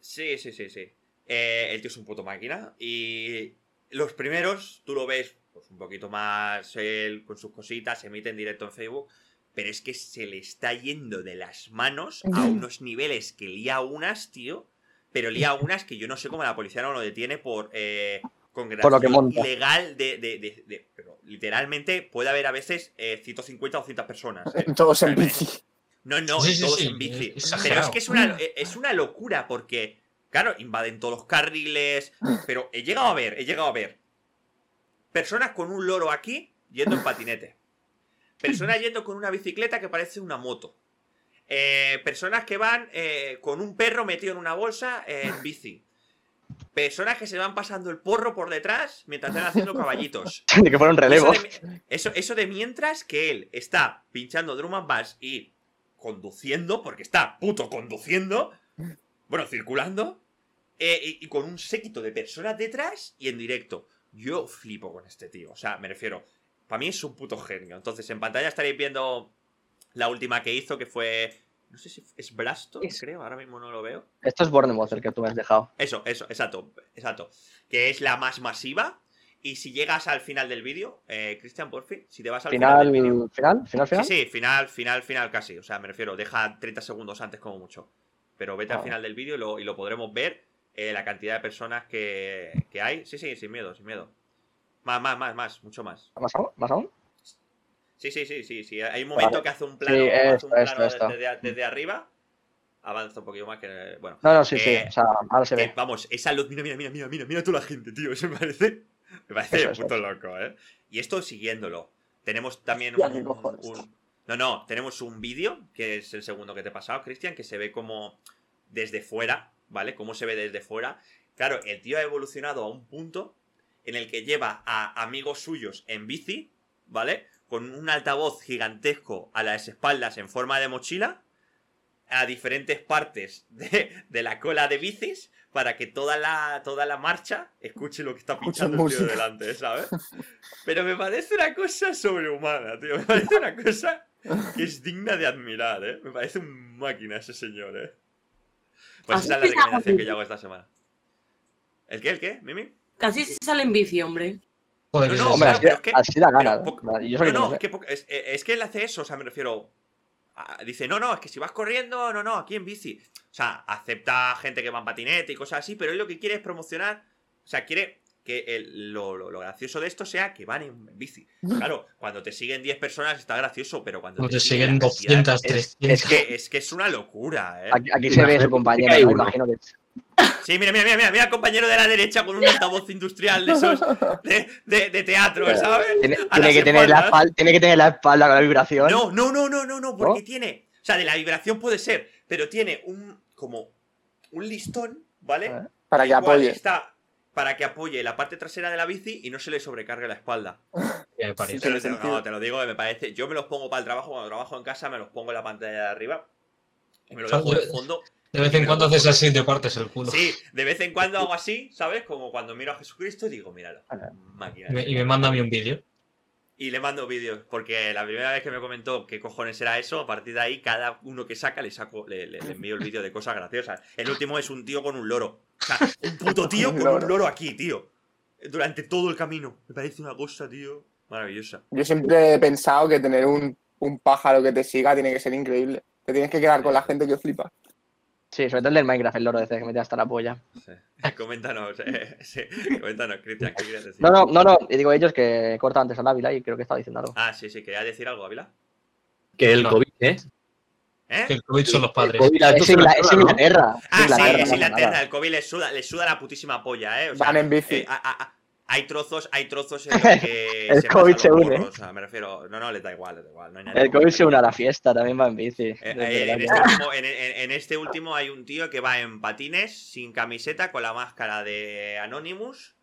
A: Sí, sí, sí, sí. Eh, el tío es un puto máquina. Y los primeros, tú lo ves pues, un poquito más él con sus cositas, se emite en directo en Facebook. Pero es que se le está yendo de las manos a unos niveles que lía unas, tío. Pero lía unas que yo no sé cómo la policía no lo detiene por eh, congregación ilegal de, de- de- de- Pero literalmente puede haber a veces eh, 150 o 200 personas. eh.
D: Todos en bici.
A: No, no,
E: Sí,
A: y
E: sí,
A: todos
E: sí,
A: en bici.
E: es
A: Pero es que es una, es una locura porque, claro, invaden todos los carriles. Pero he llegado a ver, he llegado a ver personas con un loro aquí yendo en patinete. Personas yendo con una bicicleta que parece una moto. Eh, personas que van eh, con un perro metido en una bolsa eh, en bici. Personas que se van pasando el porro por detrás mientras están haciendo caballitos.
B: de que fueron
A: Eso
B: relevos.
A: de, eso, eso de mientras que él está pinchando drum and bass y conduciendo, porque está puto conduciendo, bueno, circulando, eh, y, y con un séquito de personas detrás y en directo. Yo flipo con este tío. O sea, me refiero, para mí es un puto genio. Entonces, en pantalla estaréis viendo la última que hizo, que fue. No sé si es Braston,
B: Es-
A: creo, ahora mismo no lo veo.
B: Esto es Bournemouth el que tú me has dejado.
A: Eso, eso, exacto, exacto. Que es la más masiva. Y si llegas al final del vídeo, eh, Cristian, por fin, si te vas al final,
B: Final,
A: del vídeo.
B: final, final, final.
A: Sí, sí, final, final, final casi. O sea, me refiero, deja 30 segundos antes como mucho. Pero vete al
B: Ah.
A: final del vídeo y lo, y lo podremos ver. eh, la cantidad de personas que, que hay. Sí, sí, sin miedo, sin miedo. Más, más, más, más, mucho más.
B: ¿Más aún? ¿Más aún?
A: Sí, sí, sí, sí, sí. Hay un momento
B: Vale.
A: que hace un plano,
B: Sí,
A: hace un plano
B: esto, esto.
A: Desde, arriba. Avanza un poquito más que. Bueno.
B: No, no, sí, sí.
A: Eh,
B: O sea, ahora se
A: Que,
B: ve.
A: vamos, esa luz. Mira, mira, mira, mira, mira, mira toda la gente, tío. Eso me parece. Me parece
B: Eso,
A: puto
B: eso.
A: loco, ¿eh? Y esto siguiéndolo. Tenemos también un- No, no, tenemos un vídeo, que es el segundo que te he pasado, Cristian, que se ve como desde fuera ¿vale? Cómo se ve desde fuera. Claro, el tío ha evolucionado a un punto en el que lleva a amigos suyos en bici, ¿vale? Con un altavoz gigantesco a las espaldas en forma de mochila, a diferentes partes de, de la cola de bicis, para que toda la, toda la marcha escuche lo que está pinchando el tío
D: música.
A: delante, ¿sabes? Pero me parece una cosa sobrehumana, tío. Me parece una cosa que es digna de admirar, ¿eh? Me parece un máquina ese señor, ¿eh? Pues
C: Así
A: esa es la recomendación que yo hago esta semana. ¿El qué? ¿El qué? ¿Mimi?
C: Casi se sale en bici, hombre.
E: Joder,
A: No,
E: es-
B: Hombre, así,
A: es que-
B: así da ganas. ¿no?
A: No,
B: que
A: es es, eh, es que él hace eso, o sea, me refiero. a- dice, no, no, es que si vas corriendo, no, no, aquí en bici. O sea, acepta gente que va en patinete y cosas así, pero él lo que quiere es promocionar. O sea, quiere que el- lo, lo- lo gracioso de esto sea que van en bici. Claro, cuando te siguen 10 personas está gracioso, pero cuando
E: No te
A: siguen
E: siguen
A: la cantidad-
E: 200,
B: es-
E: 300.
A: Es que, es que es una locura, ¿eh?
B: Aquí, aquí se ve su compañero, imagino que.
A: Sí, mira, mira, mira, mira, compañero de la derecha con un altavoz industrial de esos de, de- de teatro, ¿sabes?
B: Tiene, que tener la espalda, tiene que tener la espalda con la vibración.
A: No, no, no, no, no, no, porque
B: ¿No?
A: tiene. O sea, de la vibración puede ser, pero tiene un. como. un listón, ¿vale?
B: Ah,
D: Para que apoye.
A: Está para que apoye la parte trasera de la bici y no se le sobrecargue la espalda.
E: Ya me parece.
D: Sí, tiene
A: Pero te, no, te lo digo, me parece. Yo me los pongo para el trabajo, cuando trabajo en casa, me los pongo en la pantalla de arriba. Y me lo
E: O sea,
A: dejo de fondo.
E: De vez en cuando haces así y te partes el culo.
A: Sí, de vez en cuando hago así, ¿sabes? Como cuando miro a Jesucristo y digo, míralo, máquina.
E: Y me, manda a mí un vídeo.
A: Y le mando vídeos, porque la primera vez que me comentó qué cojones era eso, a partir de ahí, cada uno que saca le saco, le, le- le envío el vídeo de cosas graciosas. El último es un tío con un loro. O sea, un puto tío con un loro aquí, tío. Durante todo el camino. Me parece una cosa, tío, maravillosa.
D: Yo siempre he pensado que tener un, un pájaro que te siga tiene que ser increíble. Te tienes que quedar con la gente que flipa.
B: Sí, sobre todo el del Minecraft, el loro ese que mete hasta la polla.
A: Sí. Coméntanos, eh, sí, coméntanos, Cristian, ¿qué quieres decir?
B: No, no, no, no. Y digo ellos que corta antes al Ávila y creo que estaba diciendo algo.
A: Ah, sí, sí, quería decir algo, Ávila.
G: Que el
E: No.
G: COVID, ¿eh?
A: ¿Eh?
E: Que el COVID son los padres.
G: COVID,
B: Es,
G: esto
B: Ingla-
G: se
B: es
G: la- ¿no?
B: Inglaterra. es
A: Ah, sí,
B: Inglaterra,
A: es
B: no
A: Inglaterra, el COVID le suda, le suda la putísima polla, ¿eh? O sea,
D: Van en bici.
A: eh, a- a- hay trozos, hay trozos en los que
B: El
A: se
B: COVID se une.
A: O sea, me refiero, no, no, les da igual, les da igual. No hay nadie
B: El COVID se une a la fiesta, también va en bici.
A: Eh, eh, en, este último, en- en- en este último hay un tío que va en patines, sin camiseta, con la máscara de Anonymous,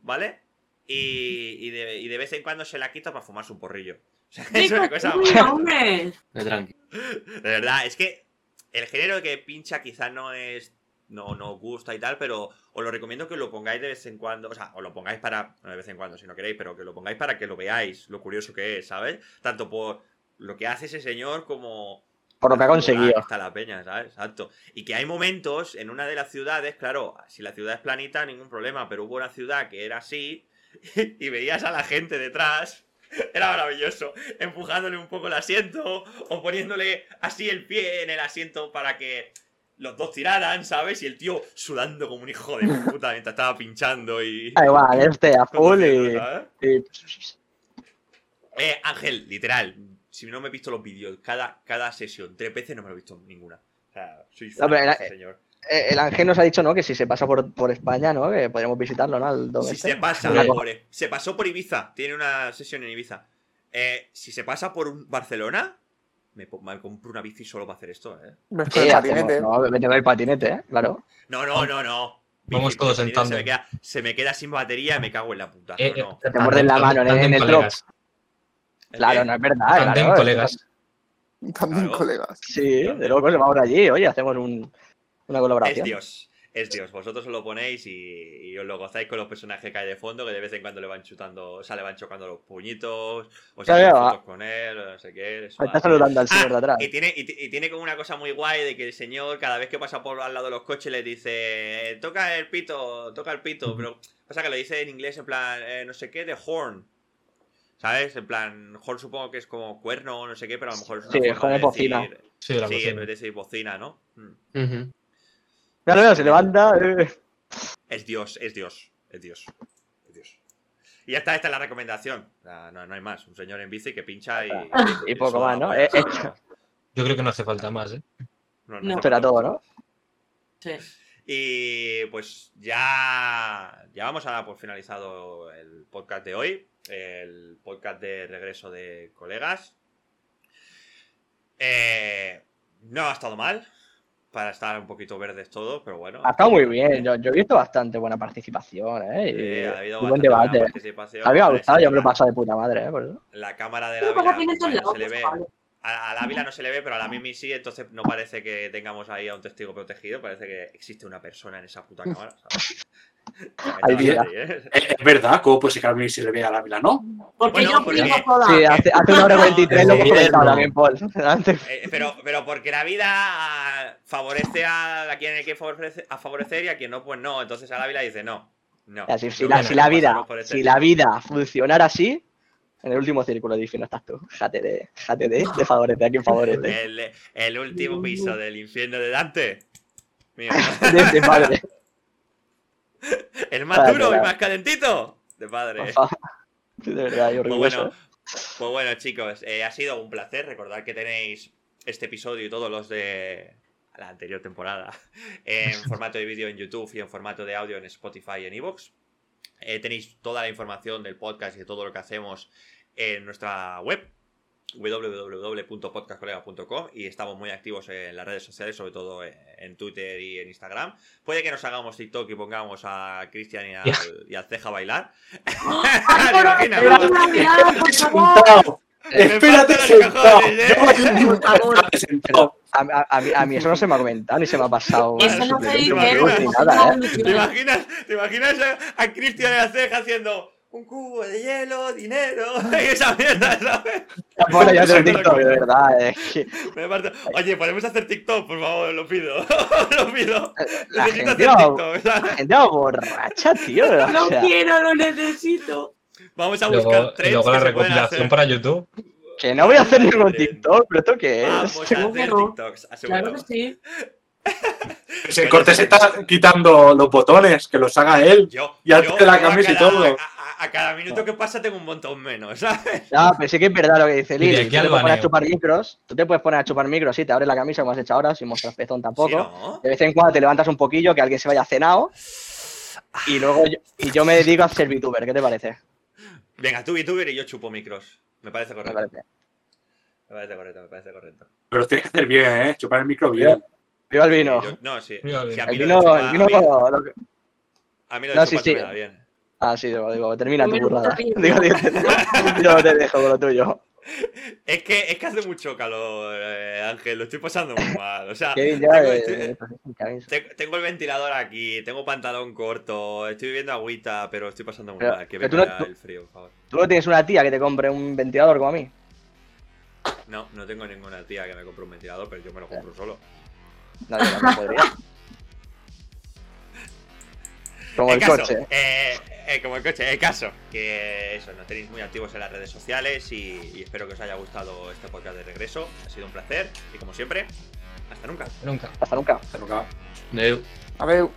A: ¿vale? Y, y de, y de vez en cuando se la quita para fumarse un porrillo. O sea, es una cosa
C: hombre.
G: Tranqui.
A: De verdad, es que el género que pincha quizás no es. No, no os gusta y tal, pero os lo recomiendo que lo pongáis de vez en cuando. O sea, os lo pongáis para. No de vez en cuando, si no queréis, pero que lo pongáis para que lo veáis, lo curioso que es, ¿sabes? Tanto por lo que hace ese señor como.
B: Por lo que ha conseguido.
A: Está la peña, ¿sabes? Exacto. Y que hay momentos en una de las ciudades, claro, si la ciudad es planita, ningún problema, pero hubo una ciudad que era así y veías a la gente detrás. Era maravilloso, empujándole un poco el asiento o poniéndole así el pie en el asiento para que los dos tiraran, ¿sabes? Y el tío sudando como un hijo de puta mientras estaba pinchando y...
B: Da igual, este a full y.
A: Eh, Ángel, literal, si no me he visto los vídeos, cada, cada sesión, tres veces no me lo he visto ninguna. O sea, soy fan
B: No, pero
A: de
B: era-
A: ese señor.
B: Eh, El Ángel nos ha dicho, ¿no? Que si se pasa por, por España, ¿no? Que podríamos visitarlo, ¿no? Al
A: Si
B: este.
A: se pasa por, se pasó por Ibiza, tiene una sesión en Ibiza. Eh, si se pasa por un Barcelona, me, me compro una bici solo para hacer esto, ¿eh?
D: El
B: hacemos-
D: patinete.
B: no, vete con el patinete, ¿eh? Claro.
A: No, no, no, no.
E: Vamos todos en
A: Se me, queda, se me queda sin batería y me cago en la puta.
E: Eh,
A: no, no.
E: eh,
B: Te muerden la mano en el-
E: tándem
B: en el.
A: ¿El
B: Claro,
A: qué?
B: no es verdad.
E: Tándem
B: claro.
E: colegas.
D: También
A: Claro.
D: colegas.
B: Sí, de luego nos vamos allí, oye, hacemos un, una
A: Es
B: colaboración.
A: Dios. Es Dios, vosotros os lo ponéis y, y os lo gozáis con los personajes que hay de fondo, que de vez en cuando le van chutando, o sea, le van chocando los puñitos, o se fotos con él, o no sé qué.
B: está saludando al señor
A: Ah,
B: de atrás.
A: Y tiene, y, ti- y tiene como una cosa muy guay de que el señor, cada vez que pasa por al lado de los coches, le dice: Toca el pito, toca el pito. Pero pasa que lo dice en inglés, en plan, eh, no sé qué, de horn. ¿Sabes? En plan, horn supongo que es como cuerno o no sé qué, pero a lo mejor es una
B: Sí,
A: forma
B: horn
A: de
B: es bocina.
A: decir-
E: Sí, la
A: Sí, vez de decir bocina, ¿no? Mm.
B: Lo veo, se levanta. eh.
A: Es Dios, es Dios, es Dios. Es Dios. Y ya está, esta es la recomendación. No, no hay más. Un señor en bici que pincha y.
B: Y poco
A: eso
B: más, ¿no? Eh, eh.
E: Yo creo que no hace falta más, ¿eh?
A: No,
C: No.
A: hace
B: Esto era
A: falta
B: todo. ¿no?
C: Sí.
A: Y pues ya, ya vamos a dar por finalizado el podcast de hoy, el podcast de regreso de colegas. Eh, no ha estado mal, para estar un poquito verdes todos, pero bueno.
B: Ha estado muy bien. Yo, yo he visto bastante buena participación, ¿eh? Y,
A: Sí, ha habido
B: buen
A: bastante buena
B: debate.
A: participación.
B: A mí me ha
A: Parece
B: gustado, yo me lo pasado de puta madre, ¿eh? Por eso.
A: La cámara de la Ávila
C: tiene todos
A: no se le ve.
C: vale.
A: A la Ávila no se le ve, pero a la Mimi sí, entonces no parece que tengamos ahí a un testigo protegido. Parece que existe una persona en esa puta cámara. ¿sabes?
B: Mira.
A: ¿eh?
F: Es, es verdad, ¿cómo puede ser que a mí se le vea a la vila, no?
C: Porque
A: Bueno,
C: yo
A: porque-.
B: Sí, hace, hace una hora
A: No,
B: 23 lo hemos también, Paul. Antes-
A: Eh, pero, pero porque la vida ah, favorece a, a quien hay que favorece- a favorecer y a quien no, pues no. Entonces a la Ávila dice no. No.
B: Así, si, la, si vida,
A: este
B: si la vida funcionara así, en el último círculo de no estás tú. Jate de, jate de, de favorece a quien favorece.
A: El, el último piso del infierno de Dante. Mío.
B: De, de padre.
A: El más duro y más calentito. De padre.
B: De verdad, yo
A: Pues bueno, pues bueno, chicos, eh, ha sido un placer. Recordad que tenéis este episodio y todos los de la anterior temporada en formato de vídeo en YouTube y en formato de audio en Spotify y en Evox. tenéis toda la información del podcast y de todo lo que hacemos en nuestra web www.podcastcolega.com y estamos muy activos en las redes sociales, sobre todo en- Twitter y en Instagram. Puede que nos hagamos TikTok y pongamos a Cristian y, al- y al Ceja a bailar.
F: Espérate sentado.
A: ¿eh?
F: Yo aquí
C: Por favor.
F: espérate sentado.
B: A, mí, a mí eso no se me ha comentado ni se me ha pasado.
C: Eso no se dice,
B: ¿eh?
A: ¿Te imaginas, ¿te imaginas a, Cristian en la ceja haciendo un cubo de hielo, dinero? y esa mierda, ¿sabes?
B: Bueno,
A: no lo
B: TikTok, de verdad. Es que
A: Oye, podemos hacer TikTok, por favor, lo pido. lo pido.
B: la
A: Necesito
B: gente,
A: hacer TikTok.
B: la gente va borracha, tío. o
C: No
B: sea,
C: quiero, lo necesito.
A: Vamos a buscar
E: Luego,
A: tres
E: luego la
A: se
E: recopilación
A: hacer.
E: para YouTube.
B: que no voy a hacer ningún. TikTok, pero ¿esto qué es?
A: Vamos a hacer. TikToks,
C: Claro que sí.
F: Se Cortés está quitando los botones, que los haga él.
A: Yo,
F: Y de la camisa y todo.
A: A, a- a cada minuto que pasa tengo un montón menos, ¿sabes?
B: No, pero sí que es verdad lo que dice Lili. Tú te puedes poner a chupar micros, tú te puedes poner a chupar micros, sí, te abres la camisa como has hecho ahora, sin mostrar pezón tampoco.
A: Sí, ¿no?
B: De vez en cuando te levantas un poquillo, que alguien se vaya cenado. Y luego yo, y yo me dedico a ser VTuber, ¿qué te parece?
A: Venga, tú VTuber y yo chupo micros. Me parece
B: Me
A: correcto.
B: parece.
A: Me parece correcto, me parece correcto.
F: Pero tienes que hacer bien, ¿eh? Chupar el micro bien.
B: Viva el vino.
A: Yo- no, sí.
E: Mira,
A: Si a
B: El
A: mí lo de
B: vino,
A: chupar-
B: el vino
A: a mí-
B: lo que-
A: A mí lo de
B: No, sí,
A: chupar
B: sí.
A: me bien.
B: Ah, sí, digo, digo, termina tu burrada. Digo, digo, yo te dejo con lo tuyo.
A: Es que, es que hace mucho calor, eh, Ángel, lo estoy pasando muy mal. O sea,
B: Kevin ya
A: tengo,
B: eh,
A: estoy-
B: sin camisa.
A: te- tengo el ventilador aquí, tengo pantalón corto, estoy bebiendo agüita, pero estoy pasando muy
B: Pero-
A: mal. Que
B: tú
A: venga
B: no-
A: el frío, por favor.
B: ¿Tú no tienes una tía que te compre un ventilador como a mí?
A: No, no tengo ninguna tía que me compre un ventilador, pero yo me lo compro solo.
B: No, yo no podría. Como el
A: caso,
B: coche.
A: eh, eh, como el coche, el caso. Que eso, nos tenéis muy activos en las redes sociales y, y espero que os haya gustado este podcast de regreso. Ha sido un placer y como siempre, hasta nunca.
E: Nunca.
B: Hasta nunca.
F: Pero claro.
E: Adeu.
D: A ver.